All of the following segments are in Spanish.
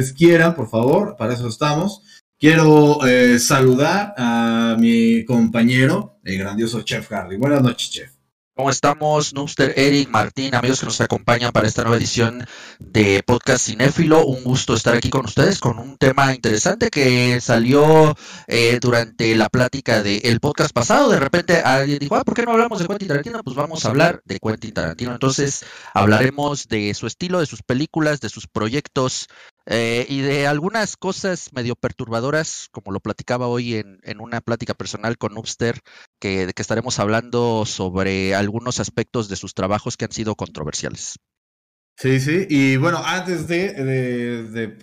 ustedes quieran, por favor, para eso estamos. Quiero eh, saludar a mi compañero, el grandioso Chef Hardy. Buenas noches, Chef. ¿Cómo estamos? Nuster, Eric, Martín, amigos que nos acompañan para esta nueva edición de Podcast Cinéfilo. Un gusto estar aquí con ustedes con un tema interesante que salió eh, durante la plática del podcast pasado. De repente alguien dijo, ah, ¿por qué no hablamos de Quentin Tarantino? Pues vamos a hablar de Quentin Tarantino. Entonces hablaremos de su estilo, de sus películas, de sus proyectos eh, y de algunas cosas medio perturbadoras, como lo platicaba hoy en, una plática personal con Upster, que, de que estaremos hablando sobre algunos aspectos de sus trabajos que han sido controversiales. Sí, sí, y bueno, antes de,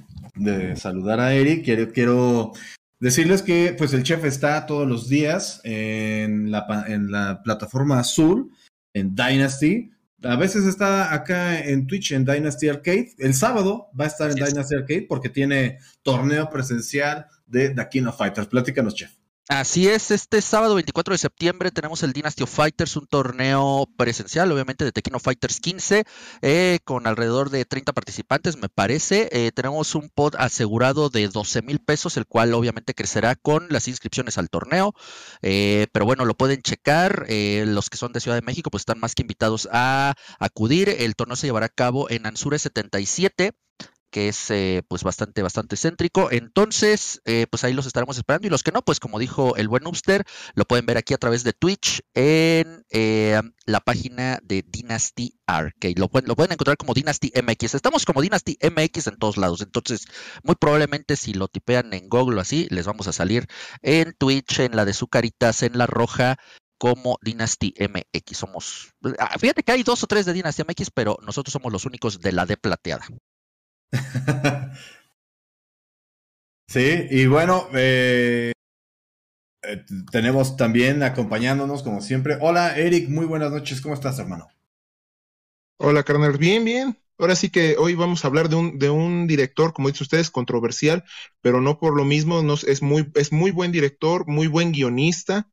saludar a Eric, quiero, decirles que pues el chef está todos los días en la plataforma azul, en Dynasty, a veces está acá en Twitch en Dynasty Arcade. El sábado va a estar en Dynasty Arcade porque tiene torneo presencial de The King of Fighters. Platícanos, chef. Así es, este sábado 24 de septiembre tenemos el Dynasty of Fighters, un torneo presencial, obviamente de Tequino Fighters 15, eh, con alrededor de 30 participantes, me parece. Eh, tenemos un pod asegurado de 12 mil pesos, el cual obviamente crecerá con las inscripciones al torneo. Eh, pero bueno, lo pueden checar. los que son de Ciudad de México, pues están más que invitados a acudir. El torneo se llevará a cabo en Ansure 77 que es eh, pues bastante, bastante céntrico. Entonces, eh, pues ahí los estaremos esperando. Y los que no, pues como dijo el buen Upster, lo pueden ver aquí a través de Twitch en eh, la página de Dynasty Arcade. Lo pueden, lo pueden encontrar como Dynasty MX. Estamos como Dynasty MX en todos lados. Entonces, muy probablemente si lo tipean en Google o así, les vamos a salir en Twitch, en la de Zucaritas, en la roja, como Dynasty MX. Somos, ah, fíjate que hay dos o tres de Dynasty MX, pero nosotros somos los únicos de la de plateada. sí, y bueno, eh, eh, tenemos también acompañándonos como siempre. Hola Eric, muy buenas noches, ¿cómo estás hermano? Hola carnal, bien, bien. Ahora sí que hoy vamos a hablar de un, de un director, como dicen ustedes, controversial, pero no por lo mismo, no, es, muy, es muy buen director, muy buen guionista,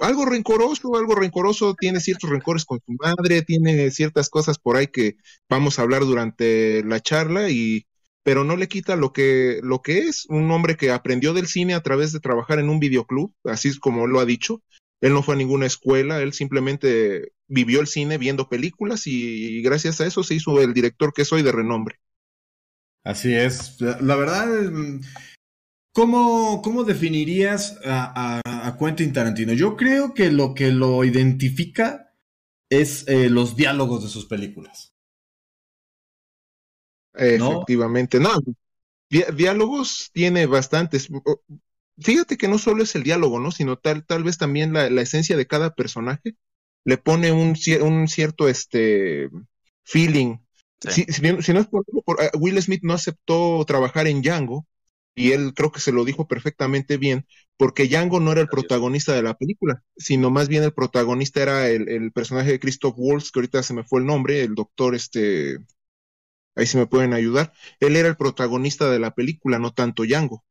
algo rencoroso, algo rencoroso, tiene ciertos rencores con su madre, tiene ciertas cosas por ahí que vamos a hablar durante la charla y pero no le quita lo que lo que es un hombre que aprendió del cine a través de trabajar en un videoclub, así es como lo ha dicho. Él no fue a ninguna escuela, él simplemente vivió el cine viendo películas y, gracias a eso se hizo el director que soy de renombre. Así es. La verdad, ¿Cómo, cómo definirías a, a, Quentin Tarantino? Yo creo que lo que lo identifica es eh, los diálogos de sus películas. Efectivamente, no. diálogos tiene bastantes. Fíjate que no solo es el diálogo, ¿no? Sino tal, tal vez también la, la esencia de cada personaje le pone un, un cierto este feeling. Si, si, no es por, por, eh, Will Smith no aceptó trabajar en Django y él creo que se lo dijo perfectamente bien, porque Django no era el protagonista de la película, sino más bien el protagonista era el, personaje de Christoph Waltz, que ahorita se me fue el nombre, el doctor, este, ahí se me pueden ayudar, él era el protagonista de la película, no tanto Django.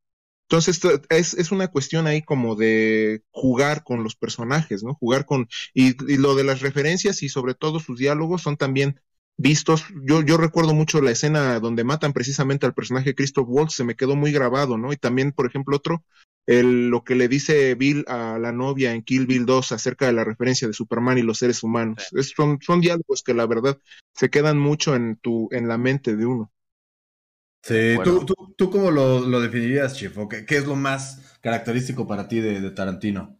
Entonces es, es una cuestión ahí como de jugar con los personajes, ¿no? Jugar con, y, y lo de las referencias y sobre todo sus diálogos son también vistos. Yo, yo recuerdo mucho la escena donde matan precisamente al personaje Christoph Waltz, se me quedó muy grabado, ¿no? Y también, por ejemplo, otro, el, lo que le dice Bill a la novia en Kill Bill 2 acerca de la referencia de Superman y los seres humanos. son, son diálogos que la verdad se quedan mucho en, tu, en la mente de uno. Sí, ¿Tú, tú, tú, cómo lo, lo definirías, Chief? ¿Qué, ¿Qué, es lo más característico para ti de, de Tarantino?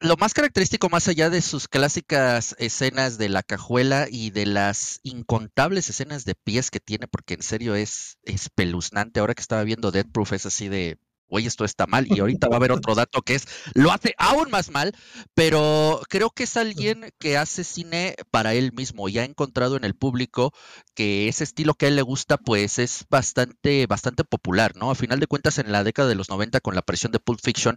Lo más característico, más allá de sus clásicas escenas de la cajuela y de las incontables escenas de pies que tiene, porque en serio es espeluznante. Ahora que estaba viendo Dead Proof, es así de oye, esto está mal. Y ahorita va a haber otro dato que es, lo hace aún más mal, pero creo que es alguien que hace cine para él mismo y ha encontrado en el público que ese estilo que a él le gusta, pues es bastante, bastante popular, ¿no? A final de cuentas, en la década de los 90, con la presión de Pulp Fiction,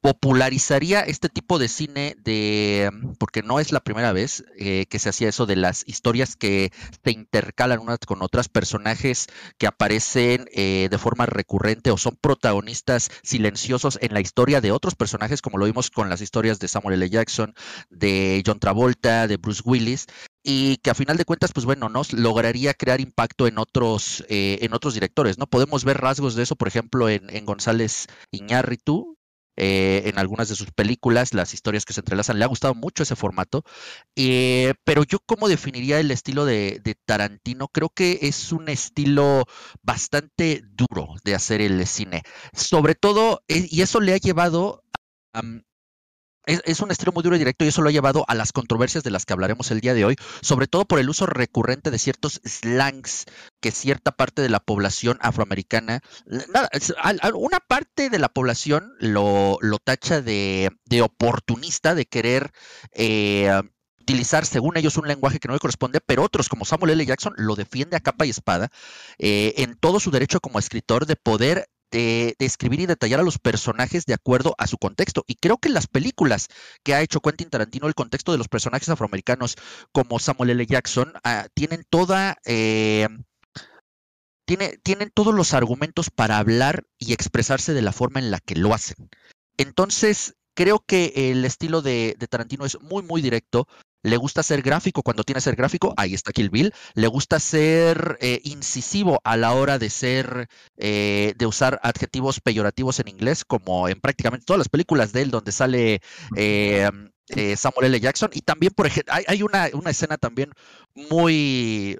popularizaría este tipo de cine de, porque no es la primera vez eh, que se hacía eso de las historias que se intercalan unas con otras, personajes que aparecen eh, de forma recurrente o son protagonistas silenciosos en la historia de otros personajes, como lo vimos con las historias de Samuel L. Jackson, de John Travolta, de Bruce Willis, y que a final de cuentas, pues bueno, nos lograría crear impacto en otros, eh, en otros directores, ¿no? Podemos ver rasgos de eso, por ejemplo, en, en González Iñárritu, eh, en algunas de sus películas, las historias que se entrelazan. Le ha gustado mucho ese formato. Eh, pero yo, ¿cómo definiría el estilo de, Tarantino? Creo que es un estilo bastante duro de hacer el cine. Sobre todo, eh, y eso le ha llevado a, es, un estilo muy duro y directo y eso lo ha llevado a las controversias de las que hablaremos el día de hoy, sobre todo por el uso recurrente de ciertos slangs que cierta parte de la población afroamericana, nada, una parte de la población lo, tacha de, de, oportunista, de querer eh, utilizar, según ellos, un lenguaje que no le corresponde, pero otros, como Samuel L. Jackson, lo defiende a capa y espada eh, en todo su derecho como escritor de poder de, escribir y detallar a los personajes de acuerdo a su contexto. Y creo que las películas que ha hecho Quentin Tarantino, el contexto de los personajes afroamericanos como Samuel L. Jackson, ah, tienen toda... Eh, tiene, tienen todos los argumentos para hablar y expresarse de la forma en la que lo hacen. Entonces, creo que el estilo de, de, Tarantino es muy, muy directo le gusta ser gráfico cuando tiene que ser gráfico, ahí está Kill Bill, le gusta ser eh, incisivo a la hora de ser, eh, de usar adjetivos peyorativos en inglés, como en prácticamente todas las películas de él donde sale eh, Samuel L. Jackson, y también, por ejemplo, hay, hay una, una escena también muy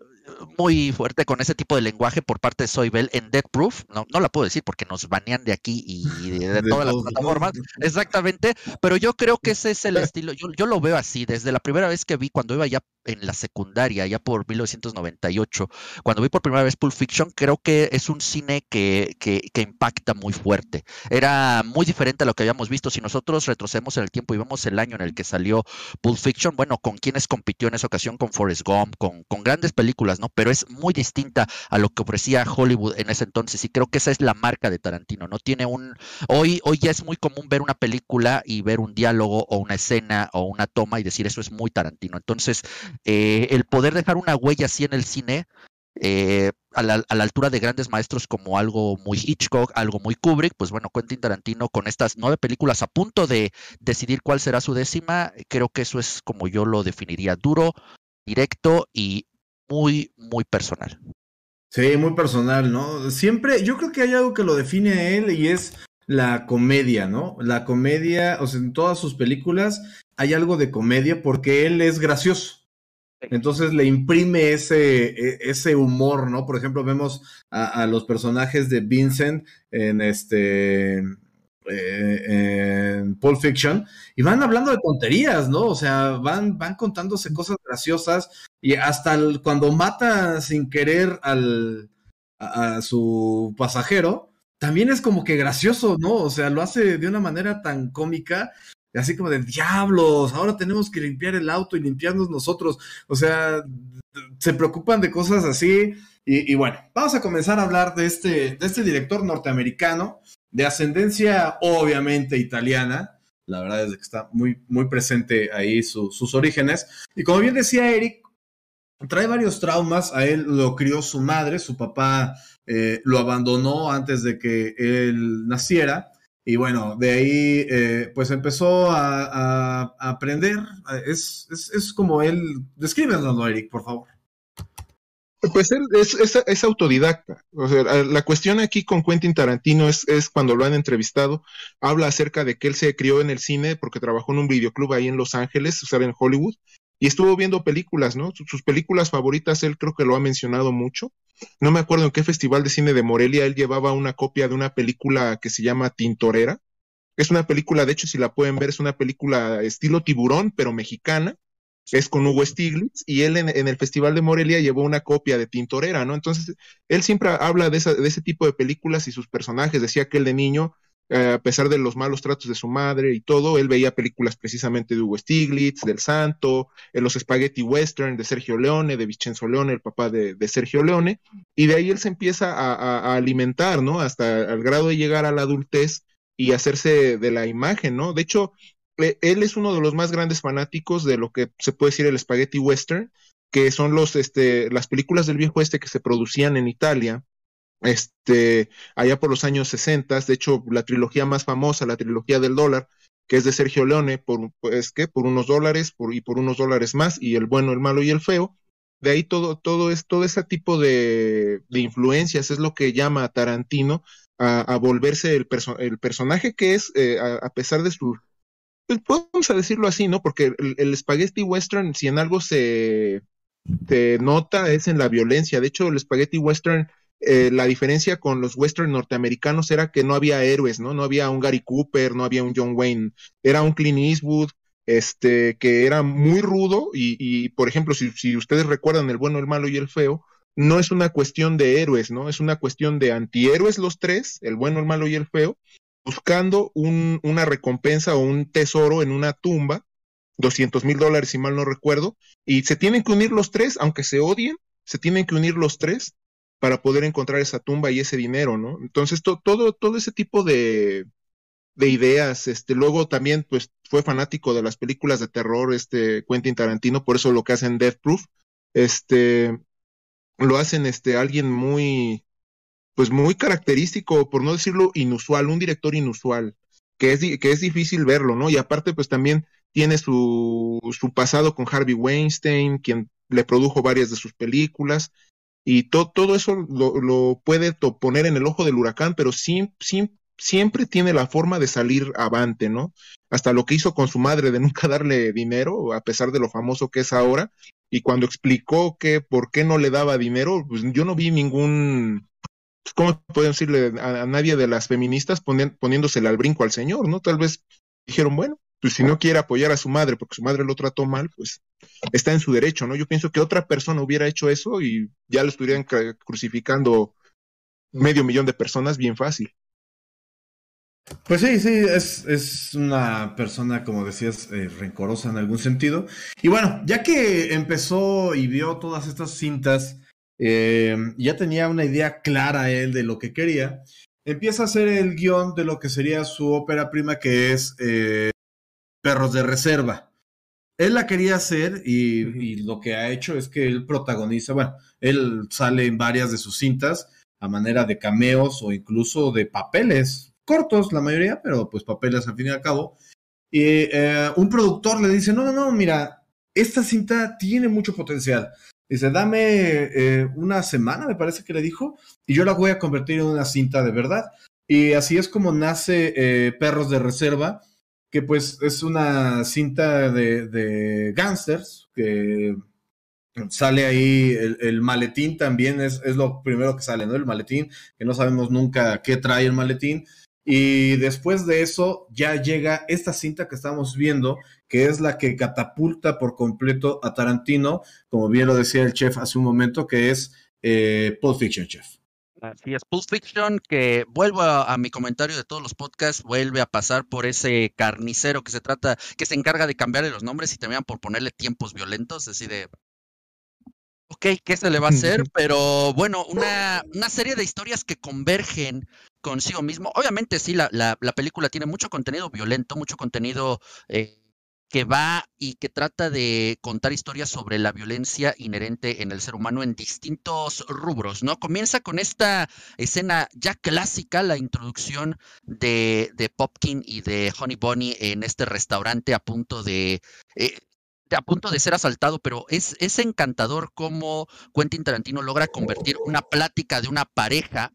muy fuerte con ese tipo de lenguaje por parte de Soybel en Dead Proof. No, no la puedo decir porque nos banean de aquí y de, todas las plataformas. Exactamente. Pero yo creo que ese es el estilo. Yo, yo lo veo así. Desde la primera vez que vi, cuando iba ya en la secundaria, ya por 1998, cuando vi por primera vez Pulp Fiction, creo que es un cine que, que, que, impacta muy fuerte. Era muy diferente a lo que habíamos visto. Si nosotros retrocedemos en el tiempo y vemos el año en el que salió Pulp Fiction, bueno, con quienes compitió en esa ocasión, con Forrest Gump, con, con grandes películas, ¿no? Pero es muy distinta a lo que ofrecía Hollywood en ese entonces y creo que esa es la marca de Tarantino, ¿no? Tiene un... Hoy, hoy ya es muy común ver una película y ver un diálogo o una escena o una toma y decir eso es muy Tarantino. Entonces, eh, el poder dejar una huella así en el cine, eh, a, la, altura de grandes maestros como algo muy Hitchcock, algo muy Kubrick, pues bueno, Quentin Tarantino con estas nueve películas a punto de decidir cuál será su décima, creo que eso es como yo lo definiría, duro, directo y muy, muy personal. Sí, muy personal, ¿no? Siempre, yo creo que hay algo que lo define a él y es la comedia, ¿no? La comedia, o sea, en todas sus películas hay algo de comedia porque él es gracioso. Entonces le imprime ese, e, ese humor, ¿no? Por ejemplo, vemos a, los personajes de Vincent en este eh, en Pulp Fiction y van hablando de tonterías, ¿no? O sea, van, van contándose cosas graciosas y hasta cuando mata sin querer al, a, su pasajero, también es como que gracioso, ¿no? O sea, lo hace de una manera tan cómica así como de diablos, ahora tenemos que limpiar el auto y limpiarnos nosotros. O sea, se preocupan de cosas así. Y, bueno, vamos a comenzar a hablar de este, de este director norteamericano, de ascendencia obviamente italiana. La verdad es que está muy, muy presente ahí sus orígenes. Y como bien decía Eric, trae varios traumas. A él lo crió su madre, su papá eh, lo abandonó antes de que él naciera. Y bueno, de ahí eh, pues empezó a, aprender. Es, es, como él. Descríbenoslo, Eric, por favor. Pues él es, autodidacta. O sea, la cuestión aquí con Quentin Tarantino es, es, cuando lo han entrevistado, habla acerca de que él se crió en el cine porque trabajó en un videoclub ahí en Los Ángeles, o sea, en Hollywood, y estuvo viendo películas, ¿no? Sus películas favoritas, él creo que lo ha mencionado mucho. No me acuerdo en qué festival de cine de Morelia él llevaba una copia de una película que se llama Tintorera. Es una película, de hecho, si la pueden ver, es una película estilo tiburón, pero mexicana. Es con Hugo Stiglitz y él en, el Festival de Morelia llevó una copia de Tintorera, ¿no? Entonces, él siempre habla de, ese tipo de películas y sus personajes. Decía que él de niño eh, a pesar de los malos tratos de su madre y todo, él veía películas precisamente de Hugo Stiglitz, del Santo, en los Spaghetti Western de Sergio Leone, de Vincenzo Leone, el papá de, Sergio Leone, y de ahí él se empieza a, alimentar, ¿no? Hasta el grado de llegar a la adultez y hacerse de la imagen, ¿no? De hecho, él es uno de los más grandes fanáticos de lo que se puede decir el Spaghetti Western, que son los, este, las películas del viejo este que se producían en Italia, este, allá por los años 60, de hecho, la trilogía más famosa, la trilogía del dólar, que es de Sergio Leone, por, pues, por unos dólares por, y por unos dólares más, y el bueno, el malo y el feo. De ahí todo, todo, es, todo ese tipo de, de influencias es lo que llama a Tarantino a, volverse el, el, personaje que es, eh, a, pesar de su, pues podemos decirlo así, ¿no? Porque el, el, spaghetti western, si en algo se, se, nota, es en la violencia. De hecho, el spaghetti western, eh, la diferencia con los western norteamericanos era que no había héroes, ¿no? No había un Gary Cooper, no había un John Wayne, era un Clint Eastwood, este, que era muy rudo y, y por ejemplo, si, si ustedes recuerdan el bueno, el malo y el feo, no es una cuestión de héroes, ¿no? Es una cuestión de antihéroes los tres, el bueno, el malo y el feo, buscando un, una recompensa o un tesoro en una tumba, 200 mil dólares si mal no recuerdo, y se tienen que unir los tres, aunque se odien, se tienen que unir los tres para poder encontrar esa tumba y ese dinero, ¿no? Entonces, todo, todo ese tipo de, de ideas, este, luego también, pues, fue fanático de las películas de terror, este, Quentin Tarantino, por eso lo que hacen Death Proof, este, lo hacen este alguien muy pues muy característico, por no decirlo inusual, un director inusual, que es, que es difícil verlo, ¿no? Y aparte, pues también tiene su, su pasado con Harvey Weinstein, quien le produjo varias de sus películas, y todo eso lo, lo puede poner en el ojo del huracán, pero siempre tiene la forma de salir avante, ¿no? Hasta lo que hizo con su madre de nunca darle dinero, a pesar de lo famoso que es ahora, y cuando explicó que por qué no le daba dinero, pues yo no vi ningún, ¿cómo puedo decirle a, nadie de las feministas poniéndosele al brinco al señor, ¿no? Tal vez dijeron, bueno, pues si no quiere apoyar a su madre porque su madre lo trató mal, pues está en su derecho, ¿no? Yo pienso que otra persona hubiera hecho eso y ya lo estuvieran crucificando medio millón de personas bien fácil. Pues sí, sí, es, es una persona, como decías, eh, rencorosa en algún sentido. Y bueno, ya que empezó y vio todas estas cintas, eh, ya tenía una idea clara él de lo que quería, empieza a hacer el guion de lo que sería su ópera prima, que es eh, Perros de Reserva. Él la quería hacer y, y, lo que ha hecho es que él protagoniza, bueno, él sale en varias de sus cintas a manera de cameos o incluso de papeles cortos la mayoría, pero pues papeles al fin y al cabo. Y eh, un productor le dice, no, no, no, mira, esta cinta tiene mucho potencial. Dice, dame eh, una semana, me parece que le dijo, y yo la voy a convertir en una cinta de verdad. Y así es como nace eh, Perros de Reserva, que pues es una cinta de, de gangsters, que sale ahí el, el maletín también, es, es, lo primero que sale, ¿no? El maletín, que no sabemos nunca qué trae el maletín, y después de eso ya llega esta cinta que estamos viendo, que es la que catapulta por completo a Tarantino, como bien lo decía el chef hace un momento, que es eh, Pulp Fiction, chef. Así es, Pulp Fiction, que vuelvo a, mi comentario de todos los podcasts, vuelve a pasar por ese carnicero que se trata, que se encarga de cambiarle los nombres y también por ponerle tiempos violentos, así de, ok, ¿qué se le va a hacer? Pero bueno, una, una serie de historias que convergen consigo mismo. Obviamente sí, la, la, película tiene mucho contenido violento, mucho contenido eh, que va y que trata de contar historias sobre la violencia inherente en el ser humano en distintos rubros, ¿no? Comienza con esta escena ya clásica, la introducción de, de Popkin y de Honey Bunny en este restaurante a punto de... Eh, a punto de ser asaltado, pero es, es encantador cómo Quentin Tarantino logra convertir una plática de una pareja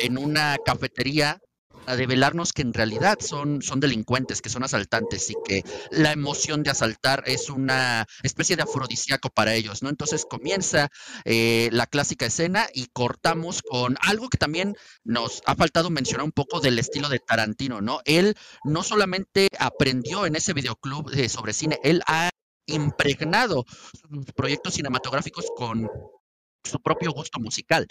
en una cafetería a develarnos que en realidad son, son delincuentes, que son asaltantes y que la emoción de asaltar es una especie de afrodisíaco para ellos, ¿no? Entonces comienza eh, la clásica escena y cortamos con algo que también nos ha faltado mencionar un poco del estilo de Tarantino, ¿no? Él no solamente aprendió en ese videoclub eh, sobre cine, él ha impregnado sus proyectos cinematográficos con su propio gusto musical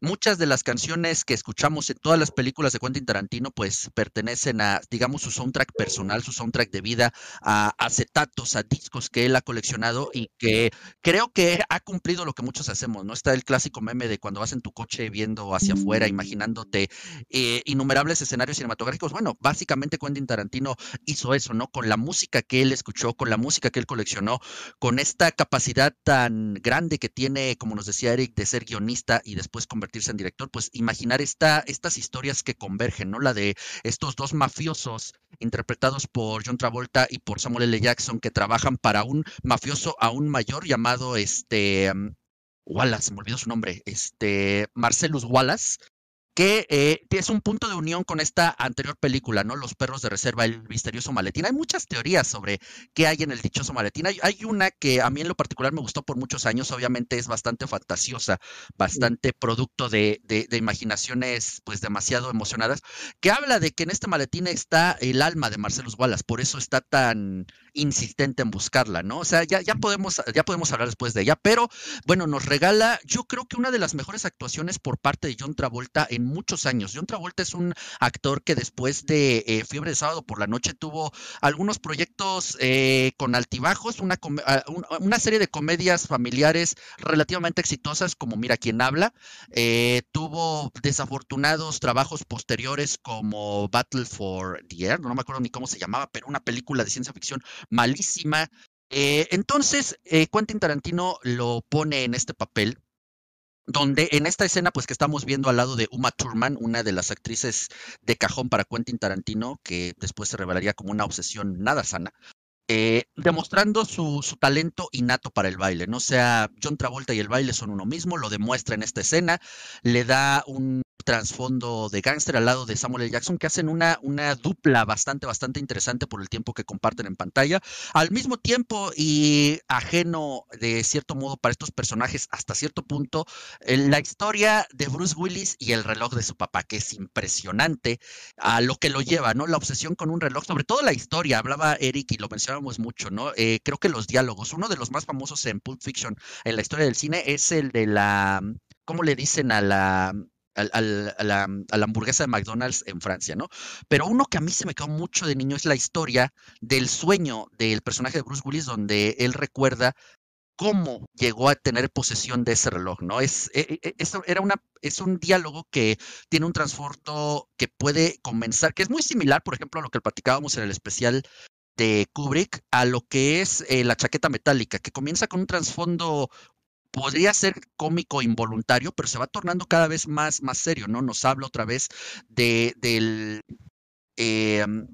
muchas de las canciones que escuchamos en todas las películas de Quentin Tarantino, pues pertenecen a, digamos, su soundtrack personal, su soundtrack de vida, a acetatos, a discos que él ha coleccionado y que creo que ha cumplido lo que muchos hacemos, ¿no? Está el clásico meme de cuando vas en tu coche viendo hacia afuera, imaginándote eh, innumerables escenarios cinematográficos. Bueno, básicamente Quentin Tarantino hizo eso, ¿no? Con la música que él escuchó, con la música que él coleccionó, con esta capacidad tan grande que tiene, como nos decía Eric, de ser guionista y después convertirse en director, pues imaginar esta, estas historias que convergen, ¿no? La de estos dos mafiosos interpretados por John Travolta y por Samuel L. Jackson, que trabajan para un mafioso aún mayor llamado este mm, Wallace, me olvidó su nombre, este Marcellus Wallace, que eh, es un punto de unión con esta anterior película, ¿no? Los perros de reserva, el misterioso maletín. Hay muchas teorías sobre qué hay en el dichoso maletín. Hay, una que a mí en lo particular me gustó por muchos años, obviamente es bastante fantasiosa, bastante producto de, de, imaginaciones pues demasiado emocionadas, que habla de que en este maletín está el alma de Marcelus Wallace, por eso está tan insistente en buscarla, ¿no? O sea, ya, ya, podemos, ya podemos hablar después de ella, pero bueno, nos regala, yo creo que una de las mejores actuaciones por parte de John Travolta en muchos años. John Travolta es un actor que después de eh, Fiebre de Sábado por la Noche tuvo algunos proyectos eh, con altibajos, una, ah, una serie de comedias familiares relativamente exitosas como Mira quién habla. Eh, tuvo desafortunados trabajos posteriores como Battle for the Air, no me acuerdo ni cómo se llamaba, pero una película de ciencia ficción malísima. entonces, Quentin Tarantino lo pone en este papel donde en esta escena, pues que estamos viendo al lado de Uma Thurman, una de las actrices de cajón para Quentin Tarantino, que después se revelaría como una obsesión nada sana, eh, demostrando su, su, talento innato para el baile, ¿no? O sea, John Travolta y el baile son uno mismo, lo demuestra en esta escena, le da un trasfondo de gángster al lado de Samuel L. Jackson, que hacen una, una dupla bastante, bastante interesante por el tiempo que comparten en pantalla. Al mismo tiempo y ajeno de cierto modo para estos personajes hasta cierto punto, la historia de Bruce Willis y el reloj de su papá, que es impresionante a lo que lo lleva, ¿no? La obsesión con un reloj, sobre todo la historia, hablaba Eric y lo mencionábamos mucho, ¿no? Eh, creo que los diálogos, uno de los más famosos en Pulp Fiction en la historia del cine es el de la, ¿cómo le dicen a la a, la, hamburguesa de McDonald's en Francia, ¿no? Pero uno que a mí se me quedó mucho de niño es la historia del sueño del personaje de Bruce Willis, donde él recuerda cómo llegó a tener posesión de ese reloj, ¿no? Es, e, e, e, era una, es un diálogo que tiene un trasfondo que puede comenzar, que es muy similar, por ejemplo, a lo que platicábamos en el especial de Kubrick, a lo que es eh, la chaqueta metálica, que comienza con un trasfondo podría ser cómico involuntario, pero se va tornando cada vez más, más serio, ¿no? Nos habla otra vez de, del, em,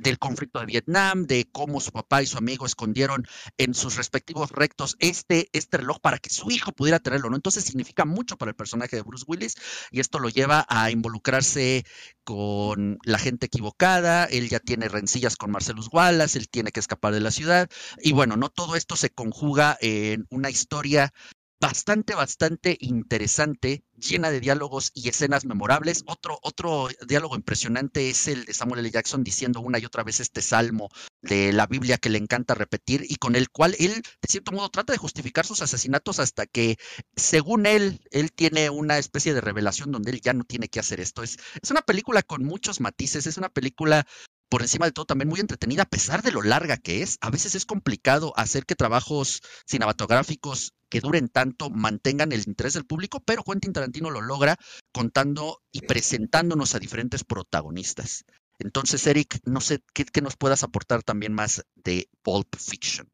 del conflicto de Vietnam, de cómo su papá y su amigo escondieron en sus respectivos rectos este, este reloj para que su hijo pudiera tenerlo, ¿no? Entonces significa mucho para el personaje de Bruce Willis y esto lo lleva a involucrarse con la gente equivocada, él ya tiene rencillas con Marcelus Wallace, él tiene que escapar de la ciudad y bueno, no todo esto se conjuga en una historia bastante, bastante interesante, llena de diálogos y escenas memorables. Otro, otro diálogo impresionante es el de Samuel L. Jackson diciendo una y otra vez este salmo de la Biblia que le encanta repetir y con el cual él, de cierto modo, trata de justificar sus asesinatos hasta que, según él, él tiene una especie de revelación donde él ya no tiene que hacer esto. Es, es una película con muchos matices, es una película por encima de todo también muy entretenida, a pesar de lo larga que es. A veces es complicado hacer que trabajos cinematográficos que duren tanto mantengan el interés del público, pero Quentin Tarantino lo logra contando y presentándonos a diferentes protagonistas. Entonces, Eric, no sé qué, nos puedas aportar también más de Pulp Fiction.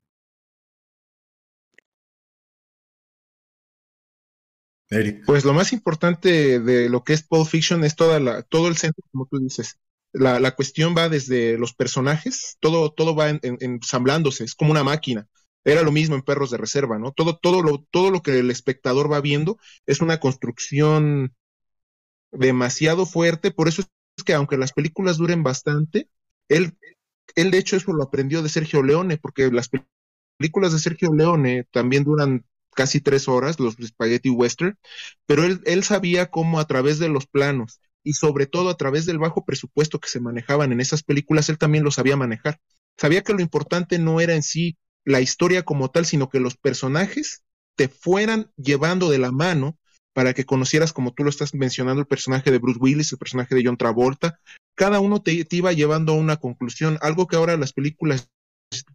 Eric. Pues lo más importante de lo que es Pulp Fiction es toda la, todo el centro, como tú dices, la, cuestión va desde los personajes, todo, todo va ensamblándose, es como una máquina. Era lo mismo en Perros de Reserva, ¿no? Todo, todo, lo, todo lo que el espectador va viendo es una construcción demasiado fuerte, por eso es que aunque las películas duren bastante, él, él de hecho eso lo aprendió de Sergio Leone, porque las películas de Sergio Leone también duran casi tres horas, los Spaghetti Western, pero él, él sabía cómo a través de los planos y sobre todo a través del bajo presupuesto que se manejaban en esas películas, él también lo sabía manejar. Sabía que lo importante no era en sí la historia como tal, sino que los personajes te fueran llevando de la mano para que conocieras, como tú lo estás mencionando, el personaje de Bruce Willis, el personaje de John Travolta. Cada uno te, te iba llevando a una conclusión, algo que ahora las películas,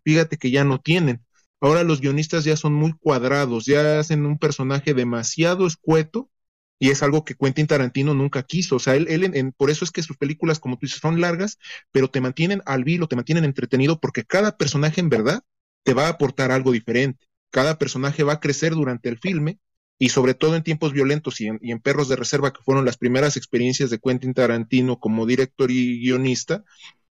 fíjate que ya no tienen. Ahora los guionistas ya son muy cuadrados, ya hacen un personaje demasiado escueto y es algo que Quentin Tarantino nunca quiso. O sea, él, él por eso es que sus películas, como tú dices, son largas, pero te mantienen al vilo, te mantienen entretenido, porque cada personaje en verdad te va a aportar algo diferente. Cada personaje va a crecer durante el filme, y sobre todo en tiempos violentos en, y en Perros de Reserva, que fueron las primeras experiencias de Quentin Tarantino como director y guionista,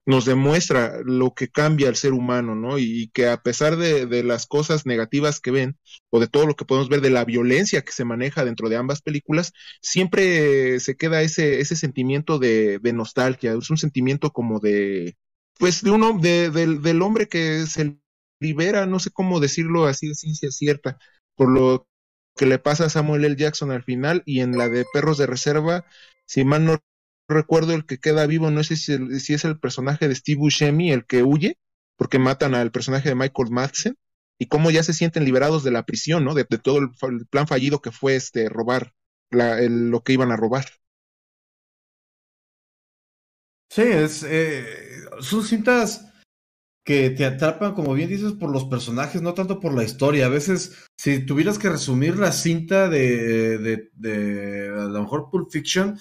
nos demuestra lo que cambia el ser humano, ¿no? Y, que a pesar de, las cosas negativas que ven, o de todo lo que podemos ver de la violencia que se maneja dentro de ambas películas, siempre se queda ese, ese sentimiento de, nostalgia, es un sentimiento como de, pues, de uno, de, del hombre que se libera, no sé cómo decirlo así de ciencia cierta, por lo que le pasa a Samuel L. Jackson al final y en la de Perros de Reserva, si mal no recuerdo el que queda vivo, no sé si, es el personaje de Steve Buscemi el que huye, porque matan al personaje de Michael Madsen, y cómo ya se sienten liberados de la prisión, ¿no? De, todo el, plan fallido que fue este robar lo que iban a robar. Sí, es, eh, son cintas que te atrapan, como bien dices, por los personajes, no tanto por la historia. A veces, si tuvieras que resumir la cinta de, de a lo mejor Pulp Fiction,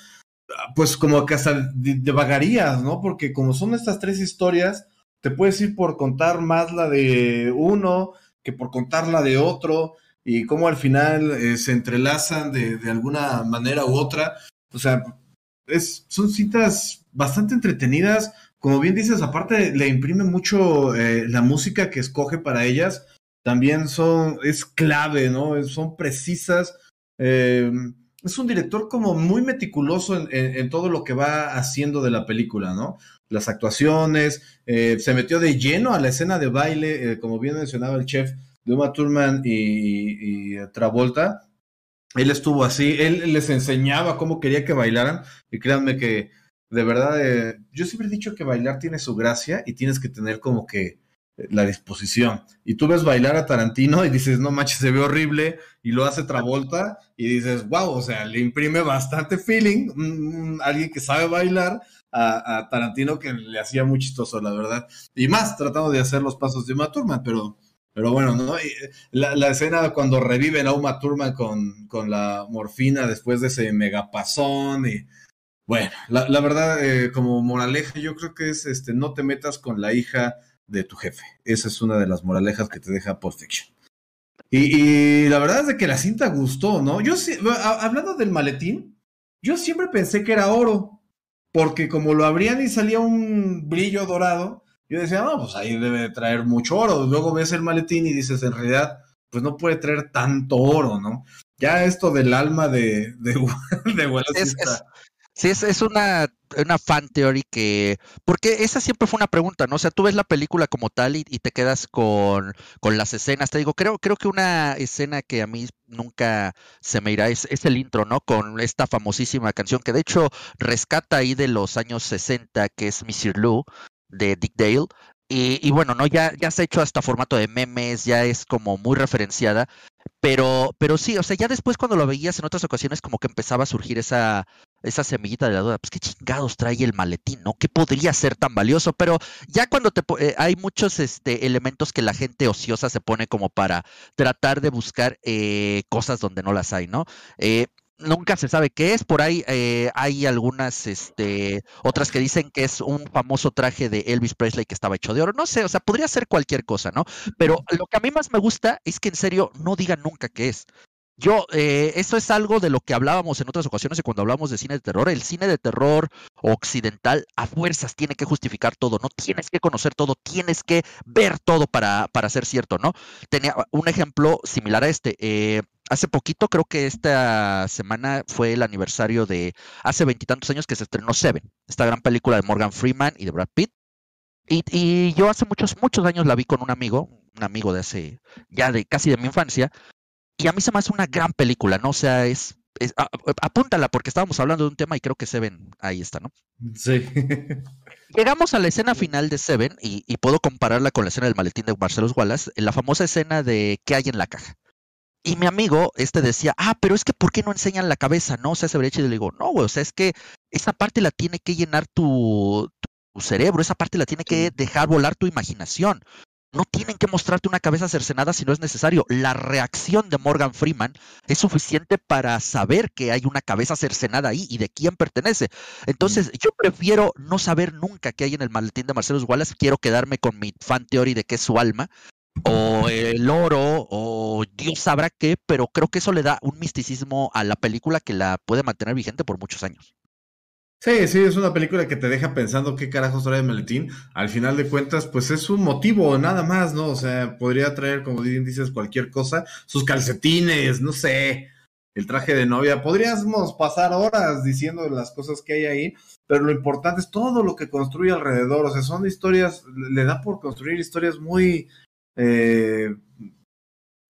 pues como que hasta devagarías, ¿no? Porque como son estas tres historias, te puedes ir por contar más la de uno que por contar la de otro y cómo al final eh, se entrelazan de, alguna manera u otra. O sea, es, son citas bastante entretenidas. Como bien dices, aparte le imprime mucho eh, la música que escoge para ellas. También son, es clave, ¿no? Son precisas. Eh, es un director como muy meticuloso en, todo lo que va haciendo de la película, ¿no? Las actuaciones, eh, se metió de lleno a la escena de baile, eh, como bien mencionaba el chef de Uma Thurman y, Travolta. Él estuvo así, él les enseñaba cómo quería que bailaran y créanme que de verdad, eh, yo siempre he dicho que bailar tiene su gracia y tienes que tener como que la disposición. Y tú ves bailar a Tarantino y dices, no manches, se ve horrible, y lo hace Travolta, y dices, wow, o sea, le imprime bastante feeling, alguien que sabe bailar a, Tarantino que le hacía muy chistoso, la verdad. Y más, tratando de hacer los pasos de Uma Thurman, pero, pero bueno, ¿no? Eh, la, escena cuando reviven a Uma Thurman con, con la morfina después de ese megapasón y... Bueno, la, verdad, eh, como moraleja, yo creo que es este, no te metas con la hija de tu jefe. Esa es una de las moralejas que te deja Pulp Fiction. Y, la verdad es de que la cinta gustó, ¿no? Yo hablando del maletín, yo siempre pensé que era oro, porque como lo abrían y salía un brillo dorado, yo decía, no, pues ahí debe traer mucho oro. Luego ves el maletín y dices, en realidad, pues no puede traer tanto oro, ¿no? Ya esto del alma de, de, de Sí, es, es una, una, fan theory que. Porque esa siempre fue una pregunta, ¿no? O sea, tú ves la película como tal y, te quedas con, con, las escenas. Te digo, creo, creo que una escena que a mí nunca se me irá es, es, el intro, ¿no? Con esta famosísima canción que de hecho rescata ahí de los años 60, que es Mr. Lou de Dick Dale. Y, y, bueno, ¿no? Ya, ya se ha hecho hasta formato de memes, ya es como muy referenciada. Pero, pero sí, o sea, ya después cuando lo veías en otras ocasiones, como que empezaba a surgir esa, esa semillita de la duda, pues qué chingados trae el maletín, ¿no? ¿Qué podría ser tan valioso? Pero ya cuando te eh, hay muchos este, elementos que la gente ociosa se pone como para tratar de buscar eh, cosas donde no las hay, ¿no? Eh, nunca se sabe qué es. Por ahí hay algunas, este, otras que dicen que es un famoso traje de Elvis Presley que estaba hecho de oro. No sé, o sea, podría ser cualquier cosa, ¿no? Pero lo que a mí más me gusta es que en serio no digan nunca qué es. Yo, eh, eso es algo de lo que hablábamos en otras ocasiones y cuando hablamos de cine de terror. El cine de terror occidental a fuerzas tiene que justificar todo, no tienes que conocer todo, tienes que ver todo para, para ser cierto, ¿no? Tenía un ejemplo similar a este. Eh, hace poquito, creo que esta semana fue el aniversario de hace veintitantos años que se estrenó Seven, esta gran película de Morgan Freeman y de Brad Pitt. Y, y, yo hace muchos, muchos años la vi con un amigo, un amigo de hace, ya de casi de mi infancia, y a mí se me hace una gran película, ¿no? O sea, es, apúntala porque estábamos hablando de un tema y creo que Seven ahí está, ¿no? Sí. Llegamos a la escena final de Seven y, puedo compararla con la escena del maletín de Marcelo Wallace, la famosa escena de ¿qué hay en la caja? Y mi amigo este decía, ah, pero es que ¿por qué no enseñan la cabeza? No, o sea, se habría y le digo, no, güey, o sea, es que esa parte la tiene que llenar tu, tu cerebro, esa parte la tiene que dejar volar tu imaginación. No tienen que mostrarte una cabeza cercenada si no es necesario. La reacción de Morgan Freeman es suficiente para saber que hay una cabeza cercenada ahí y de quién pertenece. Entonces, yo prefiero no saber nunca qué hay en el maletín de Marcelo Wallace. Quiero quedarme con mi fan theory de que es su alma o el oro o Dios sabrá qué, pero creo que eso le da un misticismo a la película que la puede mantener vigente por muchos años. Sí, sí, es una película que te deja pensando qué carajos trae el maletín. Al final de cuentas, pues es un motivo, nada más, ¿no? O sea, podría traer, como dices, cualquier cosa, sus calcetines, no sé, el traje de novia. Podríamos pasar horas diciendo las cosas que hay ahí, pero lo importante es todo lo que construye alrededor. O sea, son historias, le da por construir historias muy eh,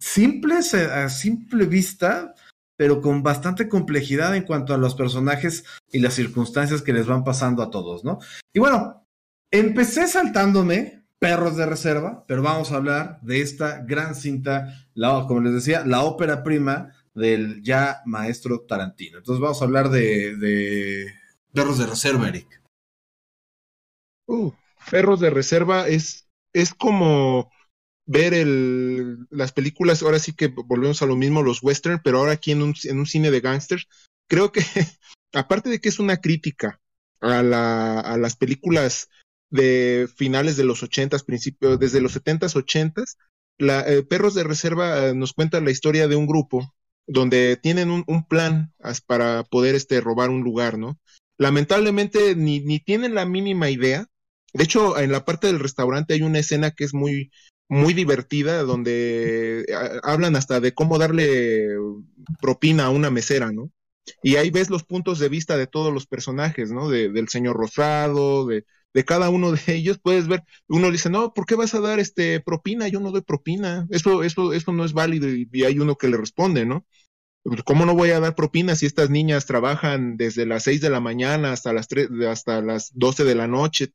simples eh, a simple vista, pero con bastante complejidad en cuanto a los personajes y las circunstancias que les van pasando a todos, ¿no? Y bueno, empecé saltándome Perros de Reserva, pero vamos a hablar de esta gran cinta, como les decía, la ópera prima del ya maestro Tarantino. Entonces vamos a hablar de, de Perros de Reserva, Eric. Uh, Perros de Reserva es, es como ver el, las películas, ahora sí que volvemos a lo mismo, los western, pero ahora aquí en un, en un cine de gangsters, creo que, aparte de que es una crítica a, la, a las películas de finales de los ochentas, principios, desde los setentas, ochentas, la, eh, Perros de Reserva eh, nos cuenta la historia de un grupo donde tienen un, un, plan para poder este, robar un lugar, ¿no? Lamentablemente ni, ni tienen la mínima idea. De hecho, en la parte del restaurante hay una escena que es muy, muy divertida donde eh, hablan hasta de cómo darle propina a una mesera, ¿no? Y ahí ves los puntos de vista de todos los personajes, ¿no? De, del señor Rosado, de, de cada uno de ellos, puedes ver, uno dice, no, ¿por qué vas a dar este propina? Yo no doy propina, eso, eso, eso no es válido, y, y hay uno que le responde, ¿no? Pues, ¿Cómo no voy a dar propinas si estas niñas trabajan desde las 6 de la mañana hasta las 3, hasta las 12 de la noche?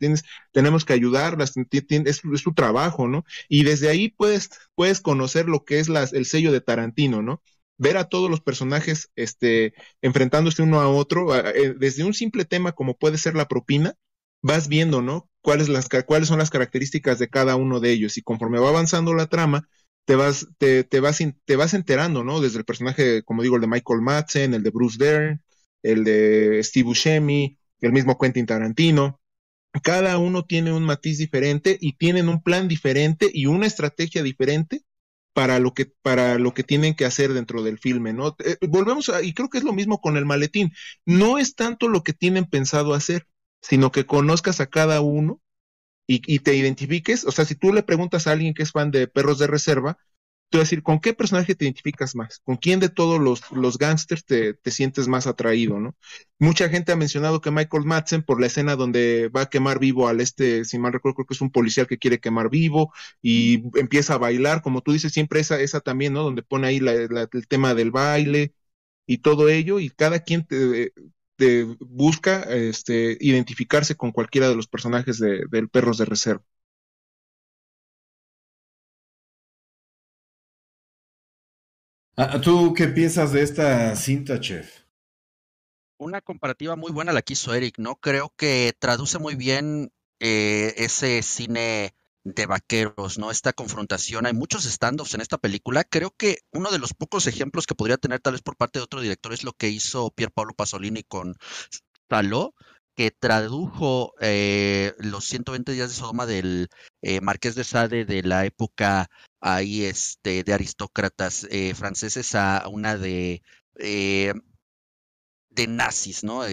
Tenemos que ayudarlas, es, es, su trabajo, ¿no? Y desde ahí puedes, puedes conocer lo que es el sello de Tarantino, ¿no? Ver a todos los personajes este, enfrentándose uno a otro, eh, desde un simple tema como puede ser la propina, vas viendo, ¿no? Cuáles, las, cuáles son las características de cada uno de ellos. Y conforme va avanzando la trama, te vas, te, te, vas, te vas enterando, ¿no? Desde el personaje, como digo, el de Michael Madsen, el de Bruce Dern, el de Steve Buscemi, el mismo Quentin Tarantino. Cada uno tiene un matiz diferente y tienen un plan diferente y una estrategia diferente para lo que para lo que tienen que hacer dentro del filme, ¿no? Eh, volvemos a, y creo que es lo mismo con el maletín. No es tanto lo que tienen pensado hacer, sino que conozcas a cada uno y, te identifiques, o sea, si tú le preguntas a alguien que es fan de perros de reserva, te vas a decir, ¿con qué personaje te identificas más? ¿Con quién de todos los, los gángsters te, te, sientes más atraído, no? Mucha gente ha mencionado que Michael Madsen, por la escena donde va a quemar vivo al este, si mal recuerdo, creo que es un policial que quiere quemar vivo y empieza a bailar, como tú dices, siempre esa, esa también, ¿no? Donde pone ahí la, el tema del baile y todo ello, y cada quien te, busca este, identificarse con cualquiera de los personajes de, del Perros de Reserva. Ah, ¿Tú qué piensas de esta cinta, chef? Una comparativa muy buena la quiso Eric, ¿no? Creo que traduce muy bien eh, ese cine de vaqueros, ¿no? Esta confrontación. Hay muchos stand-offs en esta película. Creo que uno de los pocos ejemplos que podría tener tal vez por parte de otro director es lo que hizo Pier Paolo Pasolini con Saló, que tradujo eh, los 120 días de Sodoma del eh, Marqués de Sade de la época ahí este, de aristócratas eh, franceses a una de, de nazis, ¿no?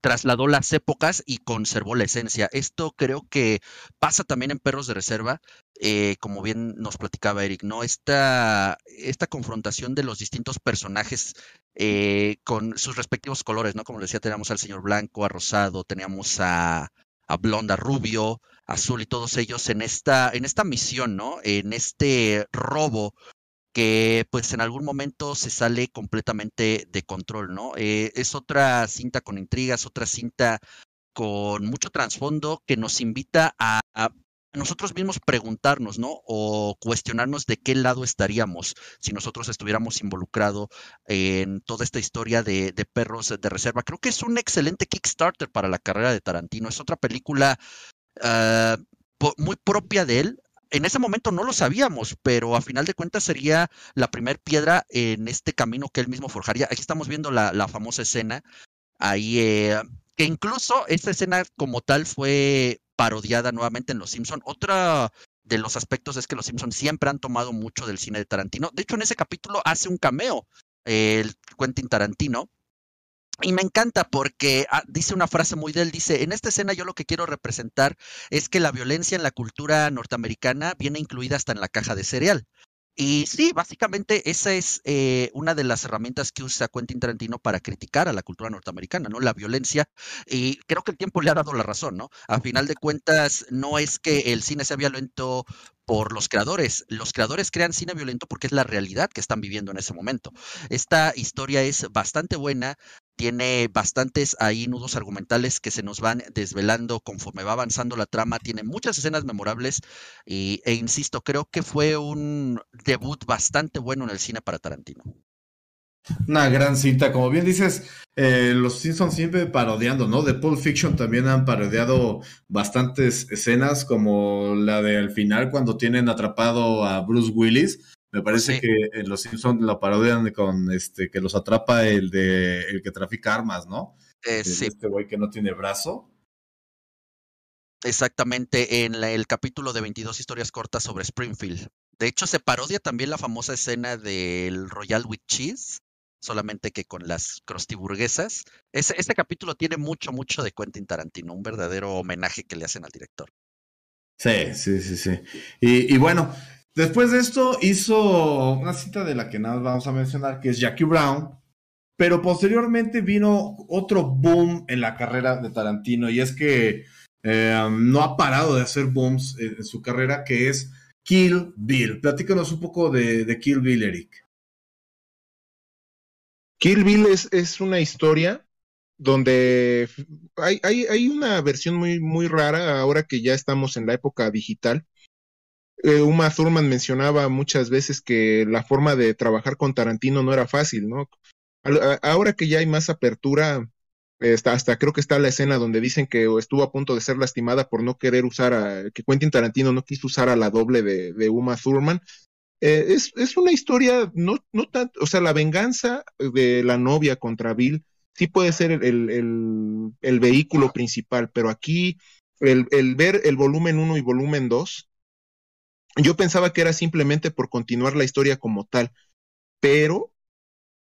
Trasladó las épocas y conservó la esencia. Esto creo que pasa también en Perros de Reserva, eh, como bien nos platicaba Eric, ¿no? Esta, esta confrontación de los distintos personajes eh, con sus respectivos colores, ¿no? Como decía, teníamos al señor blanco, a rosado, teníamos a, a blonda, rubio, azul y todos ellos en esta, en esta misión, ¿no? En este robo que pues en algún momento se sale completamente de control, ¿no? Eh, es otra cinta con intrigas, otra cinta con mucho trasfondo que nos invita a, nosotros mismos preguntarnos, ¿no? O cuestionarnos de qué lado estaríamos si nosotros estuviéramos involucrados en toda esta historia de, perros de reserva. Creo que es un excelente Kickstarter para la carrera de Tarantino. Es otra película uh, muy propia de él, en ese momento no lo sabíamos, pero a final de cuentas sería la primera piedra en este camino que él mismo forjaría. Aquí estamos viendo la, la famosa escena, ahí, eh, que incluso esta escena como tal fue parodiada nuevamente en Los Simpson. Otra de los aspectos es que Los Simpson siempre han tomado mucho del cine de Tarantino. De hecho, en ese capítulo hace un cameo el Quentin Tarantino Y me encanta porque ah, dice una frase muy de él, dice, en esta escena yo lo que quiero representar es que la violencia en la cultura norteamericana viene incluida hasta en la caja de cereal. Y sí, básicamente esa es eh, una de las herramientas que usa Quentin Tarantino para criticar a la cultura norteamericana, ¿no? La violencia. Y creo que el tiempo le ha dado la razón, ¿no? A final de cuentas, no es que el cine sea violento por los creadores. Los creadores crean cine violento porque es la realidad que están viviendo en ese momento. Esta historia es bastante buena, tiene bastantes ahí nudos argumentales que se nos van desvelando conforme va avanzando la trama, tiene muchas escenas memorables y, e insisto, creo que fue un debut bastante bueno en el cine para Tarantino. Una gran cinta, como bien dices, eh, los Simpsons siempre parodiando, ¿no? De Pulp Fiction también han parodiado bastantes escenas, como la del final cuando tienen atrapado a Bruce Willis, me parece que en Los Simpsons la parodian con este que los atrapa el de el que trafica armas, ¿no? Eh, sí. Este güey que no tiene brazo. Exactamente, en el capítulo de 22 historias cortas sobre Springfield. De hecho, se parodia también la famosa escena del Royal with Cheese, solamente que con las crostiburguesas. Ese, este capítulo tiene mucho, mucho de Quentin Tarantino, un verdadero homenaje que le hacen al director. Sí, sí, sí, sí. Y, y bueno, Después de esto hizo una cita de la que nada vamos a mencionar, que es Jackie Brown, pero posteriormente vino otro boom en la carrera de Tarantino y es que eh, no ha parado de hacer booms en, su carrera, que es Kill Bill. Platícanos un poco de, Kill Bill, Eric. Kill Bill es, es una historia donde hay, hay, hay, una versión muy, muy rara ahora que ya estamos en la época digital, eh, Uma Thurman mencionaba muchas veces que la forma de trabajar con Tarantino no era fácil, ¿no? Ahora que ya hay más apertura, hasta, creo que está la escena donde dicen que estuvo a punto de ser lastimada por no querer usar a, que Quentin Tarantino no quiso usar a la doble de, Uma Thurman. Eh, es, es, una historia, no, no tanto, o sea, la venganza de la novia contra Bill sí puede ser el, el, el vehículo principal, pero aquí el, el ver el volumen 1 y volumen 2, yo pensaba que era simplemente por continuar la historia como tal, pero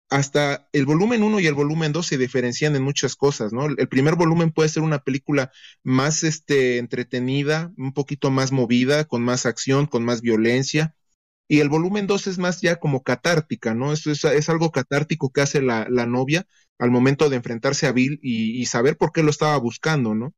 hasta el volumen 1 y el volumen 2 se diferencian en muchas cosas, ¿no? El primer volumen puede ser una película más este, entretenida, un poquito más movida, con más acción, con más violencia. Y el volumen 2 es más ya como catártica, ¿no? Eso es, algo catártico que hace la, novia al momento de enfrentarse a Bill y, y, saber por qué lo estaba buscando, ¿no?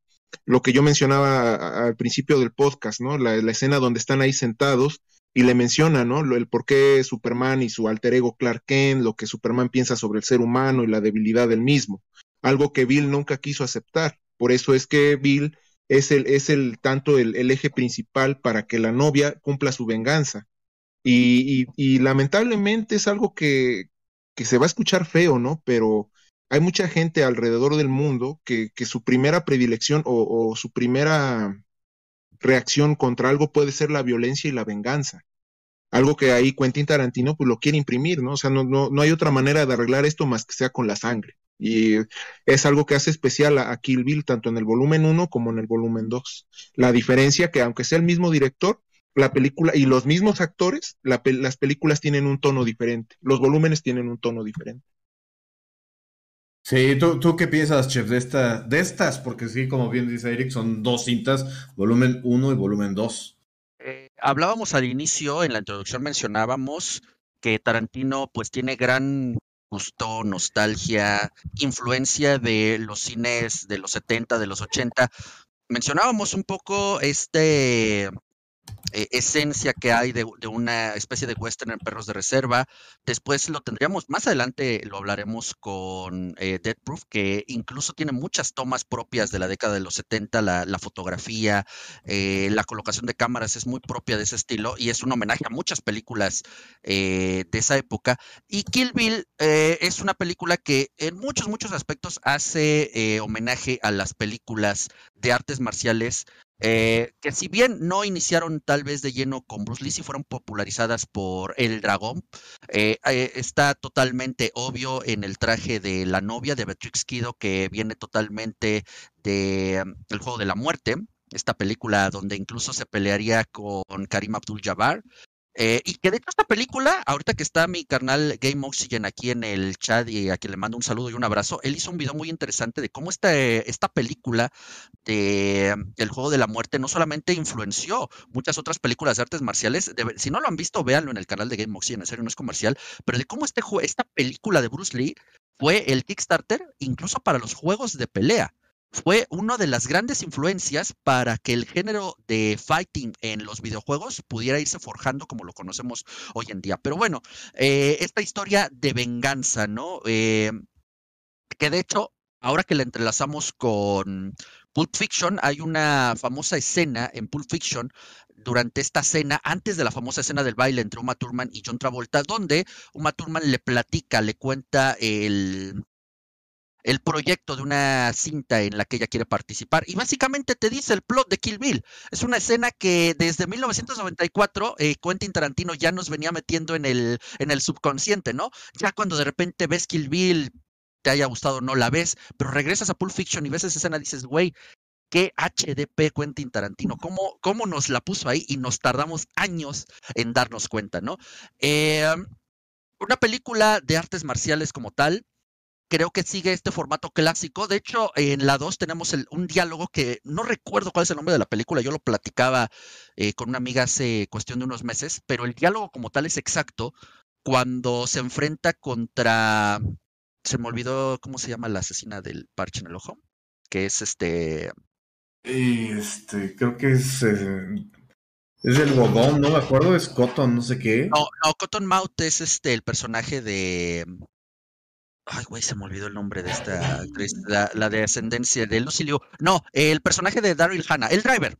Lo que yo mencionaba al principio del podcast, ¿no? La, escena donde están ahí sentados y le menciona, ¿no? el por qué Superman y su alter ego Clark Kent, lo que Superman piensa sobre el ser humano y la debilidad del mismo, algo que Bill nunca quiso aceptar. Por eso es que Bill es el, es el tanto el, eje principal para que la novia cumpla su venganza. Y, y, lamentablemente es algo que, que se va a escuchar feo, ¿no? Pero hay mucha gente alrededor del mundo que, su primera predilección o, su primera reacción contra algo puede ser la violencia y la venganza. Algo que ahí Quentin Tarantino pues lo quiere imprimir, ¿no? O sea, no, no, no hay otra manera de arreglar esto más que sea con la sangre. Y es algo que hace especial a, Kill Bill, tanto en el volumen 1 como en el volumen 2. La diferencia que aunque sea el mismo director, la película y los mismos actores, las películas tienen un tono diferente, los volúmenes tienen un tono diferente. Sí, ¿tú, ¿tú, qué piensas, chef, de, esta, de estas? Porque sí, como bien dice Eric, son dos cintas, volumen 1 y volumen 2. Eh, hablábamos al inicio, en la introducción mencionábamos que Tarantino pues tiene gran gusto, nostalgia, influencia de los cines de los 70, de los 80. Mencionábamos un poco este eh, esencia que hay de, una especie de western en Perros de Reserva. Después lo tendríamos, más adelante lo hablaremos con eh, Dead Proof, que incluso tiene muchas tomas propias de la década de los 70, la, fotografía, eh, la colocación de cámaras es muy propia de ese estilo y es un homenaje a muchas películas de esa época. Y Kill Bill es una película que en muchos, muchos aspectos hace homenaje a las películas de artes marciales eh, que si bien no iniciaron tal vez de lleno con Bruce Lee, si fueron popularizadas por El Dragón, eh, eh, está totalmente obvio en el traje de la novia de Beatrix Kido, que viene totalmente de mm, El Juego de la Muerte, esta película donde incluso se pelearía con Karim Abdul-Jabbar. Eh, y que de hecho esta película, ahorita que está mi carnal Game Oxygen aquí en el chat y a quien le mando un saludo y un abrazo, él hizo un video muy interesante de cómo esta, esta película de El Juego de la Muerte no solamente influenció muchas otras películas de artes marciales, si no lo han visto, véanlo en el canal de Game Oxygen, en serio no es comercial, pero de cómo este, esta película de Bruce Lee fue el Kickstarter incluso para los juegos de pelea fue una de las grandes influencias para que el género de fighting en los videojuegos pudiera irse forjando como lo conocemos hoy en día. Pero bueno, eh, esta historia de venganza, ¿no? Eh, que de hecho, ahora que la entrelazamos con Pulp Fiction, hay una famosa escena en Pulp Fiction durante esta cena, antes de la famosa escena del baile entre Uma Thurman y John Travolta, donde Uma Thurman le platica, le cuenta el, el proyecto de una cinta en la que ella quiere participar. Y básicamente te dice el plot de Kill Bill. Es una escena que desde 1994 eh, Quentin Tarantino ya nos venía metiendo en el, en el subconsciente, ¿no? Ya cuando de repente ves Kill Bill, te haya gustado, no la ves, pero regresas a Pulp Fiction y ves esa escena, dices, güey, qué HDP Quentin Tarantino, ¿Cómo, cómo nos la puso ahí y nos tardamos años en darnos cuenta, ¿no? Eh, una película de artes marciales como tal, creo que sigue este formato clásico. De hecho, en la 2 tenemos un diálogo que no recuerdo cuál es el nombre de la película, yo lo platicaba eh, con una amiga hace cuestión de unos meses, pero el diálogo como tal es exacto cuando se enfrenta contra, se me olvidó cómo se llama la asesina del parche en el ojo, que es este... Este, creo que es... Eh, es el Bobón, no me acuerdo, es Cotton, no sé qué. No, no, Cotton Mouth es este el personaje de Ay, güey, se me olvidó el nombre de esta actriz, la, de ascendencia de Lucilio. No, el personaje de Daryl Hannah, el driver.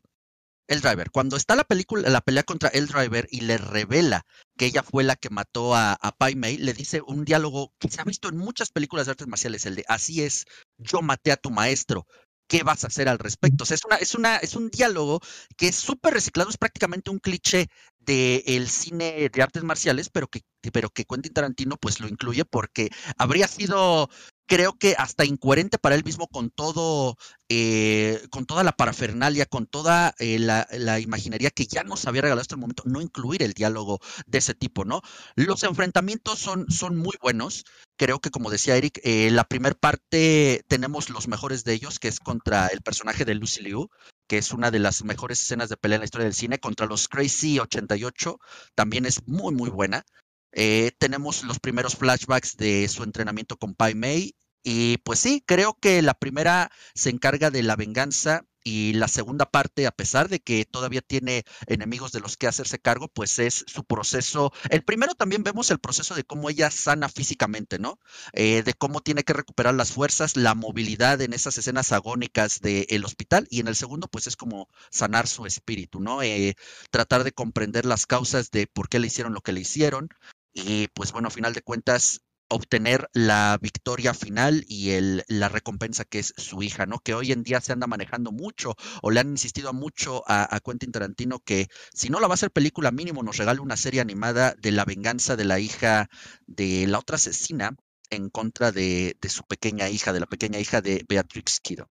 El driver. Cuando está la película, la pelea contra el driver y le revela que ella fue la que mató a, a Pai Mei, le dice un diálogo que se ha visto en muchas películas de artes marciales, el de así es, yo maté a tu maestro. ¿Qué vas a hacer al respecto? O sea, es, una, es, una, es un diálogo que es súper reciclado, es prácticamente un cliché del cine de artes marciales, pero que, pero que Quentin Tarantino pues lo incluye porque habría sido creo que hasta incoherente para él mismo con todo, eh, con toda la parafernalia, con toda eh, la, la, imaginería que ya nos había regalado hasta el momento, no incluir el diálogo de ese tipo, ¿no? Los enfrentamientos son, son muy buenos. Creo que, como decía Eric, eh, la primera parte tenemos los mejores de ellos, que es contra el personaje de Lucy Liu, que es una de las mejores escenas de pelea en la historia del cine, contra los Crazy 88, también es muy, muy buena. Eh, tenemos los primeros flashbacks de su entrenamiento con Pai Mei. Y pues sí, creo que la primera se encarga de la venganza y la segunda parte, a pesar de que todavía tiene enemigos de los que hacerse cargo, pues es su proceso. El primero también vemos el proceso de cómo ella sana físicamente, ¿no? Eh, de cómo tiene que recuperar las fuerzas, la movilidad en esas escenas agónicas del hospital. Y en el segundo, pues es como sanar su espíritu, ¿no? Eh, tratar de comprender las causas de por qué le hicieron lo que le hicieron, y pues bueno, a final de cuentas, obtener la victoria final y el, la recompensa que es su hija, ¿no? Que hoy en día se anda manejando mucho o le han insistido mucho a, Quentin Tarantino que si no la va a hacer película mínimo nos regale una serie animada de la venganza de la hija de la otra asesina en contra de, de su pequeña hija, de la pequeña hija de Beatrix Kido.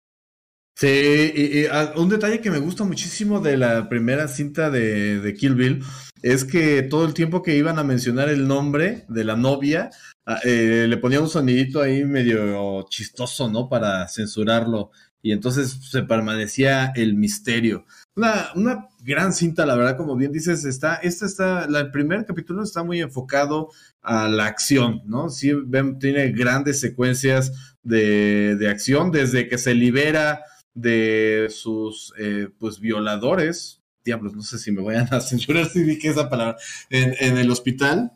Sí, y, ah, un detalle que me gusta muchísimo de la primera cinta de, de, Kill Bill es que todo el tiempo que iban a mencionar el nombre de la novia, eh, le ponía un sonidito ahí medio chistoso, ¿no? Para censurarlo. Y entonces se permanecía el misterio. Una, una gran cinta, la verdad, como bien dices, está, esta está, la, el primer capítulo está muy enfocado a la acción, ¿no? Sí, tiene grandes secuencias de, de acción, desde que se libera de sus eh, pues violadores, diablos, no sé si me vayan a censurar si dije esa palabra, en, en el hospital,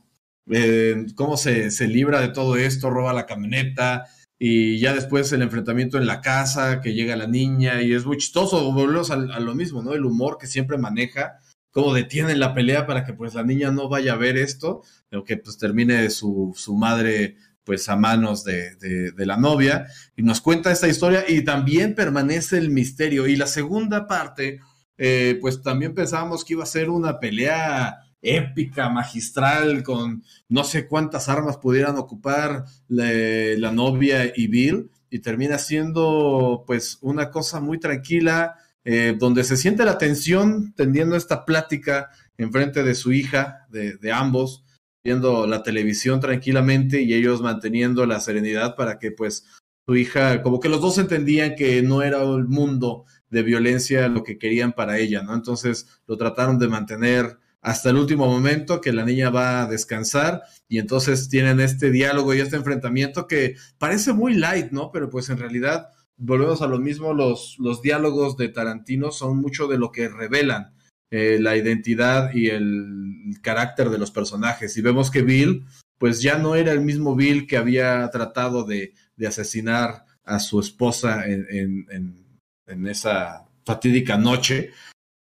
eh, cómo se, se, libra de todo esto, roba la camioneta y ya después el enfrentamiento en la casa, que llega la niña y es muy chistoso, volvemos a, a lo mismo, ¿no? El humor que siempre maneja, cómo detienen la pelea para que pues la niña no vaya a ver esto, pero que pues termine su, su madre pues a manos de, de, la novia y nos cuenta esta historia y también permanece el misterio. Y la segunda parte, eh, pues también pensábamos que iba a ser una pelea épica, magistral, con no sé cuántas armas pudieran ocupar la, novia y Bill, y termina siendo pues una cosa muy tranquila, eh, donde se siente la tensión tendiendo esta plática enfrente de su hija, de, de ambos, viendo la televisión tranquilamente y ellos manteniendo la serenidad para que pues su hija, como que los dos entendían que no era el mundo de violencia lo que querían para ella, ¿no? Entonces lo trataron de mantener hasta el último momento que la niña va a descansar y entonces tienen este diálogo y este enfrentamiento que parece muy light, ¿no? Pero pues en realidad volvemos a lo mismo, los, los diálogos de Tarantino son mucho de lo que revelan eh, la identidad y el carácter de los personajes. Y vemos que Bill, pues ya no era el mismo Bill que había tratado de, de asesinar a su esposa en, en, en, esa fatídica noche.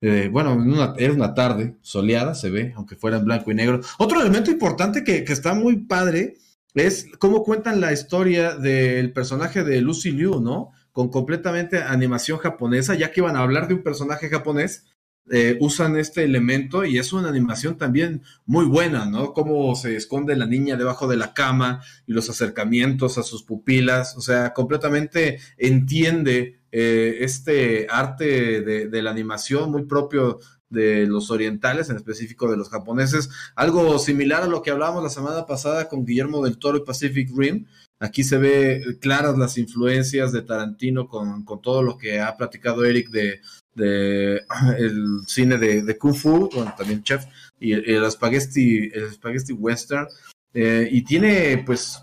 Eh, bueno, era una tarde soleada, se ve, aunque fuera en blanco y negro. Otro elemento importante que, que está muy padre es cómo cuentan la historia del personaje de Lucy Liu, ¿no? Con completamente animación japonesa, ya que iban a hablar de un personaje japonés, eh, usan este elemento y es una animación también muy buena, ¿no? Cómo se esconde la niña debajo de la cama y los acercamientos a sus pupilas, o sea, completamente entiende eh, este arte de, la animación muy propio de los orientales, en específico de los japoneses, algo similar a lo que hablábamos la semana pasada con Guillermo del Toro y Pacific Rim. Aquí se ve claras las influencias de Tarantino con, con todo lo que ha platicado Eric de, el cine de, Kung Fu, bueno, también Chef, y el, el spaghetti, el spaghetti western, eh, y tiene pues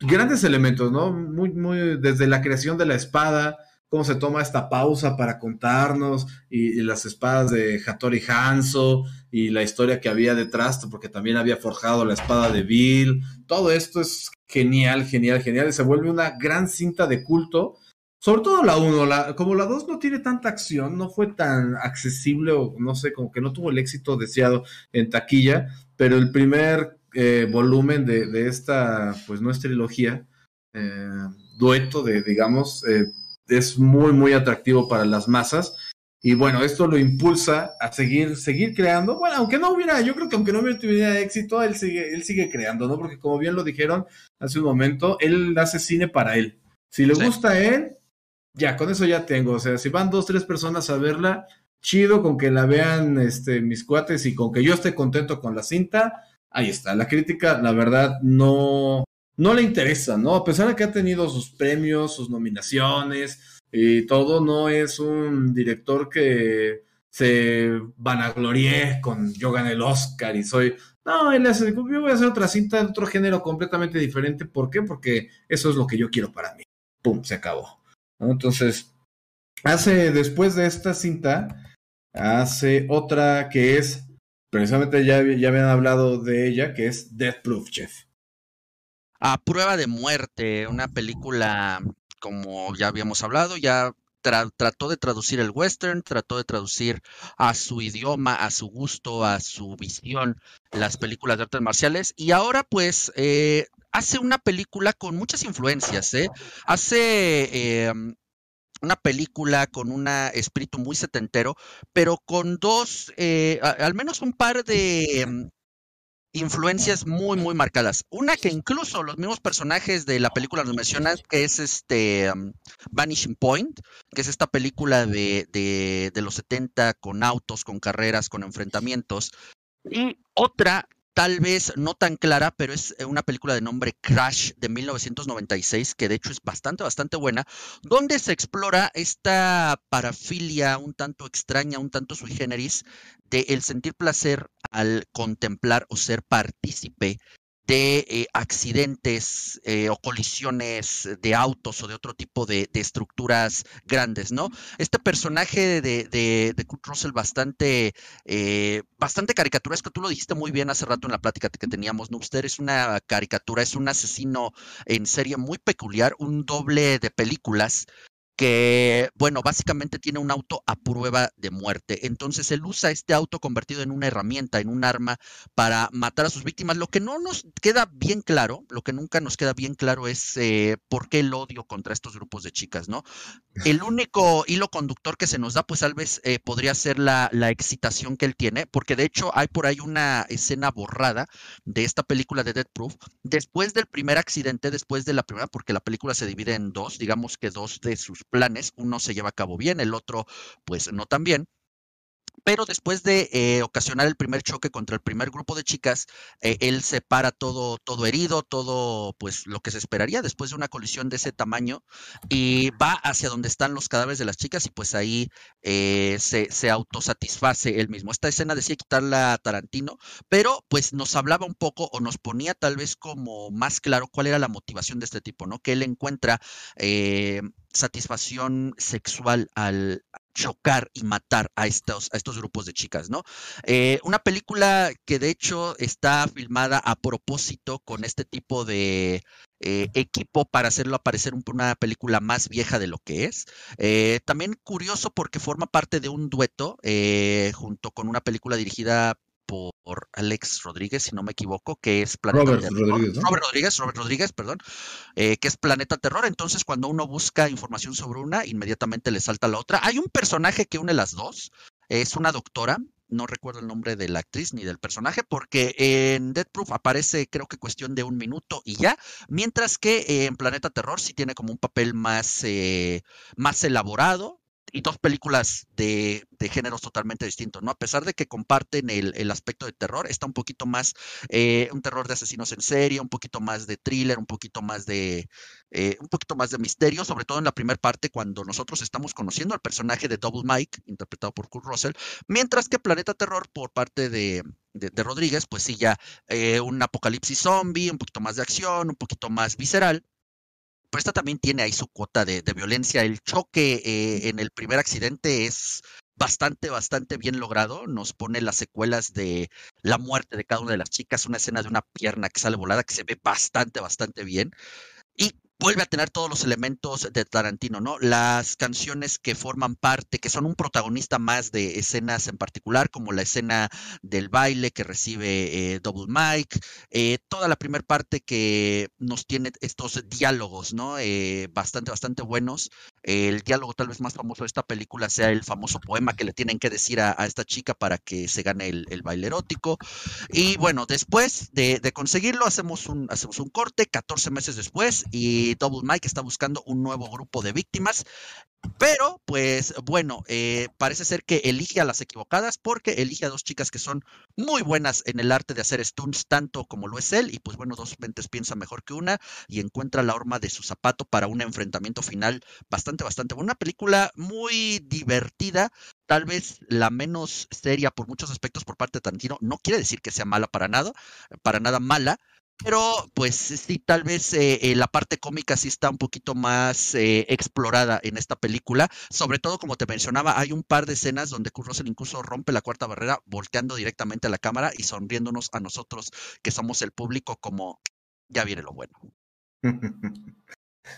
grandes elementos, ¿no? Muy, muy, desde la creación de la espada, cómo se toma esta pausa para contarnos y, y, las espadas de Hattori Hanzo y la historia que había detrás, porque también había forjado la espada de Bill. Todo esto es genial, genial, genial. Y se vuelve una gran cinta de culto. Sobre todo la 1, la, como la 2 no tiene tanta acción, no fue tan accesible o no sé, como que no tuvo el éxito deseado en taquilla, pero el primer eh, volumen de, de, esta, pues no es trilogía, eh, dueto de, digamos, eh, es muy, muy atractivo para las masas. Y bueno, esto lo impulsa a seguir, seguir creando. Bueno, aunque no hubiera, yo creo que aunque no hubiera éxito, él sigue, él sigue creando, ¿no? Porque como bien lo dijeron hace un momento, él hace cine para él. Si le sí. gusta a él, ya, con eso ya tengo. O sea, si van dos, tres personas a verla, chido con que la vean este, mis cuates y con que yo esté contento con la cinta, ahí está. La crítica, la verdad, no, no le interesa, ¿no? A pesar de que ha tenido sus premios, sus nominaciones y todo, no es un director que se vanaglorie con yo gané el Oscar y soy. No, él hace, yo voy a hacer otra cinta de otro género completamente diferente. ¿Por qué? Porque eso es lo que yo quiero para mí. Pum, se acabó. Entonces, hace, después de esta cinta, hace otra que es, precisamente ya, ya habían hablado de ella, que es Death Proof, Chef. A prueba de muerte, una película, como ya habíamos hablado, ya tra trató de traducir el western, trató de traducir a su idioma, a su gusto, a su visión, las películas de artes marciales, y ahora pues eh, hace una película con muchas influencias, ¿eh? Hace eh, una película con un espíritu muy setentero, pero con dos, eh, al menos un par de influencias muy, muy marcadas. Una que incluso los mismos personajes de la película nos mencionan, que es este um, Vanishing Point, que es esta película de, de, de los 70 con autos, con carreras, con enfrentamientos. Y otra tal vez no tan clara, pero es una película de nombre Crash de 1996, que de hecho es bastante, bastante buena, donde se explora esta parafilia un tanto extraña, un tanto sui generis, de el sentir placer al contemplar o ser partícipe de eh, accidentes eh, o colisiones de autos o de otro tipo de, estructuras grandes, ¿no? Este personaje de, de, de Kurt Russell bastante, eh, bastante caricaturesco, tú lo dijiste muy bien hace rato en la plática que teníamos, Noobster es una caricatura, es un asesino en serie muy peculiar, un doble de películas que, bueno, básicamente tiene un auto a prueba de muerte. Entonces él usa este auto convertido en una herramienta, en un arma para matar a sus víctimas. Lo que no nos queda bien claro, lo que nunca nos queda bien claro es eh, por qué el odio contra estos grupos de chicas, ¿no? El único hilo conductor que se nos da, pues tal vez eh, podría ser la, la, excitación que él tiene, porque de hecho hay por ahí una escena borrada de esta película de Dead Proof, después del primer accidente, después de la primera, porque la película se divide en dos, digamos que dos de sus planes, uno se lleva a cabo bien, el otro pues no tan bien. pero después de eh, ocasionar el primer choque contra el primer grupo de chicas, eh, él se para todo, todo herido, todo pues lo que se esperaría después de una colisión de ese tamaño y va hacia donde están los cadáveres de las chicas y pues ahí eh, se, se, autosatisface él mismo. Esta escena decía quitarla a Tarantino, pero pues nos hablaba un poco o nos ponía tal vez como más claro cuál era la motivación de este tipo, ¿no? Que él encuentra satisfacción sexual al, chocar y matar a estos, a estos grupos de chicas, ¿no? Eh, una película que de hecho está filmada a propósito con este tipo de eh, equipo para hacerlo aparecer una película más vieja de lo que es. Eh, también curioso porque forma parte de un dueto junto con una película dirigida por Alex Rodríguez, si no me equivoco, que es Planeta Robert Rodríguez, Robert Rodríguez, Robert Rodríguez, perdón, eh, que es Planeta Terror. Entonces, cuando uno busca información sobre una, inmediatamente le salta la otra. Hay un personaje que une las dos, es una doctora, no recuerdo el nombre de la actriz ni del personaje, porque en Dead Proof aparece creo que cuestión de un minuto y ya, mientras que en Planeta Terror sí tiene como un papel más, eh, más elaborado, y dos películas de, géneros totalmente distintos, ¿no? A pesar de que comparten el, aspecto de terror, está un poquito más, eh, un terror de asesinos en serie, un poquito más de thriller, un poquito más de, eh, un poquito más de misterio, sobre todo en la primera parte cuando nosotros estamos conociendo al personaje de Double Mike, interpretado por Kurt Russell, mientras que Planeta Terror por parte de, de, Rodríguez, pues sí, ya eh, un apocalipsis zombie, un poquito más de acción, un poquito más visceral pero esta también tiene ahí su cuota de, violencia. El choque eh, en el primer accidente es bastante, bastante bien logrado. Nos pone las secuelas de la muerte de cada una de las chicas, una escena de una pierna que sale volada que se ve bastante, bastante bien. Vuelve a tener todos los elementos de Tarantino, ¿no? Las canciones que forman parte, que son un protagonista más de escenas en particular, como la escena del baile que recibe eh, Double Mike, eh, toda la primera parte que nos tiene estos diálogos, ¿no? Eh, bastante, bastante buenos. El diálogo tal vez más famoso de esta película sea el famoso poema que le tienen que decir a, esta chica para que se gane el, baile erótico. Y bueno, después de, de conseguirlo, hacemos un, hacemos un corte, 14 meses después, y Double Mike está buscando un nuevo grupo de víctimas. Pero, pues bueno, eh, parece ser que elige a las equivocadas porque elige a dos chicas que son muy buenas en el arte de hacer stunts, tanto como lo es él. Y pues bueno, dos mentes piensan mejor que una y encuentra la horma de su zapato para un enfrentamiento final bastante, bastante buena. Una película muy divertida, tal vez la menos seria por muchos aspectos por parte de Tarantino. No quiere decir que sea mala para nada, para nada mala, pero pues sí, tal vez eh, eh, la parte cómica sí está un poquito más eh, explorada en esta película. Sobre todo, como te mencionaba, hay un par de escenas donde Kurt Russell incluso rompe la cuarta barrera volteando directamente a la cámara y sonriéndonos a nosotros que somos el público como ya viene lo bueno.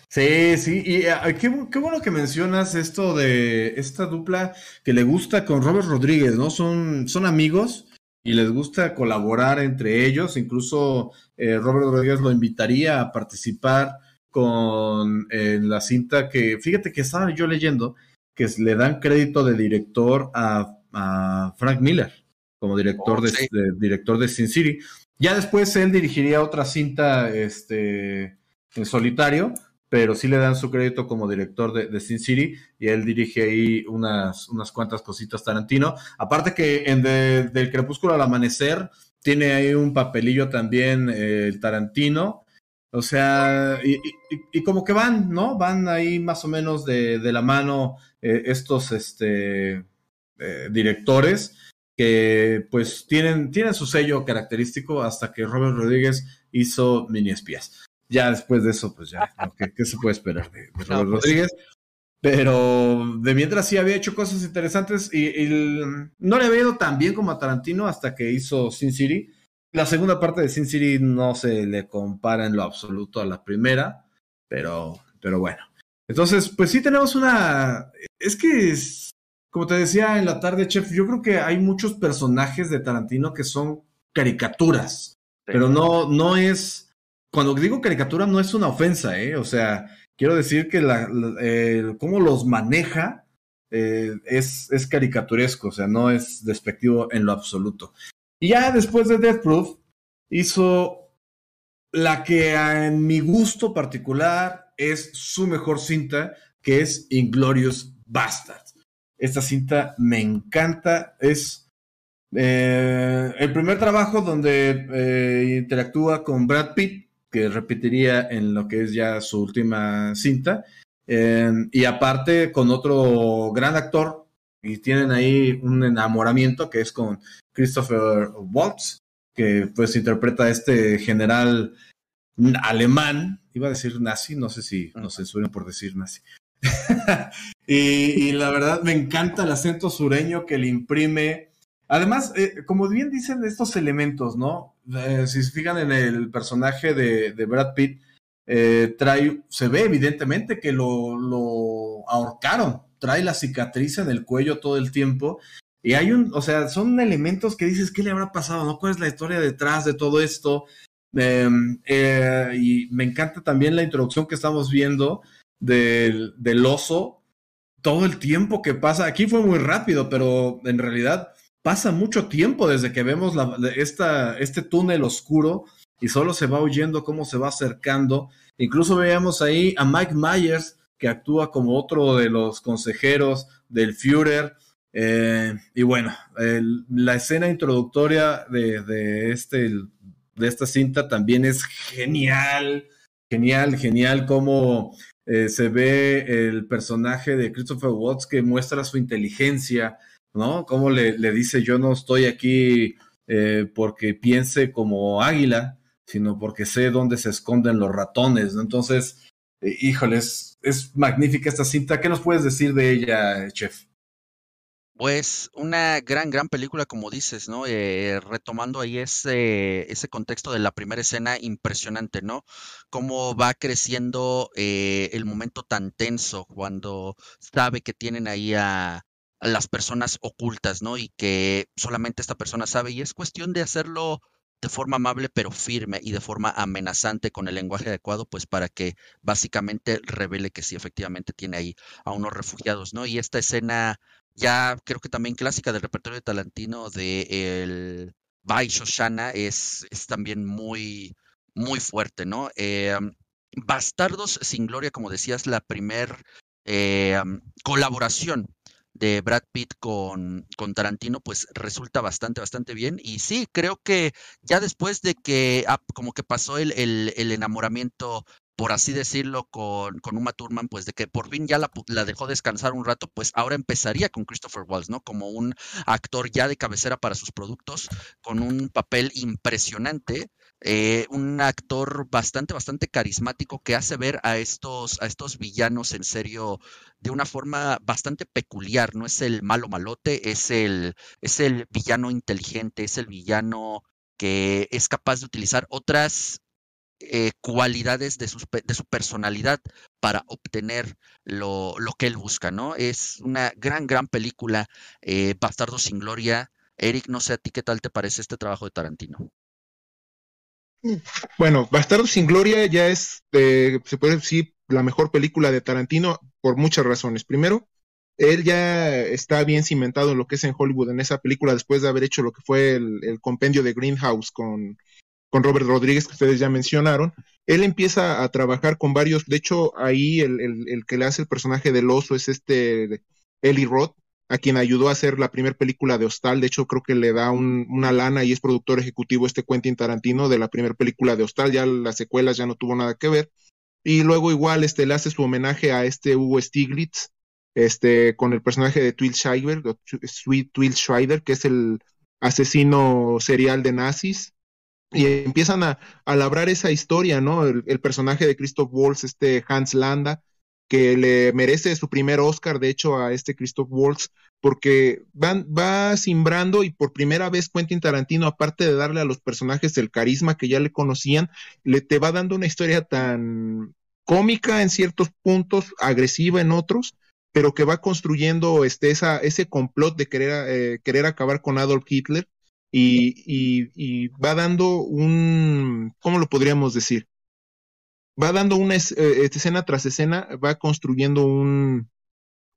Sí, sí, y qué, qué, bueno que mencionas esto de esta dupla que le gusta con Robert Rodríguez, ¿no? Son, son amigos y les gusta colaborar entre ellos. Incluso eh, Robert Rodríguez lo invitaría a participar con la cinta que, fíjate que estaba yo leyendo, que le dan crédito de director a, Frank Miller como director, oh, de, director de Sin City. Ya después él dirigiría otra cinta este, en solitario, pero sí le dan su crédito como director de, Sin City y él dirige ahí unas, unas cuantas cositas Tarantino. Aparte que en Del Crepúsculo al Amanecer tiene ahí un papelillo también eh, el Tarantino. O sea, y, como que van, ¿no? Van ahí más o menos de, la mano eh, estos este, eh, directores que pues tienen, tienen su sello característico hasta que Robert Rodríguez hizo Mini Espías ya después de eso, pues ya, ¿qué, se puede esperar de, Robert pues Rodríguez? Pero de mientras sí había hecho cosas interesantes y, no le había ido tan bien como a Tarantino hasta que hizo Sin City. La segunda parte de Sin City no se le compara en lo absoluto a la primera, pero, pero bueno. Entonces, pues sí tenemos una... Es que, como te decía en la tarde, Chef, yo creo que hay muchos personajes de Tarantino que son caricaturas, pero no, no es cuando digo caricatura no es una ofensa, ¿eh? O sea, quiero decir que la, cómo los maneja eh, es, es caricaturesco, o sea, no es despectivo en lo absoluto. Y ya después de Death Proof, hizo la que en mi gusto particular es su mejor cinta, que es Inglorious Bastards. Esta cinta me encanta. Es eh, el primer trabajo donde interactúa con Brad Pitt, que repetiría en lo que es ya su última cinta. y aparte con otro gran actor, y tienen ahí un enamoramiento que es con Christopher Waltz, que pues interpreta a este general alemán, iba a decir nazi, no sé si nos censuran por decir nazi. y, la verdad me encanta el acento sureño que le imprime. Además, eh, como bien dicen estos elementos, ¿no? Eh, si se fijan en el personaje de, Brad Pitt, eh, trae, se ve evidentemente que lo, lo ahorcaron, trae la cicatriz en el cuello todo el tiempo. Y hay un, o sea, son elementos que dices, ¿qué le habrá pasado? ¿No? ¿Cuál es la historia detrás de todo esto? Em, eh, y me encanta también la introducción que estamos viendo del, del, oso. Todo el tiempo que pasa, aquí fue muy rápido, pero en realidad pasa mucho tiempo desde que vemos la, esta, este túnel oscuro y solo se va oyendo cómo se va acercando. Incluso veíamos ahí a Mike Myers que actúa como otro de los consejeros del Führer. Eh, y bueno, la escena introductoria de, este, de esta cinta también es genial, genial, genial como eh, se ve el personaje de Christopher Watts que muestra su inteligencia, ¿no? Como le, dice, yo no estoy aquí eh, porque piense como águila, sino porque sé dónde se esconden los ratones. Entonces, híjoles, es magnífica esta cinta. ¿Qué nos puedes decir de ella, chef? Pues una gran, gran película, como dices, ¿no? Eh, retomando ahí ese, ese contexto de la primera escena, impresionante, ¿no? Cómo va creciendo eh, el momento tan tenso cuando sabe que tienen ahí a las personas ocultas, ¿no? Y que solamente esta persona sabe, y es cuestión de hacerlo de forma amable pero firme y de forma amenazante con el lenguaje adecuado, pues para que básicamente revele que sí efectivamente tiene ahí a unos refugiados, ¿no? Y esta escena ya creo que también clásica del repertorio de Talantino de el Bai Shoshana es, es también muy, muy fuerte, ¿no? Eh, Bastardos sin Gloria, como decías, la primer eh, colaboración de Brad Pitt con, con, Tarantino, pues resulta bastante, bastante bien. Y sí, creo que ya después de que ah, como que pasó el, el, enamoramiento por así decirlo, con, con Uma Thurman, pues de que por fin ya la, la, dejó descansar un rato, pues ahora empezaría con Christopher Waltz, ¿no? Como un actor ya de cabecera para sus productos, con un papel impresionante, eh, un actor bastante, bastante carismático que hace ver a estos, a estos villanos en serio de una forma bastante peculiar, no es el malo malote, es el, es el villano inteligente, es el villano que es capaz de utilizar otras eh, cualidades de, de, su personalidad para obtener lo, lo, que él busca, ¿no? Es una gran, gran película, eh, Bastardo sin Gloria. Eric, no sé a ti qué tal te parece este trabajo de Tarantino. Bueno, Bastardo sin Gloria ya es, eh, se puede decir, la mejor película de Tarantino por muchas razones. Primero, él ya está bien cimentado en lo que es en Hollywood en esa película después de haber hecho lo que fue el, compendio de Greenhouse con con Robert Rodríguez, que ustedes ya mencionaron, él empieza a trabajar con varios, de hecho ahí el, el, que le hace el personaje del oso es este Eli Roth, a quien ayudó a hacer la primera película de Hostal, de hecho creo que le da un, una lana y es productor ejecutivo este Quentin Tarantino de la primera película de Hostal, ya las secuelas ya no tuvo nada que ver, y luego igual este, le hace su homenaje a este Hugo Stiglitz, este, con el personaje de Twill Schreiber, Sweet Twill Schreiber, que es el asesino serial de nazis, y empiezan a, labrar esa historia, ¿no? El, personaje de Christoph Waltz, este Hans Landa, que le merece su primer Oscar, de hecho, a este Christoph Waltz, porque van, va simbrando y por primera vez Quentin Tarantino, aparte de darle a los personajes el carisma que ya le conocían, le te va dando una historia tan cómica en ciertos puntos, agresiva en otros, pero que va construyendo este, esa, ese complot de querer, eh, querer acabar con Adolf Hitler y, va dando un, ¿cómo lo podríamos decir? Va dando una eh, escena tras escena, va construyendo un,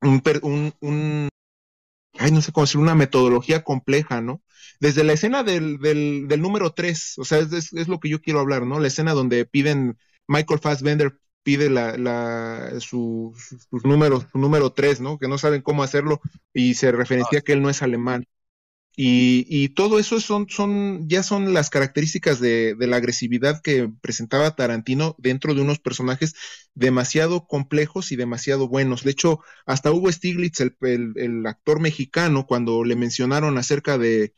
un, un, ay, no sé cómo decir, una metodología compleja, ¿no? Desde la escena del, del, del número 3, o sea, es, es, lo que yo quiero hablar, ¿no? La escena donde piden Michael Fassbender pide la, la, su, sus números, su número 3, ¿no? Que no saben cómo hacerlo y se referencia que él no es alemán. Y, y, todo eso son, son, ya son las características de, la agresividad que presentaba Tarantino dentro de unos personajes demasiado complejos y demasiado buenos. De hecho, hasta Hugo Stiglitz, el, actor mexicano, cuando le mencionaron acerca de,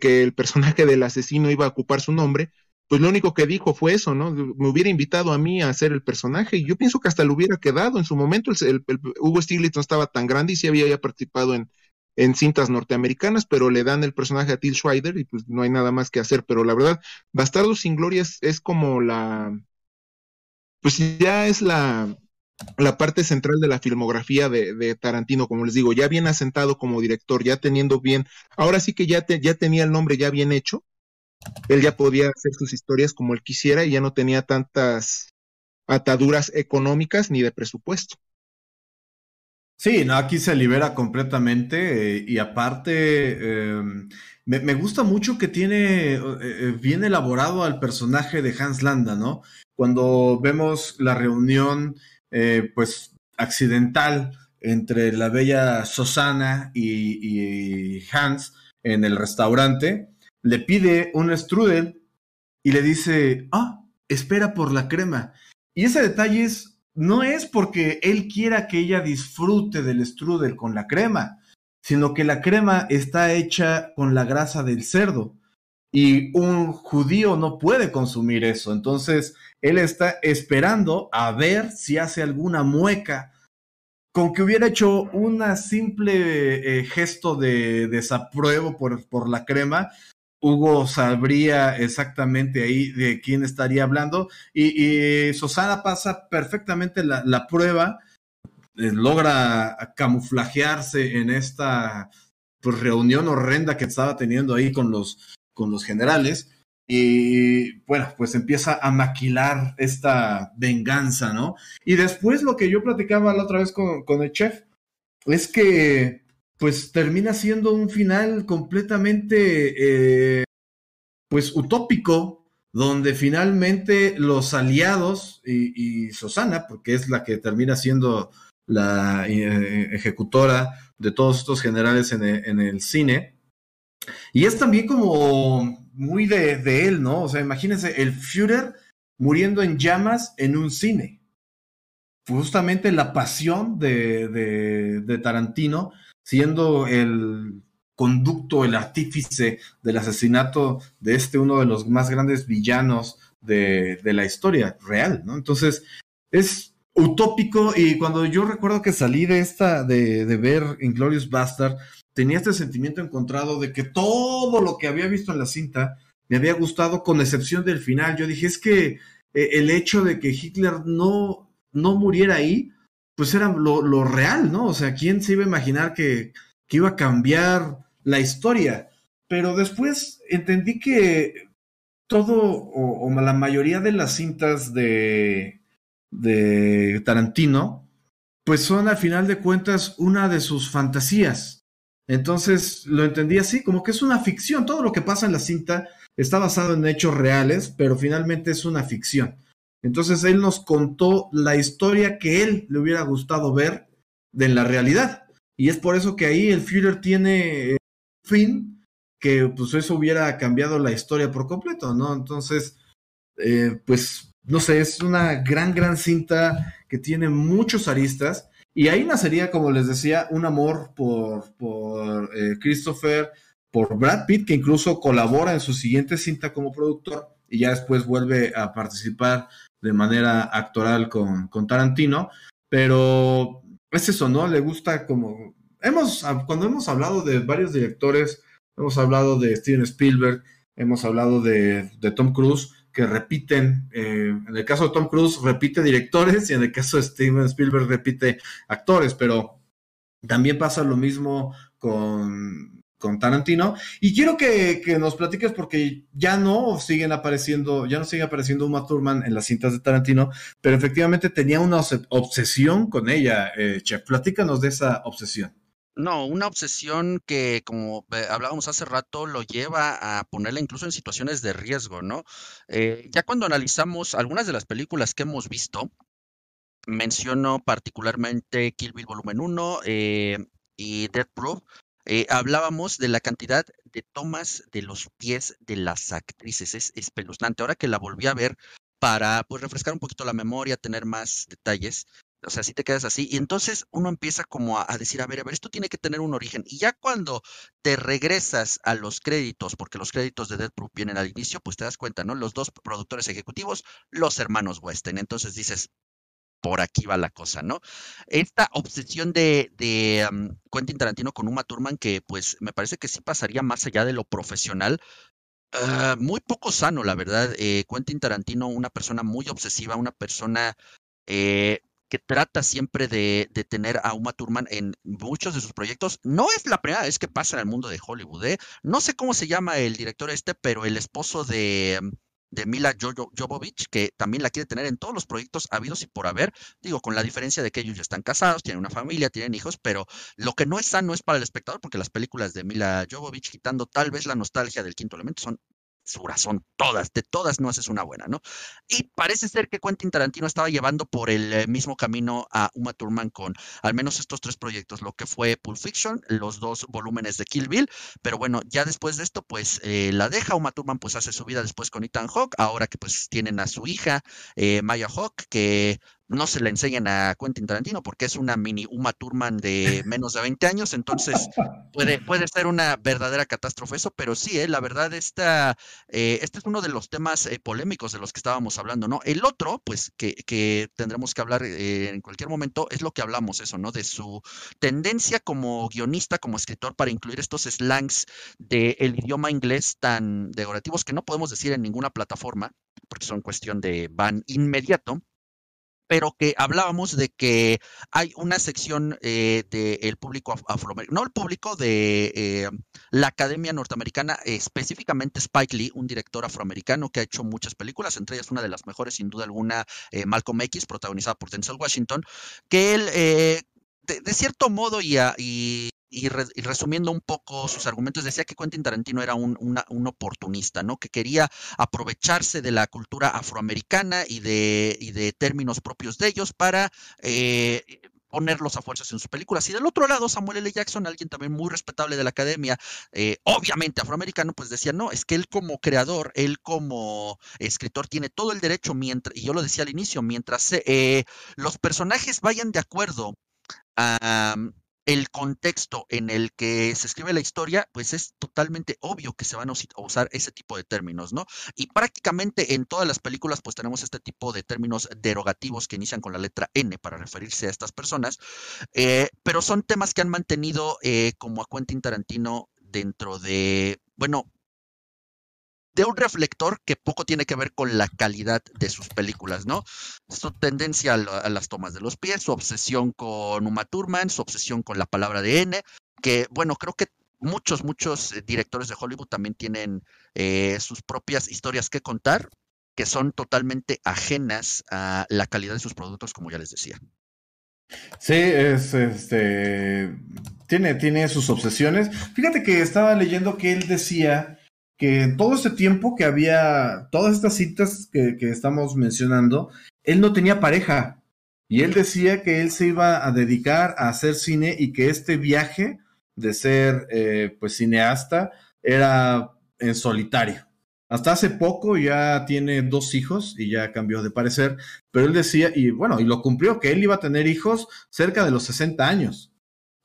que el personaje del asesino iba a ocupar su nombre, pues lo único que dijo fue eso, ¿no? Me hubiera invitado a mí a hacer el personaje y yo pienso que hasta lo hubiera quedado. En su momento el, Hugo Stiglitz no estaba tan grande y sí había ya participado en, en cintas norteamericanas, pero le dan el personaje a Till Schweider y pues no hay nada más que hacer. Pero la verdad, Bastardo sin Gloria es, como la, pues ya es la, la parte central de la filmografía de, de, Tarantino, como les digo, ya bien asentado como director, ya teniendo bien, ahora sí que ya, ya tenía el nombre ya bien hecho, él ya podía hacer sus historias como él quisiera y ya no tenía tantas ataduras económicas ni de presupuesto. Sí, no, aquí se libera completamente eh, y aparte em, me, gusta mucho que tiene eh, eh, bien elaborado al personaje de Hans Landa, ¿no? Cuando vemos la reunión, pues accidental entre la bella Susana y Hans en el restaurante, le pide un strudel y le dice, ah, espera por la crema. Y ese detalle es, no es porque él quiera que ella disfrute del strudel con la crema, sino que la crema está hecha con la grasa del cerdo. Y un judío no puede consumir eso. Entonces, él está esperando a ver si hace alguna mueca. Con que hubiera hecho un simple eh, gesto de desapruebo por, por la crema, Hugo sabría exactamente ahí de quién estaría hablando y, Susana pasa perfectamente la, prueba, eh, logra camuflajearse en esta pues, reunión horrenda que estaba teniendo ahí con los, con los generales y bueno, pues empieza a maquilar esta venganza, ¿no? Y después lo que yo platicaba la otra vez con, con el chef es que pues termina siendo un final completamente, eh, pues, utópico, donde finalmente los aliados y, Susana, porque es la que termina siendo la eh, ejecutora de todos estos generales en el, cine, y es también como muy de, él, ¿no? O sea, imagínense el Führer muriendo en llamas en un cine. Justamente la pasión de, de Tarantino siendo el conducto, el artífice del asesinato de este uno de los más grandes villanos de, la historia real, ¿no? Entonces, es utópico y cuando yo recuerdo que salí de esta, de, de ver Inglorious Bastard, tenía este sentimiento encontrado de que todo lo que había visto en la cinta me había gustado con excepción del final. Yo dije, es que eh, el hecho de que Hitler no, no muriera ahí, pues era lo, real, ¿no? O sea, ¿quién se iba a imaginar que, iba a cambiar la historia? Pero después entendí que todo o, la mayoría de las cintas de, de Tarantino, pues son al final de cuentas una de sus fantasías. Entonces lo entendí así, como que es una ficción. Todo lo que pasa en la cinta está basado en hechos reales, pero finalmente es una ficción. Entonces él nos contó la historia que él le hubiera gustado ver de la realidad. Y es por eso que ahí el Führer tiene eh, fin, que pues eso hubiera cambiado la historia por completo, ¿no? Entonces, eh, pues, no sé, es una gran, gran cinta que tiene muchos aristas. Y ahí nacería, como les decía, un amor por, por eh, Christopher, por Brad Pitt, que incluso colabora en su siguiente cinta como productor y ya después vuelve a participar de manera actoral con, con Tarantino, pero es eso, ¿no? Le gusta como... Hemos, cuando hemos hablado de varios directores, hemos hablado de Steven Spielberg, hemos hablado de, Tom Cruise, que repiten, eh, en el caso de Tom Cruise repite directores y en el caso de Steven Spielberg repite actores, pero también pasa lo mismo con, con Tarantino. Y quiero que, nos platiques porque ya no siguen apareciendo, ya no sigue apareciendo Uma Thurman en las cintas de Tarantino, pero efectivamente tenía una obsesión con ella, eh, Chef. Platícanos de esa obsesión. No, una obsesión que, como eh, hablábamos hace rato, lo lleva a ponerla incluso en situaciones de riesgo, ¿no? Eh, ya cuando analizamos algunas de las películas que hemos visto, menciono particularmente Kill Bill Volumen 1 eh, y Death Proof, eh, hablábamos de la cantidad de tomas de los pies de las actrices. Es espeluznante. Ahora que la volví a ver para pues, refrescar un poquito la memoria, tener más detalles, o sea, si te quedas así. Y entonces uno empieza como a, decir, a ver, a ver, esto tiene que tener un origen. Y ya cuando te regresas a los créditos, porque los créditos de Dead Proof vienen al inicio, pues te das cuenta, ¿no? Los dos productores ejecutivos, los hermanos Weston. Entonces dices, por aquí va la cosa, ¿no? Esta obsesión de, Quentin Tarantino con Uma Thurman, que pues me parece que sí pasaría más allá de lo profesional, ah, muy poco sano, la verdad. Eh, Quentin Tarantino, una persona muy obsesiva, una persona eh, que trata siempre de, de, tener a Uma Thurman en muchos de sus proyectos. No es la primera vez que pasa en el mundo de Hollywood, ¿eh? No sé cómo se llama el director este, pero el esposo de de Mila Jovovich, que también la quiere tener en todos los proyectos habidos y por haber, digo, con la diferencia de que ellos ya están casados, tienen una familia, tienen hijos, pero lo que no es sano es para el espectador, porque las películas de Mila Jovovich, quitando tal vez la nostalgia del quinto elemento, son son todas, de todas no haces una buena, ¿no? Y parece ser que Quentin Tarantino estaba llevando por el eh, mismo camino a Uma Thurman con al menos estos tres proyectos, lo que fue Pulp Fiction, los dos volúmenes de Kill Bill, pero bueno, ya después de esto, pues eh, la deja, Uma Thurman pues hace su vida después con Ethan Hawke, ahora que pues tienen a su hija, eh, Maya Hawke, que no se le enseñan a Quentin Tarantino porque es una mini Uma Thurman de menos de 20 años, entonces puede, puede ser una verdadera catástrofe eso, pero sí, eh, la verdad, esta, eh, este es uno de los temas eh, polémicos de los que estábamos hablando, ¿no? El otro, pues, que, que tendremos que hablar en cualquier momento, es lo que hablamos, eso, ¿no? De su tendencia como guionista, como escritor, para incluir estos slangs del idioma inglés tan decorativos que no podemos decir en ninguna plataforma, porque son cuestión de van inmediato pero que hablábamos de que hay una sección eh, del público afroamericano, no el público de eh, la Academia Norteamericana, específicamente Spike Lee, un director afroamericano que ha hecho muchas películas, entre ellas una de las mejores, sin duda alguna, eh, Malcolm X, protagonizada por Denzel Washington, que él, de, cierto modo, y, y y, resumiendo un poco sus argumentos, decía que Quentin Tarantino era un, un, oportunista, ¿no? Que quería aprovecharse de la cultura afroamericana y de, y de términos propios de ellos para eh, ponerlos a fuerzas en sus películas. Y del otro lado, Samuel L. Jackson, alguien también muy respetable de la academia, eh, obviamente afroamericano, pues decía, no, es que él como creador, él como escritor tiene todo el derecho, mientras, y yo lo decía al inicio, mientras eh, los personajes vayan de acuerdo a el contexto en el que se escribe la historia, pues es totalmente obvio que se van a usar ese tipo de términos, ¿no? Y prácticamente en todas las películas, pues tenemos este tipo de términos derogativos que inician con la letra N para referirse a estas personas, eh, pero son temas que han mantenido eh, como a Quentin Tarantino dentro de, bueno, de un reflector que poco tiene que ver con la calidad de sus películas, ¿no? Su tendencia a, las tomas de los pies, su obsesión con Uma Thurman, su obsesión con la palabra de N, que bueno, creo que muchos, muchos eh, directores de Hollywood también tienen eh, sus propias historias que contar, que son totalmente ajenas a la calidad de sus productos, como ya les decía. Sí, es este tiene, tiene sus obsesiones. Fíjate que estaba leyendo que él decía que todo este tiempo que había, todas estas citas que, estamos mencionando, él no tenía pareja. Y él decía que él se iba a dedicar a hacer cine y que este viaje de ser eh, pues cineasta era en solitario. Hasta hace poco ya tiene dos hijos y ya cambió de parecer, pero él decía, y bueno, y lo cumplió, que él iba a tener hijos cerca de los 60 años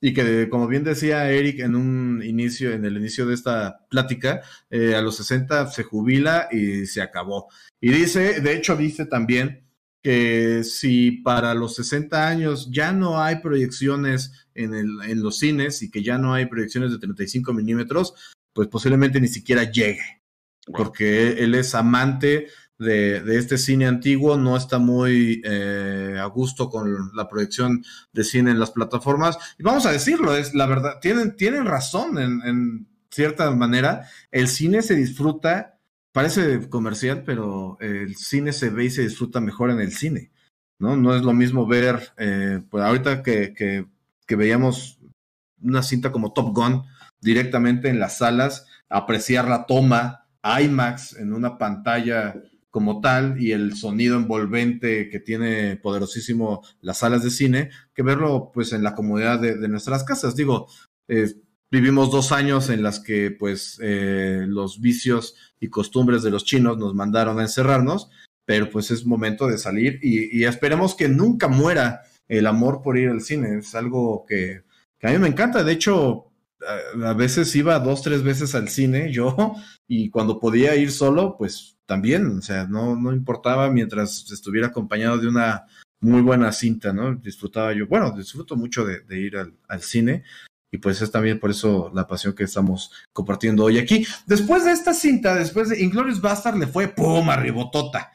y que como bien decía Eric en un inicio, en el inicio de esta plática, eh, a los 60 se jubila y se acabó. Y dice, de hecho dice también que si para los 60 años ya no hay proyecciones en, el, en los cines y que ya no hay proyecciones de 35 milímetros, pues posiblemente ni siquiera llegue, porque él es amante de, este cine antiguo, no está muy eh, a gusto con la proyección de cine en las plataformas. Y vamos a decirlo, es la verdad, tienen, tienen razón en, cierta manera. El cine se disfruta, parece comercial, pero el cine se ve y se disfruta mejor en el cine. No, no es lo mismo ver, eh, pues ahorita que, que, que veíamos una cinta como Top Gun directamente en las salas, apreciar la toma IMAX en una pantalla como tal y el sonido envolvente que tiene poderosísimo las salas de cine que verlo pues en la comodidad de, nuestras casas. Digo, eh, vivimos dos años en las que pues eh, los vicios y costumbres de los chinos nos mandaron a encerrarnos, pero pues es momento de salir y, esperemos que nunca muera el amor por ir al cine. Es algo que, que a mí me encanta. De hecho, a veces iba dos, tres veces al cine yo y cuando podía ir solo, pues también, o sea, no, no importaba mientras estuviera acompañado de una muy buena cinta, ¿no? Disfrutaba yo, bueno, disfruto mucho de, ir al, cine y pues es también por eso la pasión que estamos compartiendo hoy aquí. Después de esta cinta, después de Inglorious Bastard le fue ¡pum! arribotota.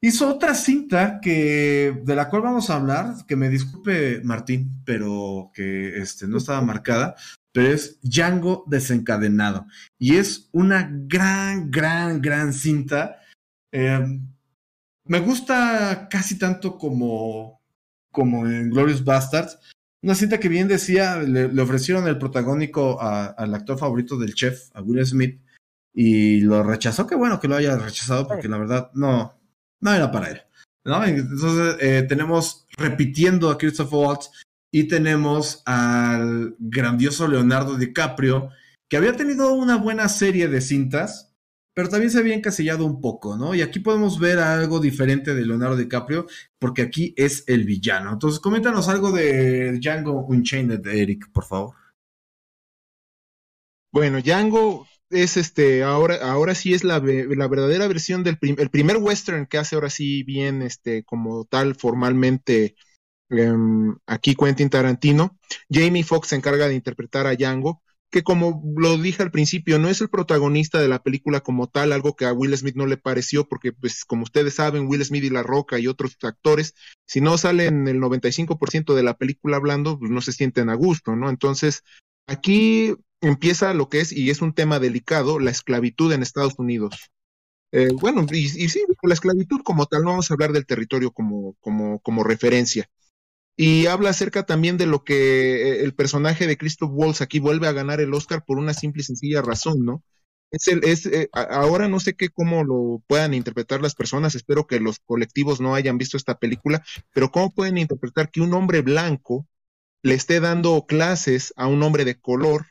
Hizo otra cinta que, de la cual vamos a hablar, que me disculpe Martín, pero que este, no estaba marcada, pero es Django desencadenado. Y es una gran, gran, gran cinta. Em, me gusta casi tanto como, como en Glorious Bastards. Una cinta que bien decía, le, ofrecieron el protagónico al actor favorito del chef, a Will Smith, y lo rechazó. Qué bueno que lo haya rechazado, porque la verdad no, no era para él. Entonces eh, tenemos repitiendo a Christopher Waltz y tenemos al grandioso Leonardo DiCaprio, que había tenido una buena serie de cintas, pero también se había encasillado un poco, ¿no? Y aquí podemos ver algo diferente de Leonardo DiCaprio, porque aquí es el villano. Entonces, coméntanos algo de Django Unchained, Eric, por favor. Bueno, Django es este, ahora, ahora sí es la, la verdadera versión del el primer western que hace ahora sí bien, este, como tal, formalmente Em, aquí Quentin Tarantino. Jamie Foxx se encarga de interpretar a Django, que como lo dije al principio, no es el protagonista de la película como tal, algo que a Will Smith no le pareció, porque pues como ustedes saben, Will Smith y La Roca y otros actores, si no salen el 95% de la película hablando, pues no se sienten a gusto, ¿no? Entonces, aquí empieza lo que es, y es un tema delicado, la esclavitud en Estados Unidos. Eh, bueno, y, y, sí, la esclavitud como tal, no vamos a hablar del territorio como, como, como referencia. Y habla acerca también de lo que eh, el personaje de Christoph Waltz aquí vuelve a ganar el Oscar por una simple y sencilla razón, ¿no? Es el, es, eh, ahora no sé qué cómo lo puedan interpretar las personas, espero que los colectivos no hayan visto esta película, pero cómo pueden interpretar que un hombre blanco le esté dando clases a un hombre de color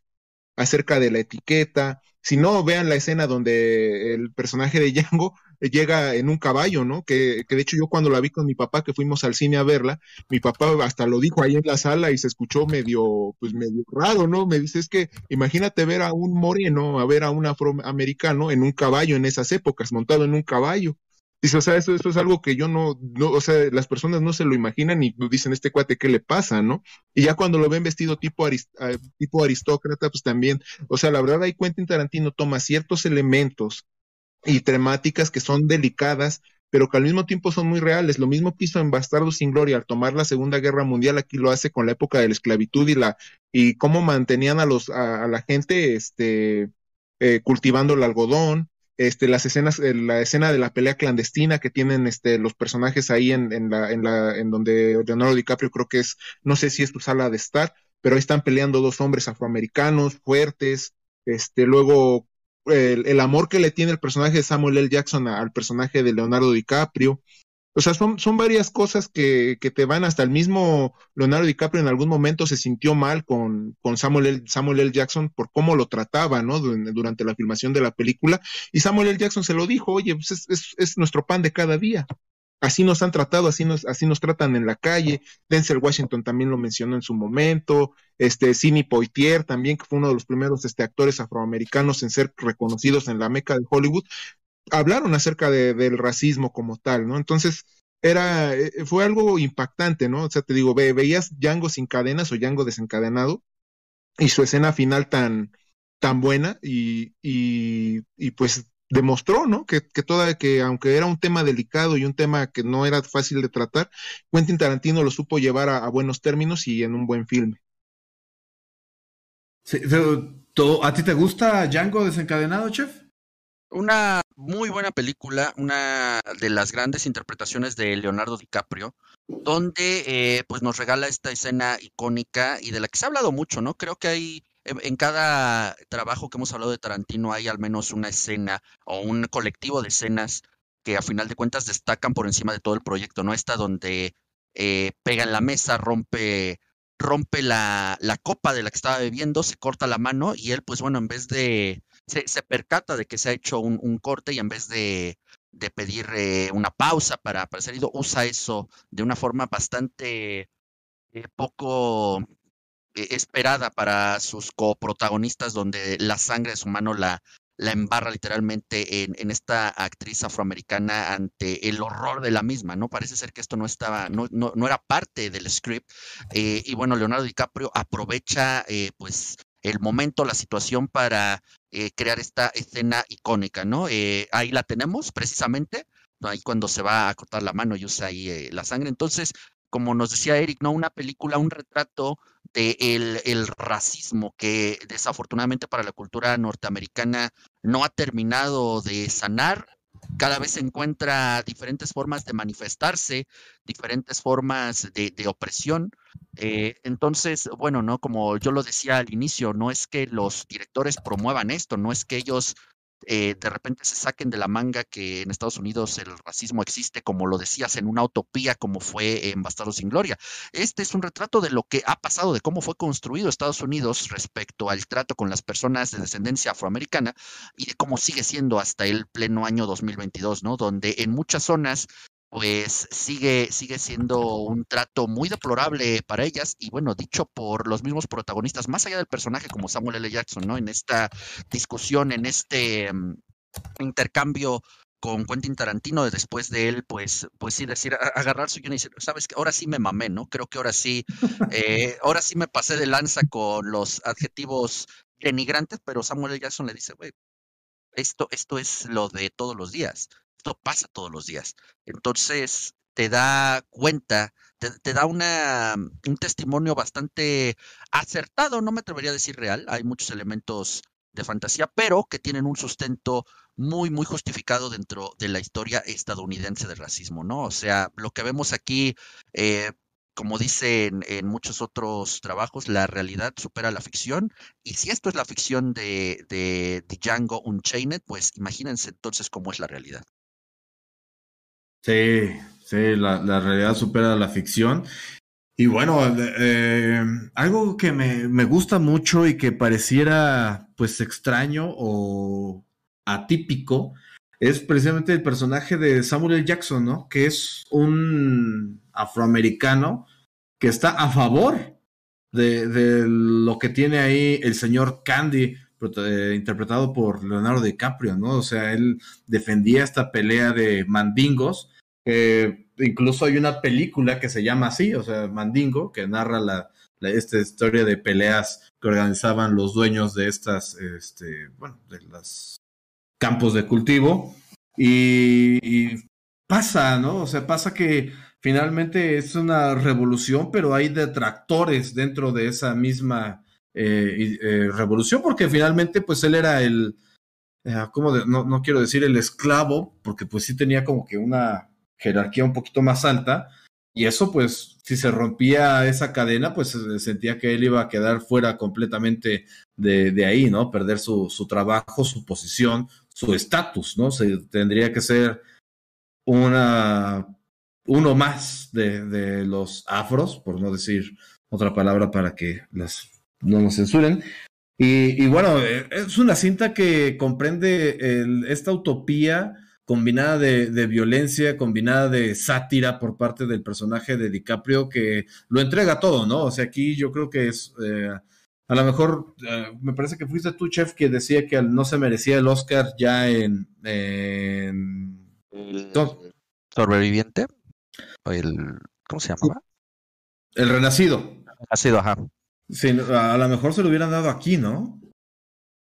acerca de la etiqueta. Si no, vean la escena donde el personaje de Django llega en un caballo, ¿no? Que, que, de hecho yo cuando la vi con mi papá, que fuimos al cine a verla, mi papá hasta lo dijo ahí en la sala y se escuchó medio, pues medio raro, ¿no? Me dice, es que imagínate ver a un moreno, a ver a un afroamericano en un caballo en esas épocas, montado en un caballo. Dice, o sea, eso, eso es algo que yo no, no, o sea, las personas no se lo imaginan y dicen, este cuate, ¿qué le pasa, no? Y ya cuando lo ven vestido tipo, aristócrata, pues también, o sea, la verdad ahí Quentin Tarantino toma ciertos elementos y temáticas que son delicadas, pero que al mismo tiempo son muy reales. Lo mismo hizo en Bastardo sin Gloria al tomar la Segunda Guerra Mundial, aquí lo hace con la época de la esclavitud y la y cómo mantenían a los a, la gente este eh, cultivando el algodón, este, las escenas, eh, la escena de la pelea clandestina que tienen este, los personajes ahí en, en, la, en, la, en donde Leonardo DiCaprio creo que es, no sé si es su sala de estar, pero ahí están peleando dos hombres afroamericanos fuertes, este, luego el, amor que le tiene el personaje de Samuel L. Jackson al personaje de Leonardo DiCaprio. O sea, son, varias cosas que, que, te van hasta el mismo Leonardo DiCaprio en algún momento se sintió mal con, con Samuel, L., Samuel L. Jackson por cómo lo trataba, ¿no? Durante la filmación de la película. Y Samuel L. Jackson se lo dijo, oye, pues es, es, es nuestro pan de cada día así nos han tratado, así nos, así nos tratan en la calle. Denzel Washington también lo mencionó en su momento. Este, Sidney Poitier también, que fue uno de los primeros este, actores afroamericanos en ser reconocidos en la meca de Hollywood, hablaron acerca del racismo como tal, ¿no? Entonces, era, eh, fue algo impactante, ¿no? O sea, te digo, ve, veías Django sin cadenas o Django desencadenado y su escena final tan, tan buena y, y, y pues demostró, ¿no? Que, que, toda, que aunque era un tema delicado y un tema que no era fácil de tratar, Quentin Tarantino lo supo llevar a, buenos términos y en un buen filme. ¿A ti te gusta Django desencadenado, chef? Una muy buena película, una de las grandes interpretaciones de Leonardo DiCaprio, donde eh, pues nos regala esta escena icónica y de la que se ha hablado mucho, ¿no? Creo que hay en cada trabajo que hemos hablado de Tarantino hay al menos una escena o un colectivo de escenas que a final de cuentas destacan por encima de todo el proyecto, ¿no? Esta donde eh, pega en la mesa, rompe, rompe la, la, copa de la que estaba bebiendo, se corta la mano y él, pues bueno, en vez de, se, se percata de que se ha hecho un, un corte y en vez de, de pedir eh, una pausa para, para ser ido, usa eso de una forma bastante eh, poco eh, esperada para sus coprotagonistas, donde la sangre de su mano la, la embarra literalmente en, en, esta actriz afroamericana ante el horror de la misma, ¿no? Parece ser que esto no estaba, no, no, no era parte del script. Y bueno, Leonardo DiCaprio aprovecha pues el momento, la situación para eh, crear esta escena icónica, ¿no? Eh, ahí la tenemos precisamente, ahí cuando se va a cortar la mano y usa ahí eh, la sangre. Entonces, como nos decía Eric, ¿no? Una película, un retrato de el, el, racismo que desafortunadamente para la cultura norteamericana no ha terminado de sanar cada vez se encuentra diferentes formas de manifestarse, diferentes formas de, opresión. Eh, entonces, bueno, ¿no? Como yo lo decía al inicio, no es que los directores promuevan esto, no es que ellos eh, de repente se saquen de la manga que en Estados Unidos el racismo existe, como lo decías, en una utopía como fue en Bastardo sin Gloria. Este es un retrato de lo que ha pasado, de cómo fue construido Estados Unidos respecto al trato con las personas de descendencia afroamericana y de cómo sigue siendo hasta el pleno año 2022, ¿no? Donde en muchas zonas pues sigue, sigue siendo un trato muy deplorable para ellas y bueno, dicho por los mismos protagonistas, más allá del personaje como Samuel L. Jackson, ¿no? En esta discusión, en este um, intercambio con Quentin Tarantino, después de él, pues, pues sí, decir, agarrar su guion y decir, sabes que ahora sí me mamé, ¿no? Creo que ahora sí, eh, ahora sí me pasé de lanza con los adjetivos denigrantes, pero Samuel L. Jackson le dice, güey, esto, esto es lo de todos los días esto pasa todos los días. Entonces, te da cuenta, te, da una, un testimonio bastante acertado, no me atrevería a decir real, hay muchos elementos de fantasía, pero que tienen un sustento muy, muy justificado dentro de la historia estadounidense del racismo, ¿no? O sea, lo que vemos aquí, eh, como dicen en muchos otros trabajos, la realidad supera la ficción. Y si esto es la ficción de, de, de Django Unchained, pues imagínense entonces cómo es la realidad. Sí, sí, la, realidad supera la ficción. Y bueno, eh, algo que me, me, gusta mucho y que pareciera pues extraño o atípico es precisamente el personaje de Samuel. Jackson, ¿no? Que es un afroamericano que está a favor de, de lo que tiene ahí el señor Candy, eh, interpretado por Leonardo DiCaprio, ¿no? O sea, él defendía esta pelea de mandingos. Eh, incluso hay una película que se llama así, o sea, Mandingo, que narra la, esta historia de peleas que organizaban los dueños de estas, este, bueno, de los campos de cultivo. Y, pasa, ¿no? O sea, pasa que finalmente es una revolución, pero hay detractores dentro de esa misma eh, eh, revolución, porque finalmente, pues él era el, eh, ¿cómo de, no, no, quiero decir el esclavo, porque pues sí tenía como que una jerarquía un poquito más alta, y eso pues, si se rompía esa cadena, pues sentía que él iba a quedar fuera completamente de, de ahí, ¿no? Perder su, su trabajo, su posición, su estatus, ¿no? Se, tendría que ser una uno más de, de, los afros, por no decir otra palabra para que las no nos censuren. Y, bueno, es una cinta que comprende esta utopía combinada de, de, violencia, combinada de sátira por parte del personaje de DiCaprio, que lo entrega todo, ¿no? O sea, aquí yo creo que es, eh, a lo mejor, eh, me parece que fuiste tú, chef, que decía que no se merecía el Oscar ya en... en... El sobreviviente. El, ¿Cómo se llamaba? El Renacido. Renacido, ajá. Sí, a lo mejor se lo hubieran dado aquí, ¿no?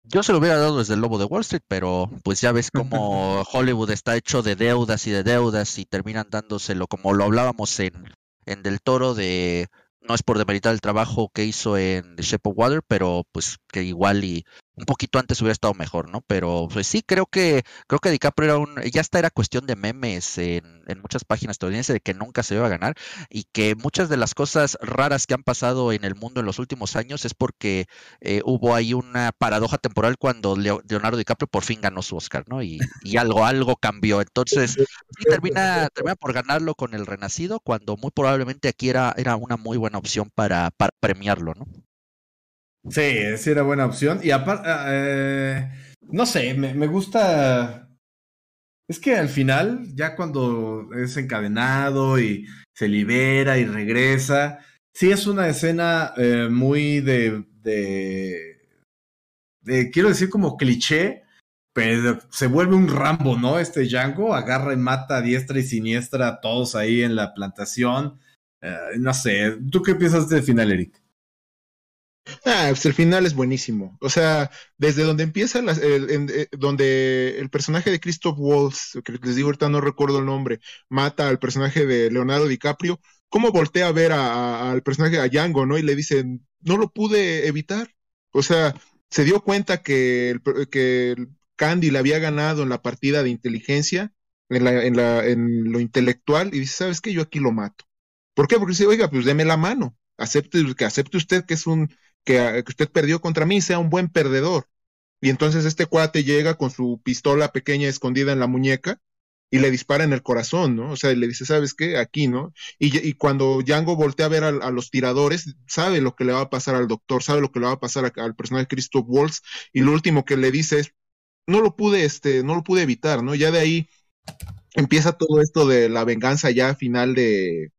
Yo se lo hubiera dado desde el Lobo de Wall Street, pero pues ya ves cómo Hollywood está hecho de deudas y de deudas y terminan dándoselo, como lo hablábamos en, en Del Toro, de no es por demeritar el trabajo que hizo en The Shape of Water, pero pues que igual y un poquito antes hubiera estado mejor, ¿no? Pero pues sí, creo que creo que DiCaprio era un ya esta era cuestión de memes en, en muchas páginas estadounidenses de que nunca se iba a ganar y que muchas de las cosas raras que han pasado en el mundo en los últimos años es porque eh, hubo ahí una paradoja temporal cuando Leonardo DiCaprio por fin ganó su Oscar, ¿no? Y, y algo algo cambió. Entonces, sí termina termina por ganarlo con El Renacido cuando muy probablemente aquí era era una muy buena opción para, para premiarlo, ¿no? Sí, sí era buena opción. Y aparte, eh, no sé, me, me, gusta. Es que al final, ya cuando es encadenado y se libera y regresa, sí es una escena eh, muy de, de, quiero decir como cliché, pero se vuelve un Rambo, ¿no? Este Django agarra y mata a diestra y siniestra a todos ahí en la plantación. Eh, no sé, ¿tú qué piensas del final, Eric? Ah, pues el final es buenísimo. O sea, desde donde empieza, la, eh, donde el personaje de Christoph Waltz, que les digo ahorita no recuerdo el nombre, mata al personaje de Leonardo DiCaprio, ¿cómo voltea a ver al personaje, a Django, ¿no? Y le dice, no lo pude evitar. O sea, se dio cuenta que, que Candy le había ganado en la partida de inteligencia, en, la, en, la, en lo intelectual, y dice, ¿sabes qué? Yo aquí lo mato. ¿Por qué? Porque dice, oiga, pues deme la mano. Acepte, que acepte usted que es un que, usted perdió contra mí, sea un buen perdedor. Y entonces este cuate llega con su pistola pequeña escondida en la muñeca y le dispara en el corazón, ¿no? O sea, le dice, ¿sabes qué? Aquí, ¿no? Y, cuando Django voltea a ver a, los tiradores, sabe lo que le va a pasar al doctor, sabe lo que le va a pasar a, al personaje de Christoph Waltz, y lo último que le dice es, no lo pude, este, no lo pude evitar, ¿no? Ya de ahí empieza todo esto de la venganza ya final de,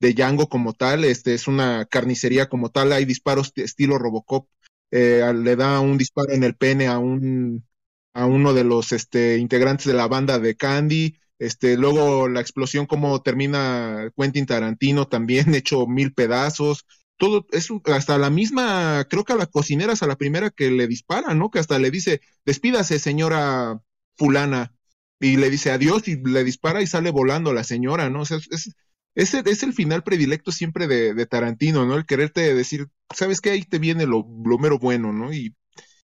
de Django como tal, este es una carnicería como tal, hay disparos estilo Robocop, eh, le da un disparo en el pene a un a uno de los este, integrantes de la banda de Candy, este, luego la explosión como termina Quentin Tarantino también hecho mil pedazos, todo eso, hasta la misma, creo que a la cocinera es a la primera que le dispara, ¿no? Que hasta le dice, despídase señora fulana, y le dice adiós y le dispara y sale volando la señora, ¿no? O sea, es, ese es el final predilecto siempre de, de, Tarantino, ¿no? El quererte decir, ¿sabes qué? Ahí te viene lo, lo mero bueno, ¿no? Y,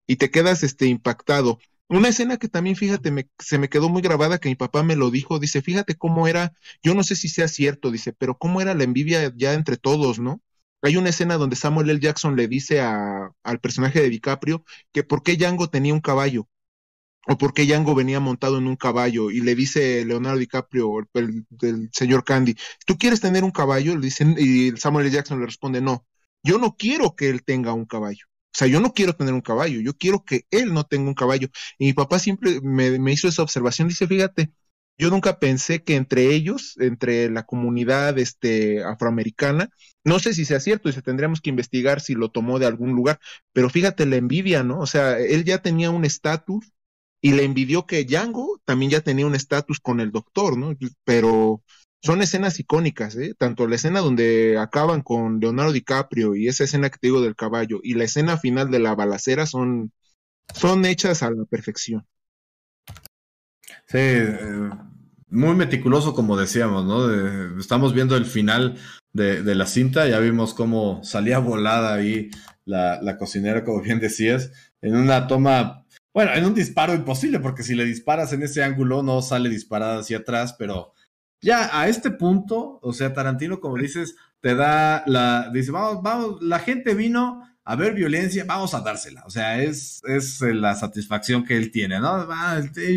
y, te quedas este, impactado. Una escena que también, fíjate, me, se me quedó muy grabada, que mi papá me lo dijo, dice, fíjate cómo era, yo no sé si sea cierto, dice, pero cómo era la envidia ya entre todos, ¿no? Hay una escena donde Samuel L. Jackson le dice a, al personaje de DiCaprio que por qué Django tenía un caballo o por qué Django venía montado en un caballo y le dice Leonardo DiCaprio, el, el, señor Candy, ¿tú quieres tener un caballo? Le dicen, y Samuel L. Jackson le responde, no, yo no quiero que él tenga un caballo. O sea, yo no quiero tener un caballo, yo quiero que él no tenga un caballo. Y mi papá siempre me, me hizo esa observación, dice, fíjate, yo nunca pensé que entre ellos, entre la comunidad este, afroamericana, no sé si sea cierto, y se tendríamos que investigar si lo tomó de algún lugar, pero fíjate la envidia, ¿no? O sea, él ya tenía un estatus y le envidió que Django también ya tenía un estatus con el doctor, ¿no? Pero son escenas icónicas, ¿eh? Tanto la escena donde acaban con Leonardo DiCaprio y esa escena que te digo del caballo y la escena final de la balacera son, son hechas a la perfección. Sí, eh, muy meticuloso como decíamos, ¿no? Estamos viendo el final de, de, la cinta, ya vimos cómo salía volada ahí la, la cocinera, como bien decías, en una toma bueno, en un disparo imposible, porque si le disparas en ese ángulo no sale disparada hacia atrás, pero ya a este punto, o sea, Tarantino, como dices, te da la, dice, vamos, vamos, la gente vino a ver violencia, vamos a dársela. O sea, es, es la satisfacción que él tiene, ¿no?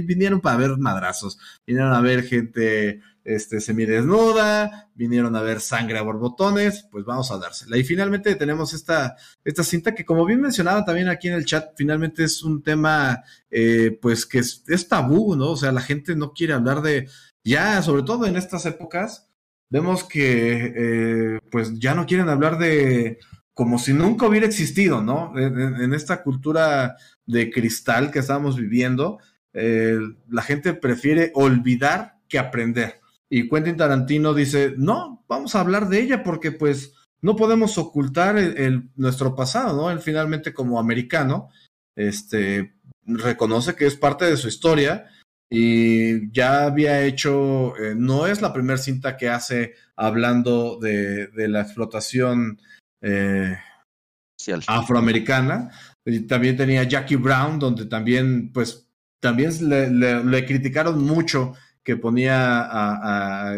vinieron para ver madrazos, vinieron a ver gente este, semidesnuda, vinieron a ver sangre a borbotones, pues vamos a dársela. Y finalmente tenemos esta, esta cinta que, como bien mencionaba también aquí en el chat, finalmente es un tema, eh, pues que es, tabú, ¿no? O sea, la gente no quiere hablar de, ya, sobre todo en estas épocas, vemos que, eh, pues ya no quieren hablar de, como si nunca hubiera existido, ¿no? En, esta cultura de cristal que estamos viviendo, eh, la gente prefiere olvidar que aprender. Y Quentin Tarantino dice, no, vamos a hablar de ella porque pues no podemos ocultar el, el, nuestro pasado, ¿no? Él finalmente como americano, este, reconoce que es parte de su historia y ya había hecho, eh, no es la primera cinta que hace hablando de, de la explotación, eh, afroamericana. Y también tenía Jackie Brown, donde también, pues, también le, criticaron mucho que ponía a,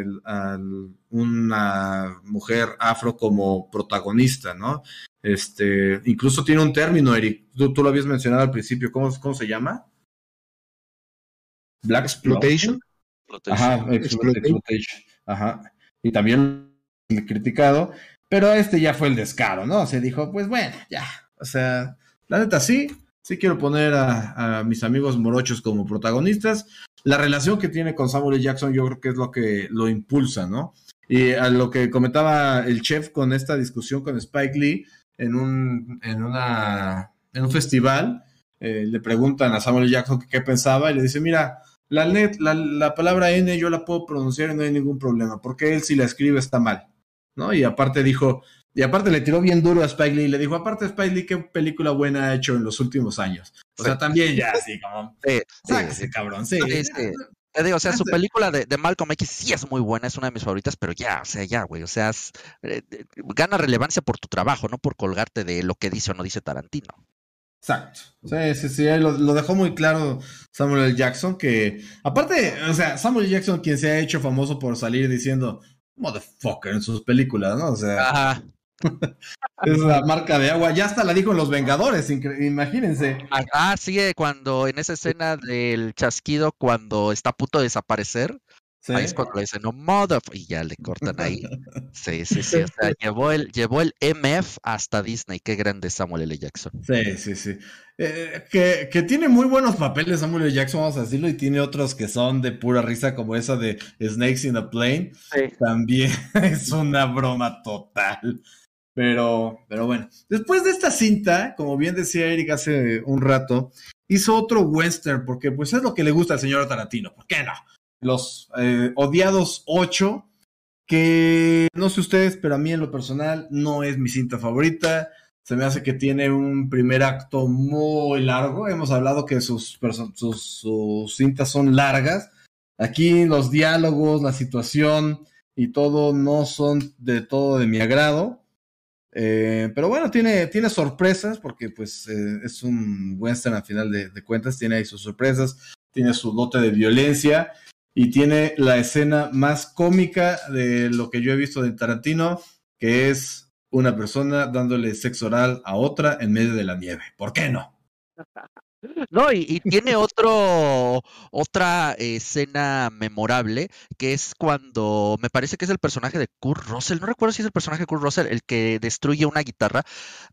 una mujer afro como protagonista, ¿no? Este, incluso tiene un término, Eric, tú, lo habías mencionado al principio, ¿cómo, cómo se llama? Black Exploitation. Ajá, exploitation. Ajá. Y también criticado, pero este ya fue el descaro, ¿no? Se dijo, pues bueno, ya. O sea, la neta sí, sí quiero poner a, mis amigos morochos como protagonistas. La relación que tiene con Samuel. Jackson yo creo que es lo que lo impulsa, ¿no? Y a lo que comentaba el chef con esta discusión con Spike Lee en un, en una, en un festival, eh, le preguntan a Samuel. Jackson qué pensaba y le dice, mira, la, la, palabra N yo la puedo pronunciar y no hay ningún problema, porque él si la escribe está mal, ¿no? Y aparte dijo, y aparte le tiró bien duro a Spike Lee y le dijo, aparte Spike Lee, qué película buena ha hecho en los últimos años. O sea, también ya, así como, sí, cabrón, sí. Te digo, o sea, su película de, Malcolm X sí es muy buena, es una de mis favoritas, pero ya, o sea, ya, güey, o sea, eh, gana relevancia por tu trabajo, no por colgarte de lo que dice o no dice Tarantino. Exacto. Sí, sí, sí, lo, lo, dejó muy claro Samuel L. Jackson, que aparte, o sea, Samuel L. Jackson, quien se ha hecho famoso por salir diciendo motherfucker en sus películas, ¿no? O sea, es la marca de agua, ya hasta la dijo en Los Vengadores, imagínense. Ah, sí, cuando en esa escena del chasquido, cuando está a punto de desaparecer, Ahí es cuando le dicen, no, mother, y ya le cortan ahí. Sí, sí, sí. O sea, llevó el, llevó el MF hasta Disney. Qué grande Samuel L. Jackson. Sí, sí, sí. Eh, que, que, tiene muy buenos papeles Samuel L. Jackson, vamos a decirlo, y tiene otros que son de pura risa, como esa de Snakes in a Plane. También es una broma total. Pero, pero bueno, después de esta cinta, como bien decía Eric hace un rato, hizo otro western, porque pues es lo que le gusta al señor Tarantino. ¿Por qué no? los eh, odiados 8, que no sé ustedes, pero a mí en lo personal no es mi cinta favorita. Se me hace que tiene un primer acto muy largo. Hemos hablado que sus, sus, cintas son largas. Aquí los diálogos, la situación y todo no son de todo de mi agrado. Eh, pero bueno, tiene, tiene sorpresas porque pues eh, es un western a final de, cuentas, tiene ahí sus sorpresas, tiene su dote de violencia y tiene la escena más cómica de lo que yo he visto de Tarantino, que es una persona dándole sexo oral a otra en medio de la nieve. ¿Por qué no? No, y, tiene otro, otra escena memorable, que es cuando me parece que es el personaje de Kurt Russell, no recuerdo si es el personaje de Kurt Russell el que destruye una guitarra.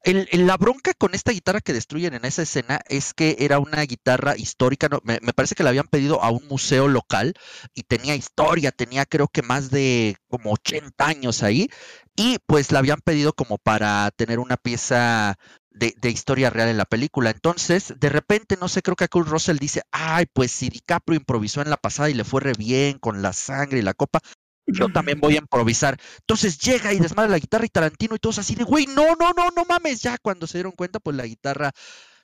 El, la bronca con esta guitarra que destruyen en esa escena es que era una guitarra histórica, me, me parece que la habían pedido a un museo local y tenía historia, tenía creo que más de como 80 años ahí, y pues la habían pedido como para tener una pieza de, historia real en la película. Entonces, de repente, no sé, creo que Kurt Russell dice, ay, pues si DiCaprio improvisó en la pasada y le fue re bien con la sangre y la copa, yo también voy a improvisar. Entonces llega y desmadra la guitarra y Tarantino y todos así de, güey, no, no, no, no mames. Ya cuando se dieron cuenta, pues la guitarra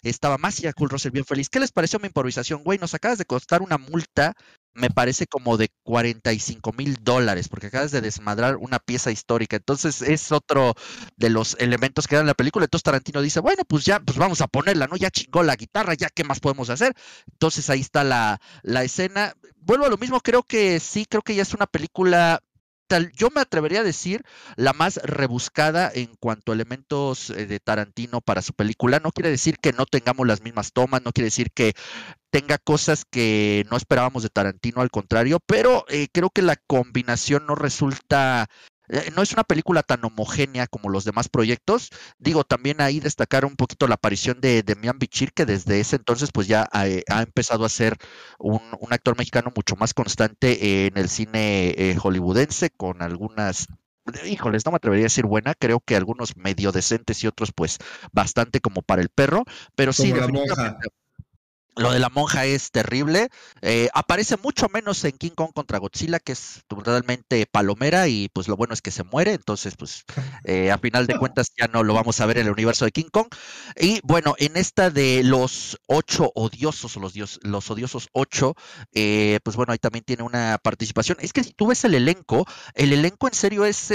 estaba más y a Kurt Russell bien feliz. ¿Qué les pareció mi improvisación? Güey, nos acabas de costar una multa me parece como de 45 mil dólares, porque acabas de desmadrar una pieza histórica. Entonces es otro de los elementos que dan la película. Entonces Tarantino dice, bueno, pues ya, pues vamos a ponerla, ¿no? Ya chingó la guitarra, ya qué más podemos hacer. Entonces ahí está la, la escena. Vuelvo a lo mismo, creo que sí, creo que ya es una película yo me atrevería a decir la más rebuscada en cuanto a elementos eh, de Tarantino para su película. No quiere decir que no tengamos las mismas tomas, no quiere decir que tenga cosas que no esperábamos de Tarantino, al contrario, pero eh, creo que la combinación no resulta no es una película tan homogénea como los demás proyectos. Digo, también ahí destacar un poquito la aparición de Demian Bichir, que desde ese entonces pues ya eh, ha, empezado a ser un, actor mexicano mucho más constante en el cine eh, hollywoodense, con algunas híjoles, no me atrevería a decir buena, creo que algunos medio decentes y otros pues bastante como para el perro, pero sí, definitivamente, lo de la monja es terrible. Eh, aparece mucho menos en King Kong contra Godzilla, que es totalmente palomera, y pues lo bueno es que se muere. Entonces, pues eh, a final de cuentas ya no lo vamos a ver en el universo de King Kong. Y bueno, en esta de los ocho odiosos, o los, dios, los odiosos ocho, eh, pues bueno, ahí también tiene una participación. Es que si tú ves el elenco, el elenco en serio es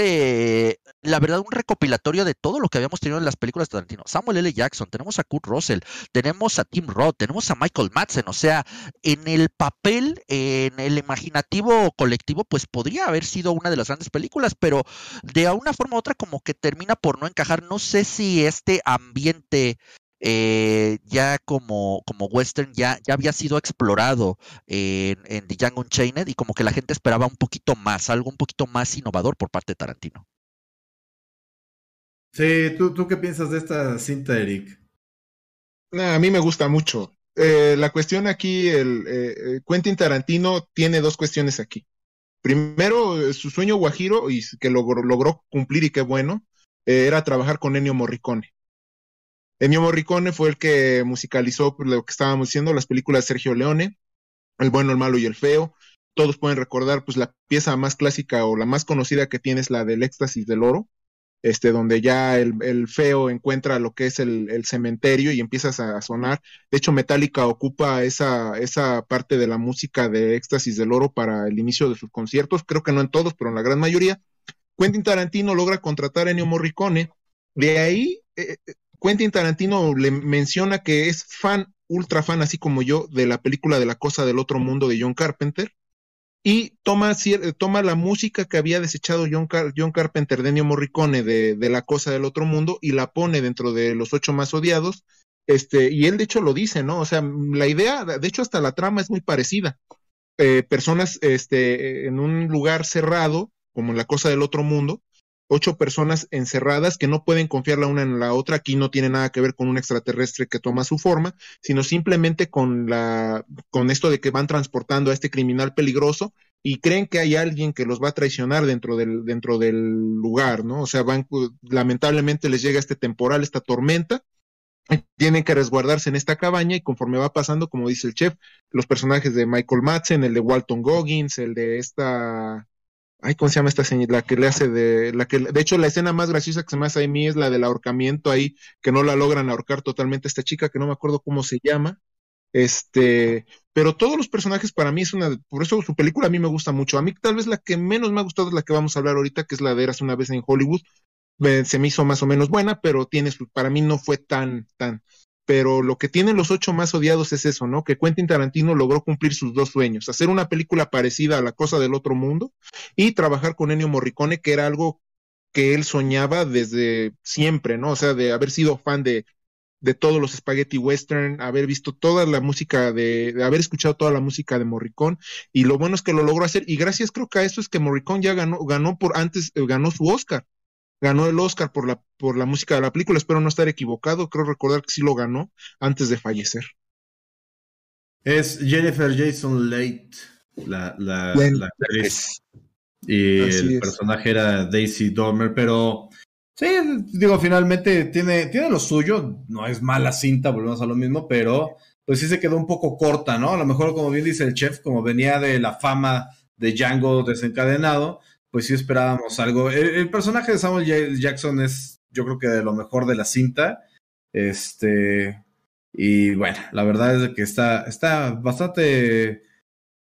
la verdad, un recopilatorio de todo lo que habíamos tenido en las películas de Tarantino. Samuel L. Jackson, tenemos a Kurt Russell, tenemos a Tim Roth, tenemos a Michael Madsen. O sea, en el papel, en el imaginativo colectivo, pues podría haber sido una de las grandes películas, pero de una forma u otra como que termina por no encajar. No sé si este ambiente eh, ya como, como western ya, ya había sido explorado en, en The Young Unchained y como que la gente esperaba un poquito más, algo un poquito más innovador por parte de Tarantino. Sí, ¿tú, tú qué piensas de esta cinta, Eric? a mí me gusta mucho. Eh, la cuestión aquí, el eh, Quentin Tarantino tiene dos cuestiones aquí. Primero, su sueño guajiro, y que logró, logró cumplir y qué bueno, era trabajar con Ennio Morricone. Ennio Morricone fue el que musicalizó pues, lo que estábamos diciendo, las películas de Sergio Leone, El bueno, el malo y el feo. Todos pueden recordar, pues, la pieza más clásica o la más conocida que tiene es la del éxtasis del oro, este, donde ya el, feo encuentra lo que es el, cementerio y empiezas a, sonar. De hecho, Metallica ocupa esa, esa parte de la música de éxtasis del oro para el inicio de sus conciertos, creo que no en todos, pero en la gran mayoría. Quentin Tarantino logra contratar a Ennio Morricone. De ahí, eh, eh, Quentin Tarantino le menciona que es fan, ultra fan, así como yo, de la película de la cosa del otro mundo de John Carpenter, y toma, toma la música que había desechado John, John Carpenter de Ennio Morricone de, de, La cosa del otro mundo y la pone dentro de los ocho más odiados, este, y él de hecho lo dice, ¿no? O sea, la idea, de hecho hasta la trama es muy parecida. Eh, personas este, en un lugar cerrado, como en La cosa del otro mundo, ocho personas encerradas que no pueden confiar la una en la otra. Aquí no tiene nada que ver con un extraterrestre que toma su forma, sino simplemente con la, con esto de que van transportando a este criminal peligroso y creen que hay alguien que los va a traicionar dentro del, dentro del lugar, ¿no? O sea, van, lamentablemente les llega este temporal, esta tormenta, tienen que resguardarse en esta cabaña y conforme va pasando, como dice el chef, los personajes de Michael Madsen, el de Walton Goggins, el de esta Ay, ¿cómo se llama esta señora? La que le hace de. la que De hecho, la escena más graciosa que se me hace a mí es la del ahorcamiento ahí, que no la logran ahorcar totalmente esta chica, que no me acuerdo cómo se llama. Este. Pero todos los personajes para mí es una. Por eso su película a mí me gusta mucho. A mí, tal vez la que menos me ha gustado es la que vamos a hablar ahorita, que es la de Eras una vez en Hollywood. se me hizo más o menos buena, pero tiene para mí no fue tan, tan pero lo que tienen los ocho más odiados es eso, ¿no? Que Quentin Tarantino logró cumplir sus dos sueños, hacer una película parecida a La Cosa del Otro Mundo y trabajar con Ennio Morricone, que era algo que él soñaba desde siempre, ¿no? O sea, de haber sido fan de, de todos los spaghetti western, haber visto toda la música de, de, haber escuchado toda la música de Morricone, y lo bueno es que lo logró hacer, y gracias creo que a eso es que Morricone ya ganó, ganó por antes, eh, ganó su Oscar, ganó el Oscar por la, por la música de la película, espero no estar equivocado, creo recordar que sí lo ganó antes de fallecer. Es Jennifer Jason Leigh, la, la, actriz. Y el personaje era Daisy Dormer, pero sí, digo, finalmente tiene, tiene lo suyo, no es mala cinta, volvemos a lo mismo, pero pues sí se quedó un poco corta, ¿no? A lo mejor, como bien dice el chef, como venía de la fama de Django desencadenado, pues sí esperábamos algo. El, personaje de Samuel Jackson es, yo creo que de lo mejor de la cinta. Este. Y bueno, la verdad es que está, está bastante.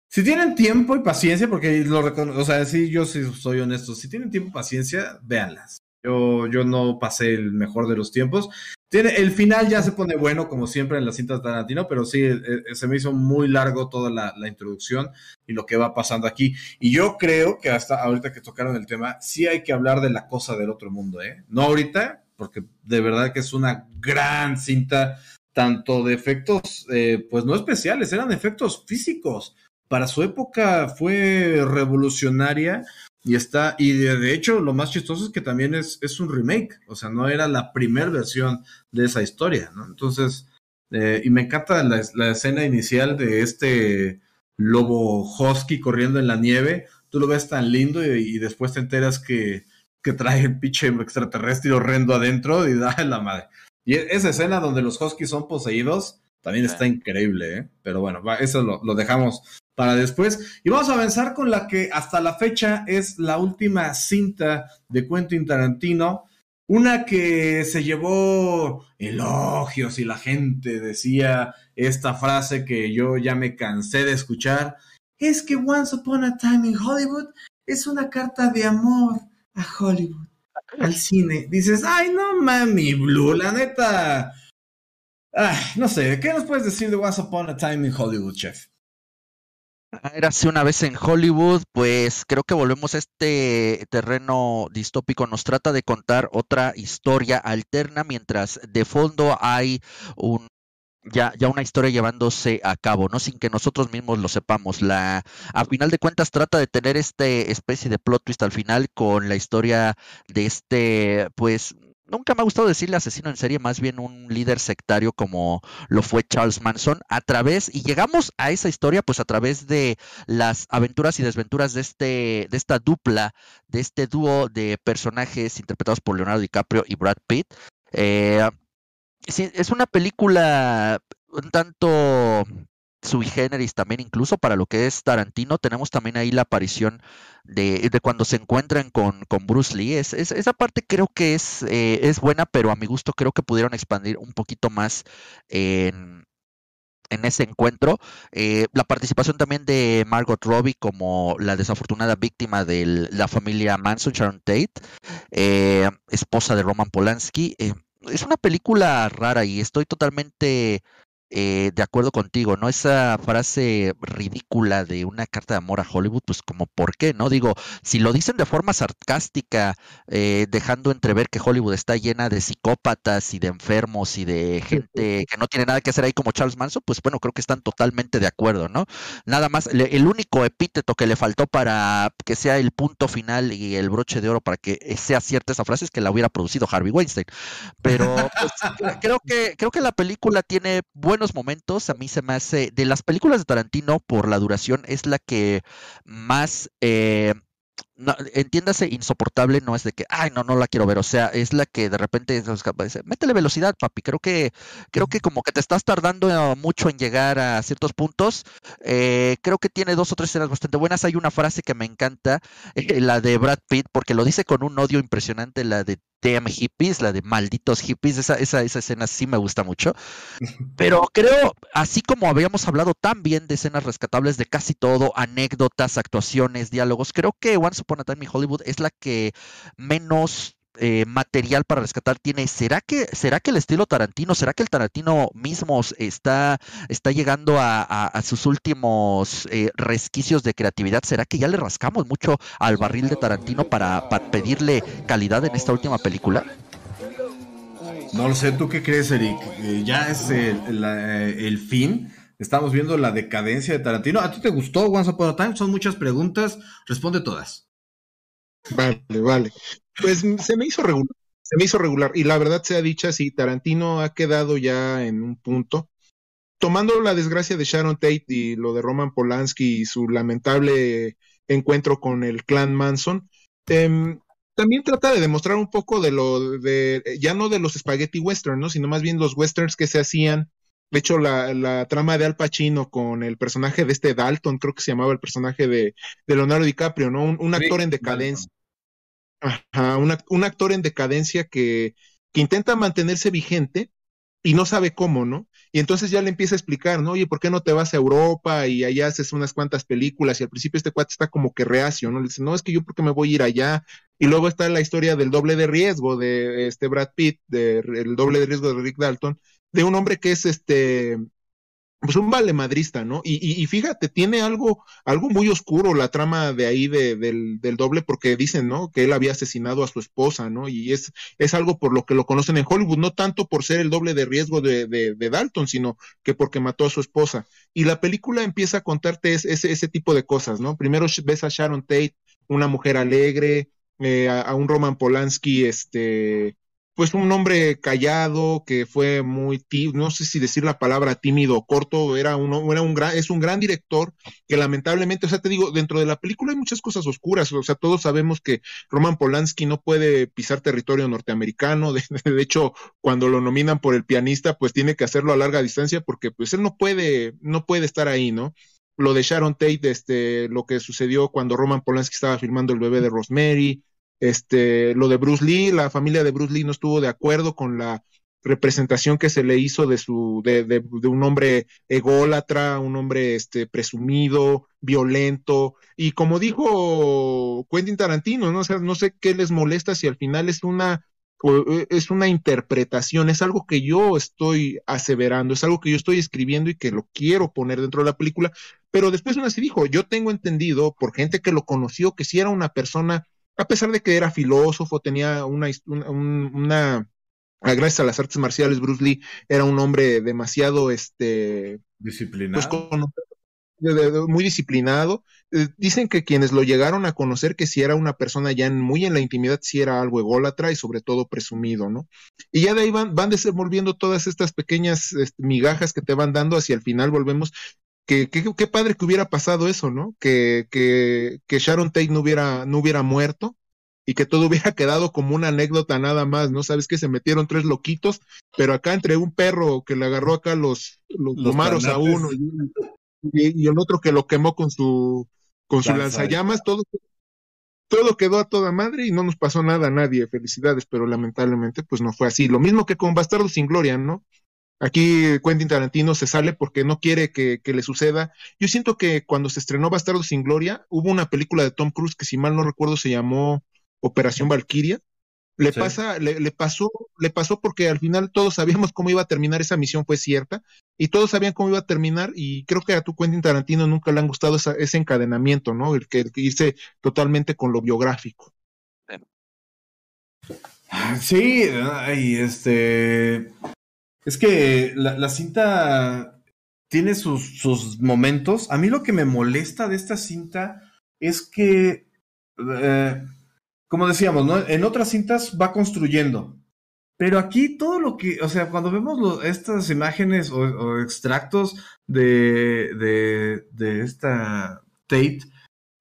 Si tienen tiempo y paciencia, porque lo reconozco, o sea, sí, yo sí soy honesto, si tienen tiempo y paciencia, véanlas. Yo, yo no pasé el mejor de los tiempos. El final ya se pone bueno, como siempre en las cintas de Tarantino, pero sí, eh, eh, se me hizo muy largo toda la, introducción y lo que va pasando aquí. Y yo creo que hasta ahorita que tocaron el tema, sí hay que hablar de la cosa del otro mundo, ¿eh? No ahorita, porque de verdad que es una gran cinta, tanto de efectos, eh, pues no especiales, eran efectos físicos. Para su época fue revolucionaria y está, y de, hecho, lo más chistoso es que también es, es un remake, o sea, no era la primera versión de esa historia, ¿no? Entonces, eh, y me encanta la, la, escena inicial de este lobo husky corriendo en la nieve, tú lo ves tan lindo y, después te enteras que, que trae el pinche extraterrestre horrendo adentro y da la madre. Y e, esa escena donde los huskies son poseídos también está increíble, ¿eh? Pero bueno, eso lo, lo dejamos para después. Y vamos a avanzar con la que hasta la fecha es la última cinta de Quentin Tarantino. Una que se llevó elogios y la gente decía esta frase que yo ya me cansé de escuchar. Es que Once Upon a Time in Hollywood es una carta de amor a Hollywood. al cine, dices, ay, no mami, Blue, la neta. Ah, no sé, ¿qué nos puedes decir de Once Upon a Time in Hollywood, chef? Ah, era así una vez en Hollywood, pues creo que volvemos a este terreno distópico. Nos trata de contar otra historia alterna mientras de fondo hay un ya, ya una historia llevándose a cabo, ¿no? Sin que nosotros mismos lo sepamos. La, a final de cuentas, trata de tener este especie de plot twist al final con la historia de este, pues, nunca me ha gustado decirle asesino en serie, más bien un líder sectario como lo fue Charles Manson, a través, y llegamos a esa historia pues a través de las aventuras y desventuras de este, de esta dupla, de este dúo de personajes interpretados por Leonardo DiCaprio y Brad Pitt. Eh, es una película un tanto sui generis también, incluso para lo que es Tarantino, tenemos también ahí la aparición de, de cuando se encuentran con, con Bruce Lee. Es, esa parte creo que es, eh, es buena, pero a mi gusto creo que pudieron expandir un poquito más en, en ese encuentro. Eh, la participación también de Margot Robbie como la desafortunada víctima de la familia Manson, Sharon Tate, eh, esposa de Roman Polanski es una película rara y estoy totalmente eh, de acuerdo contigo, ¿no? Esa frase ridícula de una carta de amor a Hollywood, pues como, ¿por qué? ¿No? Digo, si lo dicen de forma sarcástica, eh, dejando entrever que Hollywood está llena de psicópatas y de enfermos y de gente que no tiene nada que hacer ahí como Charles Manson, pues bueno, creo que están totalmente de acuerdo, ¿no? Nada más, el único epíteto que le faltó para que sea el punto final y el broche de oro para que sea cierta esa frase es que la hubiera producido Harvey Weinstein. Pero pues, creo que creo que la película tiene buenos momentos, a mí se me hace, de las películas de Tarantino, por la duración, es la que más eh, entiéndase, insoportable no es de que, ay, no, no la quiero ver, o sea, es la que de repente, métele velocidad, papi, creo que, creo que como que te estás tardando mucho en llegar a ciertos puntos, eh, creo que tiene dos o tres escenas bastante buenas, hay una frase que me encanta, eh, la de Brad Pitt, porque lo dice con un odio impresionante, la de damn hippies, la de malditos hippies, esa, esa, esa escena sí me gusta mucho. Pero creo, así como habíamos hablado tan bien de escenas rescatables de casi todo, anécdotas, actuaciones, diálogos, creo que Once Upon a Time in Hollywood es la que menos eh, material para rescatar tiene. ¿Será que, ¿Será que el estilo Tarantino, será que el Tarantino mismo está, está llegando a, sus últimos eh, resquicios de creatividad? ¿Será que ya le rascamos mucho al barril de Tarantino para, pedirle calidad en esta última película? No lo sé, ¿tú qué crees, Eric? Eh, ¿Ya es el, el fin? Estamos viendo la decadencia de Tarantino. ¿A ti te gustó Once Upon a Time? Son muchas preguntas. Responde todas. Vale, vale. Pues se me hizo regular, se me hizo regular. Y la verdad sea dicha, sí, Tarantino ha quedado ya en un punto. Tomando la desgracia de Sharon Tate y lo de Roman Polanski y su lamentable encuentro con el clan Manson, em, también trata de demostrar un poco de lo de, ya no de los spaghetti western, ¿no? Sino más bien los westerns que se hacían. De hecho, la, la trama de Al Pacino con el personaje de este Dalton, creo que se llamaba el personaje de, de Leonardo DiCaprio, ¿no? Un, actor en decadencia. Ajá, un actor en decadencia que, que intenta mantenerse vigente y no sabe cómo, ¿no? Y entonces ya le empieza a explicar, ¿no? Oye, ¿por qué no te vas a Europa y allá haces unas cuantas películas? Y al principio este cuate está como que reacio, ¿no? Le dice, no, es que yo porque me voy a ir allá. Y luego está la historia del doble de riesgo de este Brad Pitt, de, el doble de riesgo de Rick Dalton, de un hombre que es este pues un vale madrista, ¿no? Y, fíjate, tiene algo, algo muy oscuro la trama de ahí del, doble, porque dicen, ¿no? Que él había asesinado a su esposa, ¿no? Y es, es algo por lo que lo conocen en Hollywood, no tanto por ser el doble de riesgo de, de, Dalton, sino que porque mató a su esposa. Y la película empieza a contarte ese, ese tipo de cosas, ¿no? Primero ves a Sharon Tate, una mujer alegre, eh, a, a, un Roman Polanski, este, pues un hombre callado que fue muy tímido, no sé si decir la palabra tímido o corto, era uno, era un gran, es un gran director que lamentablemente, o sea, te digo, dentro de la película hay muchas cosas oscuras, o sea, todos sabemos que Roman Polanski no puede pisar territorio norteamericano, de, de hecho, cuando lo nominan por el pianista, pues tiene que hacerlo a larga distancia porque pues él no puede, no puede estar ahí, ¿no? Lo de Sharon Tate, este, lo que sucedió cuando Roman Polanski estaba filmando el bebé de Rosemary, este, lo de Bruce Lee, la familia de Bruce Lee no estuvo de acuerdo con la representación que se le hizo de su de, de, un hombre ególatra, un hombre este presumido, violento. Y como dijo Quentin Tarantino, no, no sé qué les molesta si al final es una es una interpretación, es algo que yo estoy aseverando, es algo que yo estoy escribiendo y que lo quiero poner dentro de la película, pero después una así dijo, yo tengo entendido por gente que lo conoció que si era una persona, a pesar de que era filósofo, tenía una, una gracias a las artes marciales, Bruce Lee era un hombre demasiado, este, disciplinado. Pues, muy disciplinado. Eh, dicen que quienes lo llegaron a conocer, que si era una persona ya muy en la intimidad, si era algo ególatra y sobre todo presumido, ¿no? Y ya de ahí van, van desenvolviendo todas estas pequeñas este, migajas que te van dando hacia el final volvemos. Que, qué padre que hubiera pasado eso, ¿no? Que, que, que Sharon Tate no hubiera, no hubiera muerto, y que todo hubiera quedado como una anécdota nada más, ¿no? Sabes que se metieron tres loquitos, pero acá entre un perro que le agarró acá los, los, maros a uno y, el otro que lo quemó con su, con su lanzallamas, todo, todo quedó a toda madre y no nos pasó nada a nadie, felicidades, pero lamentablemente pues no fue así. Lo mismo que con Bastardo sin Gloria, ¿no? Aquí Quentin Tarantino se sale porque no quiere que, que, le suceda. Yo siento que cuando se estrenó Bastardo sin Gloria, hubo una película de Tom Cruise que si mal no recuerdo se llamó Operación Valkyria. Le pasa, le, pasó, le pasó porque al final todos sabíamos cómo iba a terminar esa misión, fue cierta, y todos sabían cómo iba a terminar, y creo que a tu Quentin Tarantino nunca le han gustado ese encadenamiento, ¿no? El que, irse totalmente con lo biográfico. Sí, y este. Es que la, cinta tiene sus, sus, momentos. A mí lo que me molesta de esta cinta es que. Eh, como decíamos. En otras cintas va construyendo. Pero aquí todo lo que, o sea, cuando vemos estas imágenes o, extractos de, de, esta Tate,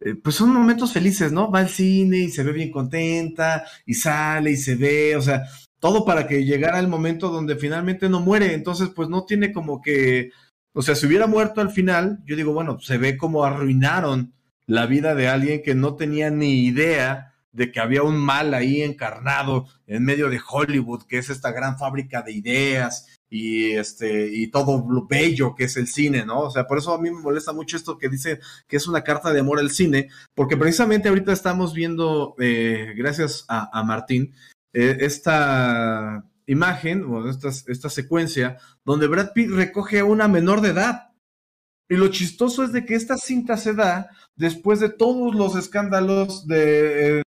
eh, pues son momentos felices, ¿no? Va al cine y se ve bien contenta y sale y se ve, o sea, todo para que llegara el momento donde finalmente no muere. Entonces, pues no tiene como que, o sea, si hubiera muerto al final, yo digo, bueno, se ve como arruinaron la vida de alguien que no tenía ni idea de que había un mal ahí encarnado en medio de Hollywood, que es esta gran fábrica de ideas y este y todo lo bello que es el cine, ¿no? O sea, por eso a mí me molesta mucho esto que dice que es una carta de amor al cine, porque precisamente ahorita estamos viendo, eh, gracias a, Martín, eh, esta imagen o esta, esta secuencia donde Brad Pitt recoge a una menor de edad. Y lo chistoso es de que esta cinta se da después de todos los escándalos de,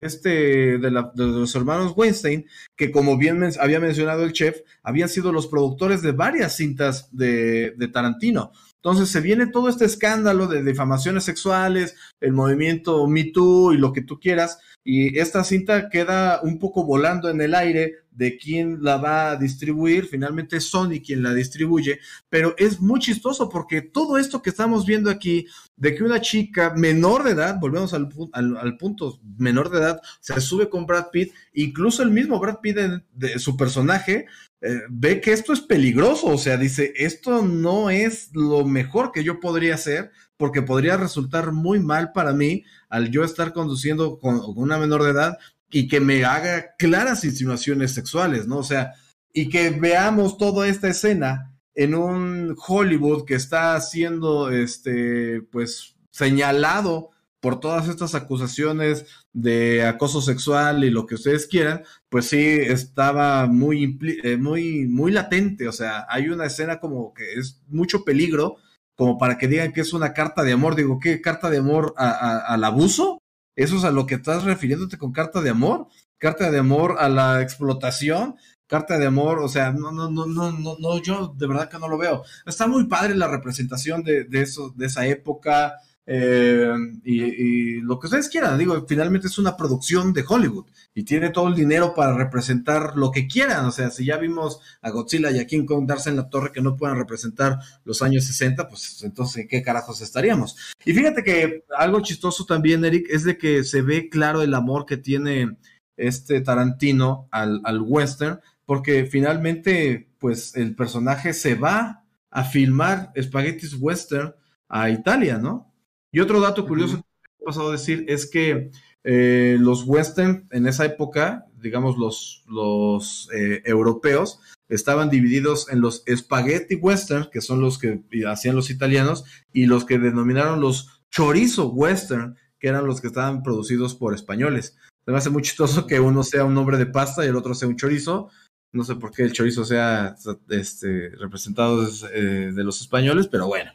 este, de, los hermanos Weinstein, que como bien había mencionado el chef, habían sido los productores de varias cintas de, de Tarantino. Entonces se viene todo este escándalo de difamaciones sexuales, el movimiento Me Too y lo que tú quieras, y esta cinta queda un poco volando en el aire de quién la va a distribuir. Finalmente es Sony quien la distribuye, pero es muy chistoso porque todo esto que estamos viendo aquí, de que una chica menor de edad, volvemos al, al, punto, menor de edad, se sube con Brad Pitt, incluso el mismo Brad Pitt de, su personaje eh, ve que esto es peligroso, o sea, dice, esto no es lo mejor que yo podría hacer porque podría resultar muy mal para mí al yo estar conduciendo con, una menor de edad y que me haga claras insinuaciones sexuales, ¿no? O sea, y que veamos toda esta escena en un Hollywood que está siendo, este, pues, señalado por todas estas acusaciones de acoso sexual y lo que ustedes quieran, pues sí estaba muy, eh, muy, muy latente. O sea, hay una escena como que es mucho peligro como para que digan que es una carta de amor. Digo, ¿qué carta de amor al abuso? ¿Eso es a lo que estás refiriéndote con carta de amor? ¿Carta de amor a la explotación? carta de amor, o sea, no, no, no, no, no, no, yo de verdad que no lo veo. Está muy padre la representación de, de eso, de esa época, eh, y, lo que ustedes quieran, digo, finalmente es una producción de Hollywood y tiene todo el dinero para representar lo que quieran. O sea, si ya vimos a Godzilla y a King Kong darse en la torre que no puedan representar los años 60, pues entonces, ¿en qué carajos estaríamos? Y fíjate que algo chistoso también, Eric, es de que se ve claro el amor que tiene este Tarantino al, al western, porque finalmente, pues el personaje se va a filmar Spaghetti's Western a Italia, ¿no? Y otro dato curioso que he pasado a decir es que eh, los western en esa época, digamos los, los eh, europeos, estaban divididos en los spaghetti western, que son los que hacían los italianos, y los que denominaron los chorizo western, que eran los que estaban producidos por españoles. Se me hace muy chistoso que uno sea un nombre de pasta y el otro sea un chorizo. No sé por qué el chorizo sea este, representado de, de los españoles, pero bueno.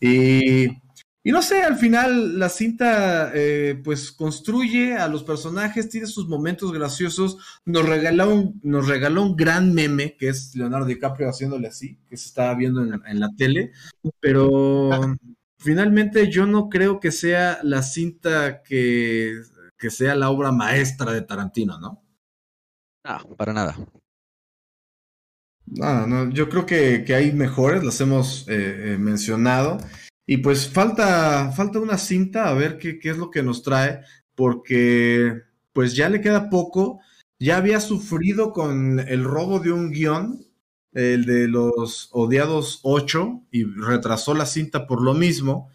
Y y no sé, al final la cinta eh, pues construye a los personajes, tiene sus momentos graciosos, nos regaló, un, nos regaló un gran meme que es Leonardo DiCaprio haciéndole así, que se estaba viendo en, la tele, pero finalmente yo no creo que sea la cinta que, que sea la obra maestra de Tarantino, ¿no? No, para nada. No, no, yo creo que, que hay mejores, las hemos eh, eh, mencionado. Y pues falta, falta una cinta a ver qué, qué es lo que nos trae, porque pues ya le queda poco. Ya había sufrido con el robo de un guion, el de los odiados 8, y retrasó la cinta por lo mismo.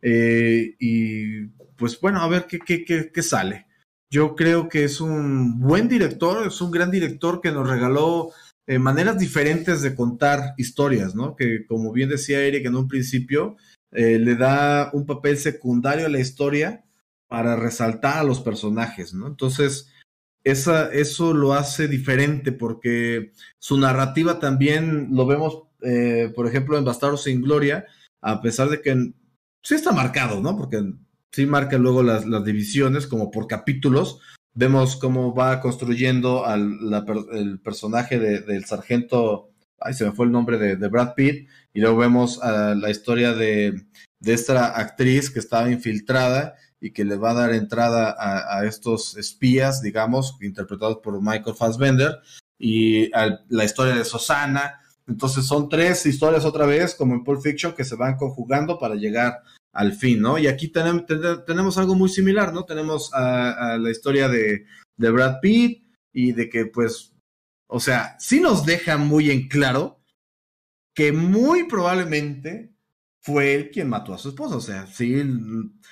Eh, y pues bueno, a ver qué, qué, qué, qué, sale. Yo creo que es un buen director, es un gran director que nos regaló eh, maneras diferentes de contar historias, ¿no? Que como bien decía Eric en un principio, eh, le da un papel secundario a la historia para resaltar a los personajes, ¿no? Entonces, esa, eso lo hace diferente porque su narrativa también lo vemos, eh, por ejemplo, en Bastardos sin Gloria, a pesar de que sí está marcado, ¿no? Porque sí marca luego las, las divisiones como por capítulos. Vemos cómo va construyendo al el personaje del sargento, ay, se me fue el nombre de, de Brad Pitt, y luego vemos a la historia de, esta actriz que estaba infiltrada y que le va a dar entrada a, estos espías, digamos, interpretados por Michael Fassbender, y la historia de Susana. Entonces son tres historias otra vez, como en Pulp Fiction, que se van conjugando para llegar al fin, ¿no? Y aquí tenemos algo muy similar, ¿no? Tenemos a, la historia de, de Brad Pitt y de que, pues, o sea, sí nos deja muy en claro que muy probablemente fue él quien mató a su esposa. O sea, sí,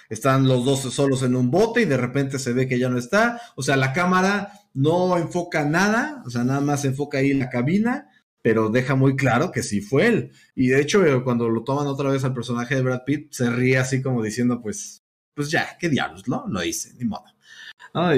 están los dos solos en un bote y de repente se ve que ya no está. O sea, la cámara no enfoca nada, o sea, nada más enfoca ahí la cabina, pero deja muy claro que sí fue él. Y de hecho, eh, cuando lo toman otra vez al personaje de Brad Pitt, se ríe así como diciendo, pues, pues ya, qué diablos, ¿no? Lo hice, ni modo.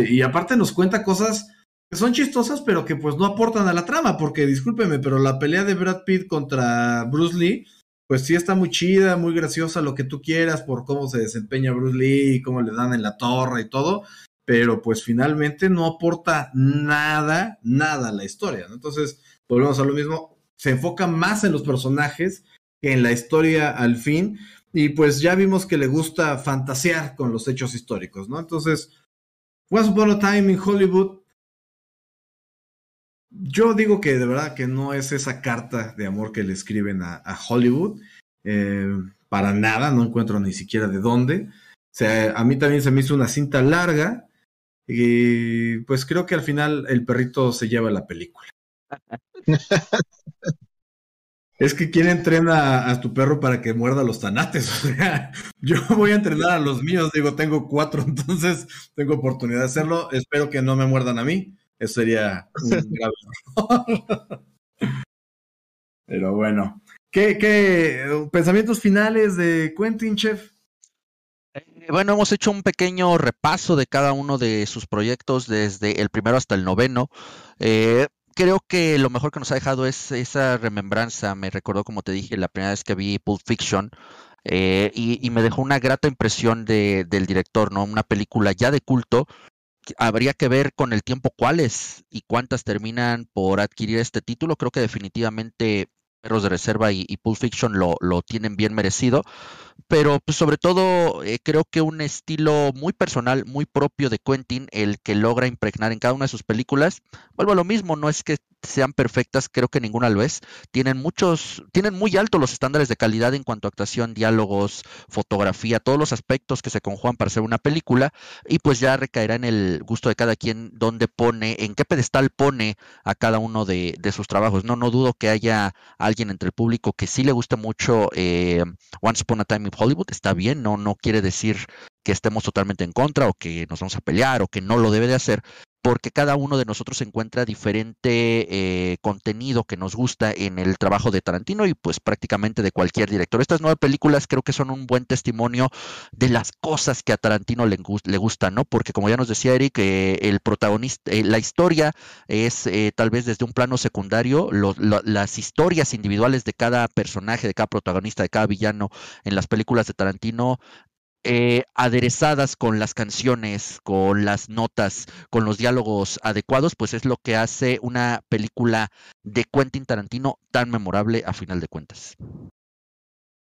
y aparte nos cuenta cosas son chistosas, pero que pues no aportan a la trama, porque discúlpeme, pero la pelea de Brad Pitt contra Bruce Lee, pues sí está muy chida, muy graciosa, lo que tú quieras, por cómo se desempeña Bruce Lee y cómo le dan en la torre y todo, pero pues finalmente no aporta nada, nada a la historia, ¿no? Entonces, volvemos a lo mismo, se enfoca más en los personajes que en la historia al fin, y pues ya vimos que le gusta fantasear con los hechos históricos, ¿no? Entonces, Once Upon a Time in Hollywood yo digo que de verdad que no es esa carta de amor que le escriben a, Hollywood. Eh, para nada, no encuentro ni siquiera de dónde. O sea, a mí también se me hizo una cinta larga y pues creo que al final el perrito se lleva la película. es que quién entrena a tu perro para que muerda los tanates. O sea, yo voy a entrenar a los míos, digo, tengo cuatro, entonces tengo oportunidad de hacerlo. Espero que no me muerdan a mí. Eso sería un grave Pero bueno. ¿Qué, ¿Qué, pensamientos finales de Quentin, chef? Eh, bueno, hemos hecho un pequeño repaso de cada uno de sus proyectos desde el primero hasta el noveno. Eh, creo que lo mejor que nos ha dejado es esa remembranza. Me recordó, como te dije, la primera vez que vi Pulp Fiction. Eh, y, y, me dejó una grata impresión de, del director, ¿no? Una película ya de culto, habría que ver con el tiempo cuáles y cuántas terminan por adquirir este título. Creo que definitivamente Perros de Reserva y, Pulp Fiction lo, lo, tienen bien merecido. Pero pues, sobre todo eh, creo que un estilo muy personal, muy propio de Quentin, el que logra impregnar en cada una de sus películas. Vuelvo a lo mismo, no es que sean perfectas, creo que ninguna lo es. Tienen muchos, tienen muy altos los estándares de calidad en cuanto a actuación, diálogos, fotografía, todos los aspectos que se conjugan para hacer una película, y pues ya recaerá en el gusto de cada quien dónde pone, en qué pedestal pone a cada uno de, sus trabajos. No, no dudo que haya alguien entre el público que sí le guste mucho eh, Once Upon a Time Hollywood, está bien, no, no quiere decir que estemos totalmente en contra o que nos vamos a pelear o que no lo debe de hacer, porque cada uno de nosotros encuentra diferente eh, contenido que nos gusta en el trabajo de Tarantino y pues prácticamente de cualquier director. Estas nueve películas creo que son un buen testimonio de las cosas que a Tarantino le, le gustan, ¿no? Porque como ya nos decía Eric, eh, el protagonista, eh, la historia es tal vez desde un plano secundario, las historias individuales de cada personaje, de cada protagonista, de cada villano en las películas de Tarantino eh, aderezadas con las canciones, con las notas, con los diálogos adecuados, pues es lo que hace una película de Quentin Tarantino tan memorable a final de cuentas.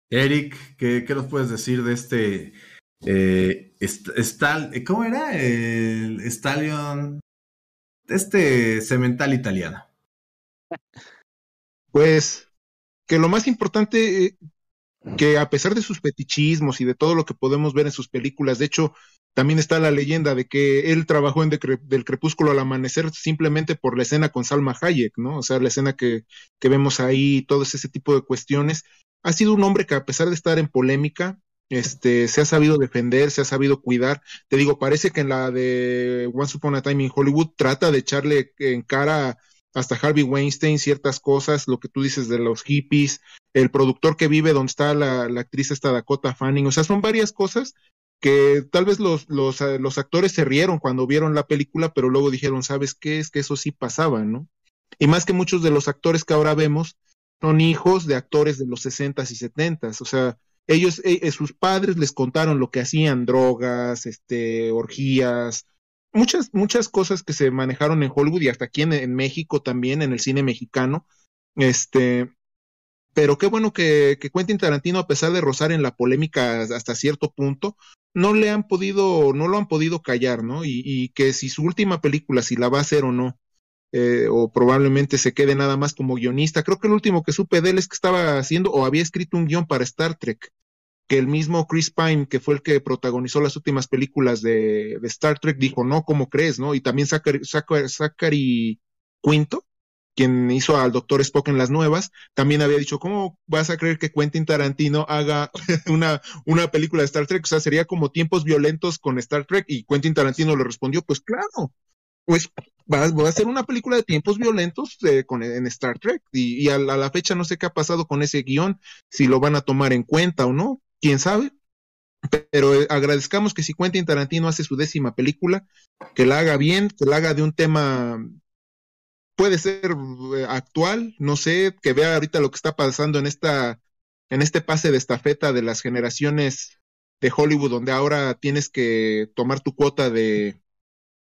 Eric, ¿qué, nos puedes decir de este eh, eh, ¿cómo era? El Stallion, este cemental italiano. Pues que lo más importante que a pesar de sus fetichismos y de todo lo que podemos ver en sus películas, de hecho, también está la leyenda de que él trabajó en Del Crepúsculo al Amanecer simplemente por la escena con Salma Hayek, ¿no? O sea, la escena que, que vemos ahí, todo ese tipo de cuestiones. Ha sido un hombre que a pesar de estar en polémica, este, se ha sabido defender, se ha sabido cuidar. Te digo, parece que en la de Once Upon a Time in Hollywood trata de echarle en cara hasta Harvey Weinstein ciertas cosas, lo que tú dices de los hippies, el productor que vive donde está la, actriz esta Dakota Fanning, o sea, son varias cosas que tal vez los, los, eh, los, actores se rieron cuando vieron la película, pero luego dijeron, ¿sabes qué? Es que eso sí pasaba, ¿no? Y más que muchos de los actores que ahora vemos son hijos de actores de los 60s y 70s, o sea, ellos, eh, eh, sus padres les contaron lo que hacían, drogas, este, orgías, muchas, muchas cosas que se manejaron en Hollywood y hasta aquí en, México también, en el cine mexicano. Este, pero qué bueno que, que, Quentin Tarantino, a pesar de rozar en la polémica hasta cierto punto, no le han podido, no lo han podido callar, ¿no? Y, que si su última película, si la va a hacer o no, eh, o probablemente se quede nada más como guionista. Creo que el último que supe de él es que estaba haciendo o había escrito un guion para Star Trek que el mismo Chris Pine, que fue el que protagonizó las últimas películas de, Star Trek, dijo, no, ¿cómo crees? ¿no? Y también Zachary, Quinto, quien hizo al Doctor Spock en las nuevas, también había dicho, ¿cómo vas a creer que Quentin Tarantino haga una, una película de Star Trek? O sea, sería como tiempos violentos con Star Trek. Y Quentin Tarantino le respondió, pues claro, pues va, a hacer una película de tiempos violentos eh, con, en Star Trek. Y, a, la fecha no sé qué ha pasado con ese guion, si lo van a tomar en cuenta o no quién sabe, pero eh, agradezcamos que si Quentin Tarantino hace su décima película, que la haga bien, que la haga de un tema, puede ser eh, actual, no sé, que vea ahorita lo que está pasando en esta, en este pase de estafeta de las generaciones de Hollywood, donde ahora tienes que tomar tu cuota de,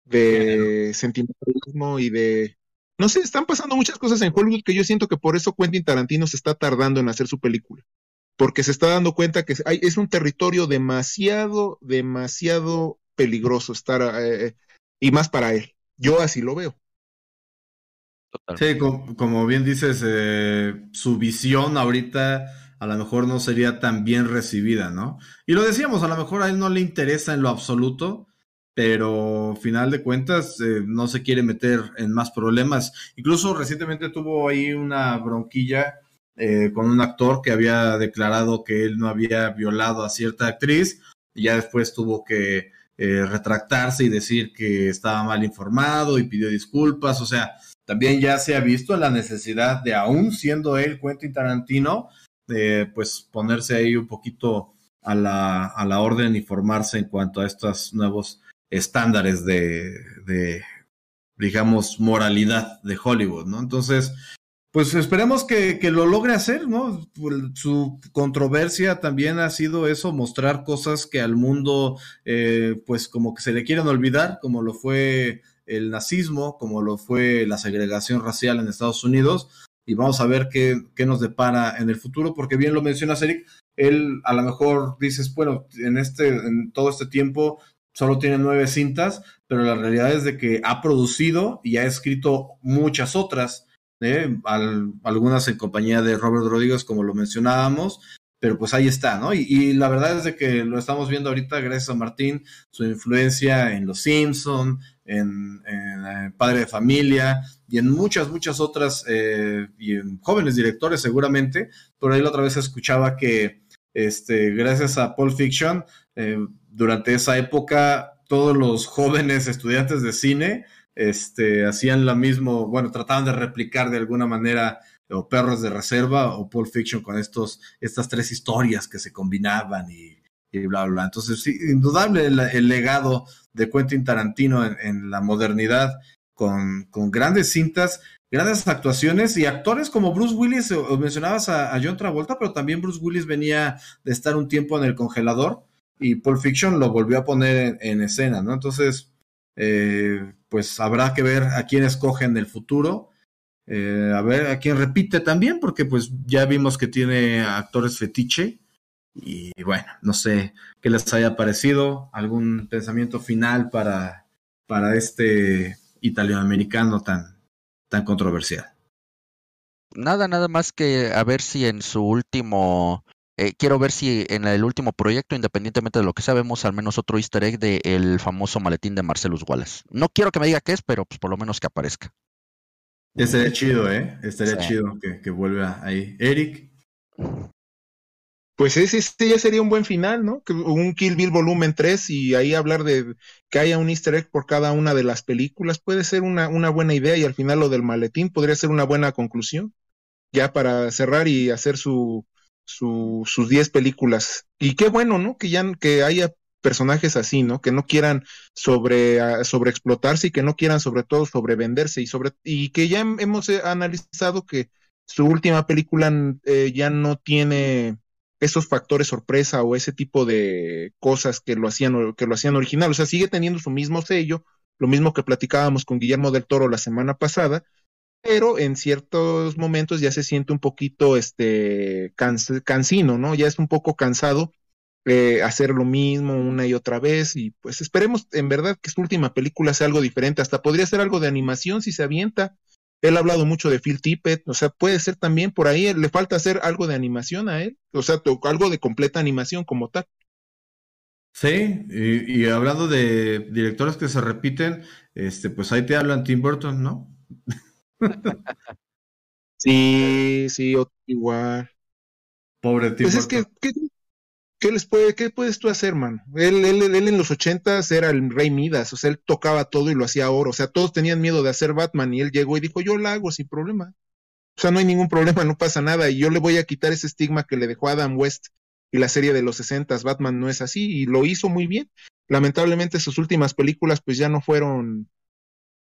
de sentimentalismo y de, no sé, están pasando muchas cosas en Hollywood que yo siento que por eso Quentin Tarantino se está tardando en hacer su película porque se está dando cuenta que hay, es un territorio demasiado, demasiado peligroso estar, eh, y más para él. Yo así lo veo. Sí, como, bien dices, eh, su visión ahorita a lo mejor no sería tan bien recibida, ¿no? Y lo decíamos, a lo mejor a él no le interesa en lo absoluto, pero final de cuentas eh, no se quiere meter en más problemas. Incluso recientemente tuvo ahí una bronquilla eh, con un actor que había declarado que él no había violado a cierta actriz y ya después tuvo que eh, retractarse y decir que estaba mal informado y pidió disculpas. O sea, también ya se ha visto la necesidad de, aún siendo él Quentin Tarantino, de pues ponerse ahí un poquito a la, a la orden y formarse en cuanto a estos nuevos estándares de digamos, moralidad de Hollywood, ¿no? Entonces, pues esperemos que, lo logre hacer, ¿no? Su controversia también ha sido eso, mostrar cosas que al mundo, eh, pues como que se le quieren olvidar, como lo fue el nazismo, como lo fue la segregación racial en Estados Unidos, y vamos a ver qué, qué nos depara en el futuro, porque bien lo mencionas, Eric, él a lo mejor dices, bueno, en, este, en todo este tiempo solo tiene nueve cintas, pero la realidad es de que ha producido y ha escrito muchas otras ¿eh? algunas en compañía de Robert Rodríguez, como lo mencionábamos, pero pues ahí está, ¿no? Y, la verdad es de que lo estamos viendo ahorita gracias a Martín, su influencia en Los Simpson, en, eh, Padre de Familia y en muchas, muchas otras, eh, y en jóvenes directores seguramente. Por ahí la otra vez escuchaba que este, gracias a Pulp Fiction, durante esa época todos los jóvenes estudiantes de cine este, hacían lo mismo, bueno, trataban de replicar de alguna manera o Perros de Reserva o Pulp Fiction con estos, estas tres historias que se combinaban y, bla, bla, bla. Entonces, sí, indudable el, legado de Quentin Tarantino en, la modernidad con, con, grandes cintas, grandes actuaciones y actores como Bruce Willis, o, mencionabas a, John Travolta, pero también Bruce Willis venía de estar un tiempo en el congelador y Pulp Fiction lo volvió a poner en, escena, ¿no? Entonces, eh, pues habrá que ver a quién escogen en el futuro eh, a ver a quién repite también, porque pues ya vimos que tiene actores fetiche. Y bueno, no sé qué les haya parecido, algún pensamiento final para, para este italianoamericano tan, tan controversial. Nada, nada más que a ver si en su último, eh, quiero ver si en el último proyecto, independientemente de lo que sabemos, al menos otro easter egg del famoso maletín de Marcelus Wallace. No quiero que me diga qué es, pero pues por lo menos que aparezca. Estaría chido, ¿eh? Estaría chido que, que, vuelva ahí. Eric. Pues ese, ya sería un buen final, ¿no? Un Kill Bill volumen 3 y ahí hablar de que haya un easter egg por cada una de las películas puede ser una, una buena idea y al final lo del maletín podría ser una buena conclusión, ya para cerrar y hacer su, su, sus 10 películas. Y qué bueno, ¿no? Que ya que haya personajes así, ¿no? Que no quieran sobre, ah, sobreexplotarse y que no quieran sobre todo sobrevenderse y sobre y que ya hemos eh, analizado que su última película eh, ya no tiene esos factores sorpresa o ese tipo de cosas que lo hacían que lo hacían original, o sea, sigue teniendo su mismo sello, lo mismo que platicábamos con Guillermo del Toro la semana pasada, pero en ciertos momentos ya se siente un poquito este cansino, ¿no? Ya es un poco cansado eh, hacer lo mismo una y otra vez y pues esperemos en verdad que su última película sea algo diferente, hasta podría ser algo de animación si se avienta. Él ha hablado mucho de Phil Tippett, o sea, puede ser también por ahí, le falta hacer algo de animación a él, o sea, algo de completa animación como tal. Sí, y, hablando de directores que se repiten, este, pues ahí te hablan Tim Burton, ¿no? Sí, sí, igual. Pobre Tim pues. Es que, ¿qué les puede, qué puedes tú hacer, mano? Él, él, él en los ochentas era el rey Midas, o sea, él tocaba todo y lo hacía oro, o sea, todos tenían miedo de hacer Batman y él llegó y dijo, yo lo hago sin problema. O sea, no hay ningún problema, no pasa nada y yo le voy a quitar ese estigma que le dejó Adam West y la serie de los sesentas, Batman no es así y lo hizo muy bien. Lamentablemente sus últimas películas pues ya no fueron,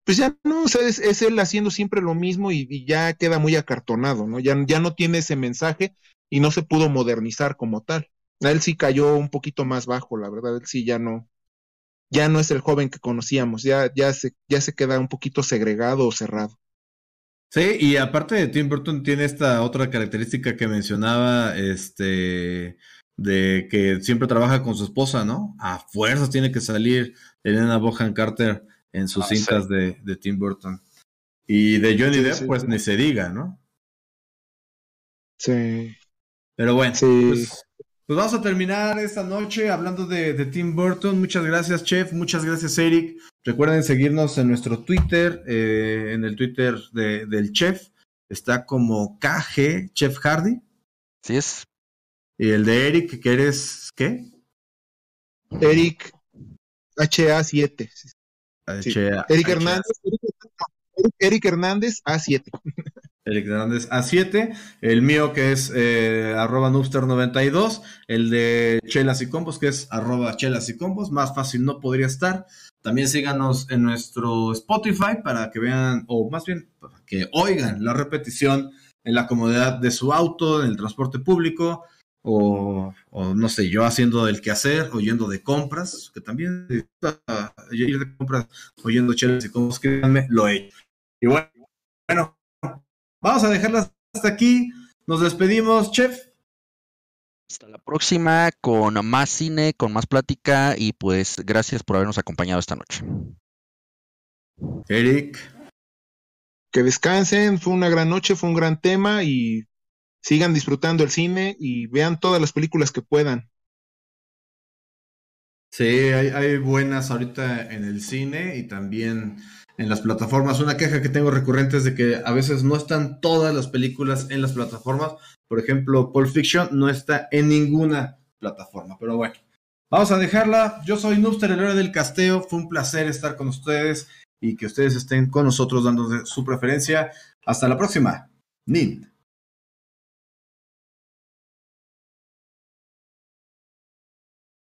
pues ya no, o sea, es, él haciendo siempre lo mismo y, y, ya queda muy acartonado, ¿no? Ya, ya no tiene ese mensaje y no se pudo modernizar como tal él sí cayó un poquito más bajo, la verdad, él sí ya no, ya no es el joven que conocíamos, ya, ya se, ya se queda un poquito segregado o cerrado. Sí, y aparte de Tim Burton tiene esta otra característica que mencionaba, este, de que siempre trabaja con su esposa, ¿no? A fuerzas tiene que salir Elena Bohan Carter en sus ah, cintas de, de, Tim Burton. Y de Johnny Depp, pues ni se diga, ¿no? Sí. Pero bueno, pues, pues vamos a terminar esta noche hablando de, Tim Burton. Muchas gracias, Chef. Muchas gracias, Eric. Recuerden seguirnos en nuestro Twitter, eh, en el Twitter del Chef. Está como KG, Chef Hardy. Sí es. Y el de Eric, que eres, ¿qué? Eric HA7. Eric Hernández. Eric Hernández A7. Eric Hernández A7, el mío que es eh, arroba noobster92, el de Chelas y Combos que es arroba Chelas y Combos, más fácil no podría estar. También síganos en nuestro Spotify para que vean, o más bien, para que oigan la repetición en la comodidad de su auto, en el transporte público, o, no sé, yo haciendo el quehacer, oyendo de compras, que también ir de compras oyendo chelas y combos, créanme, lo he hecho. Y bueno, Vamos a dejarlas hasta aquí. Nos despedimos, chef. Hasta la próxima con más cine, con más plática y pues gracias por habernos acompañado esta noche. Eric. Que descansen, fue una gran noche, fue un gran tema y sigan disfrutando el cine y vean todas las películas que puedan. Sí, hay, buenas ahorita en el cine y también en las plataformas. Una queja que tengo recurrente es de que a veces no están todas las películas en las plataformas. Por ejemplo, Pulp Fiction no está en ninguna plataforma. Pero bueno, Vamos a dejarla. Yo soy Nuster, el héroe del casteo. Fue un placer estar con ustedes y que ustedes estén con nosotros dando su preferencia. Hasta la próxima. Nin.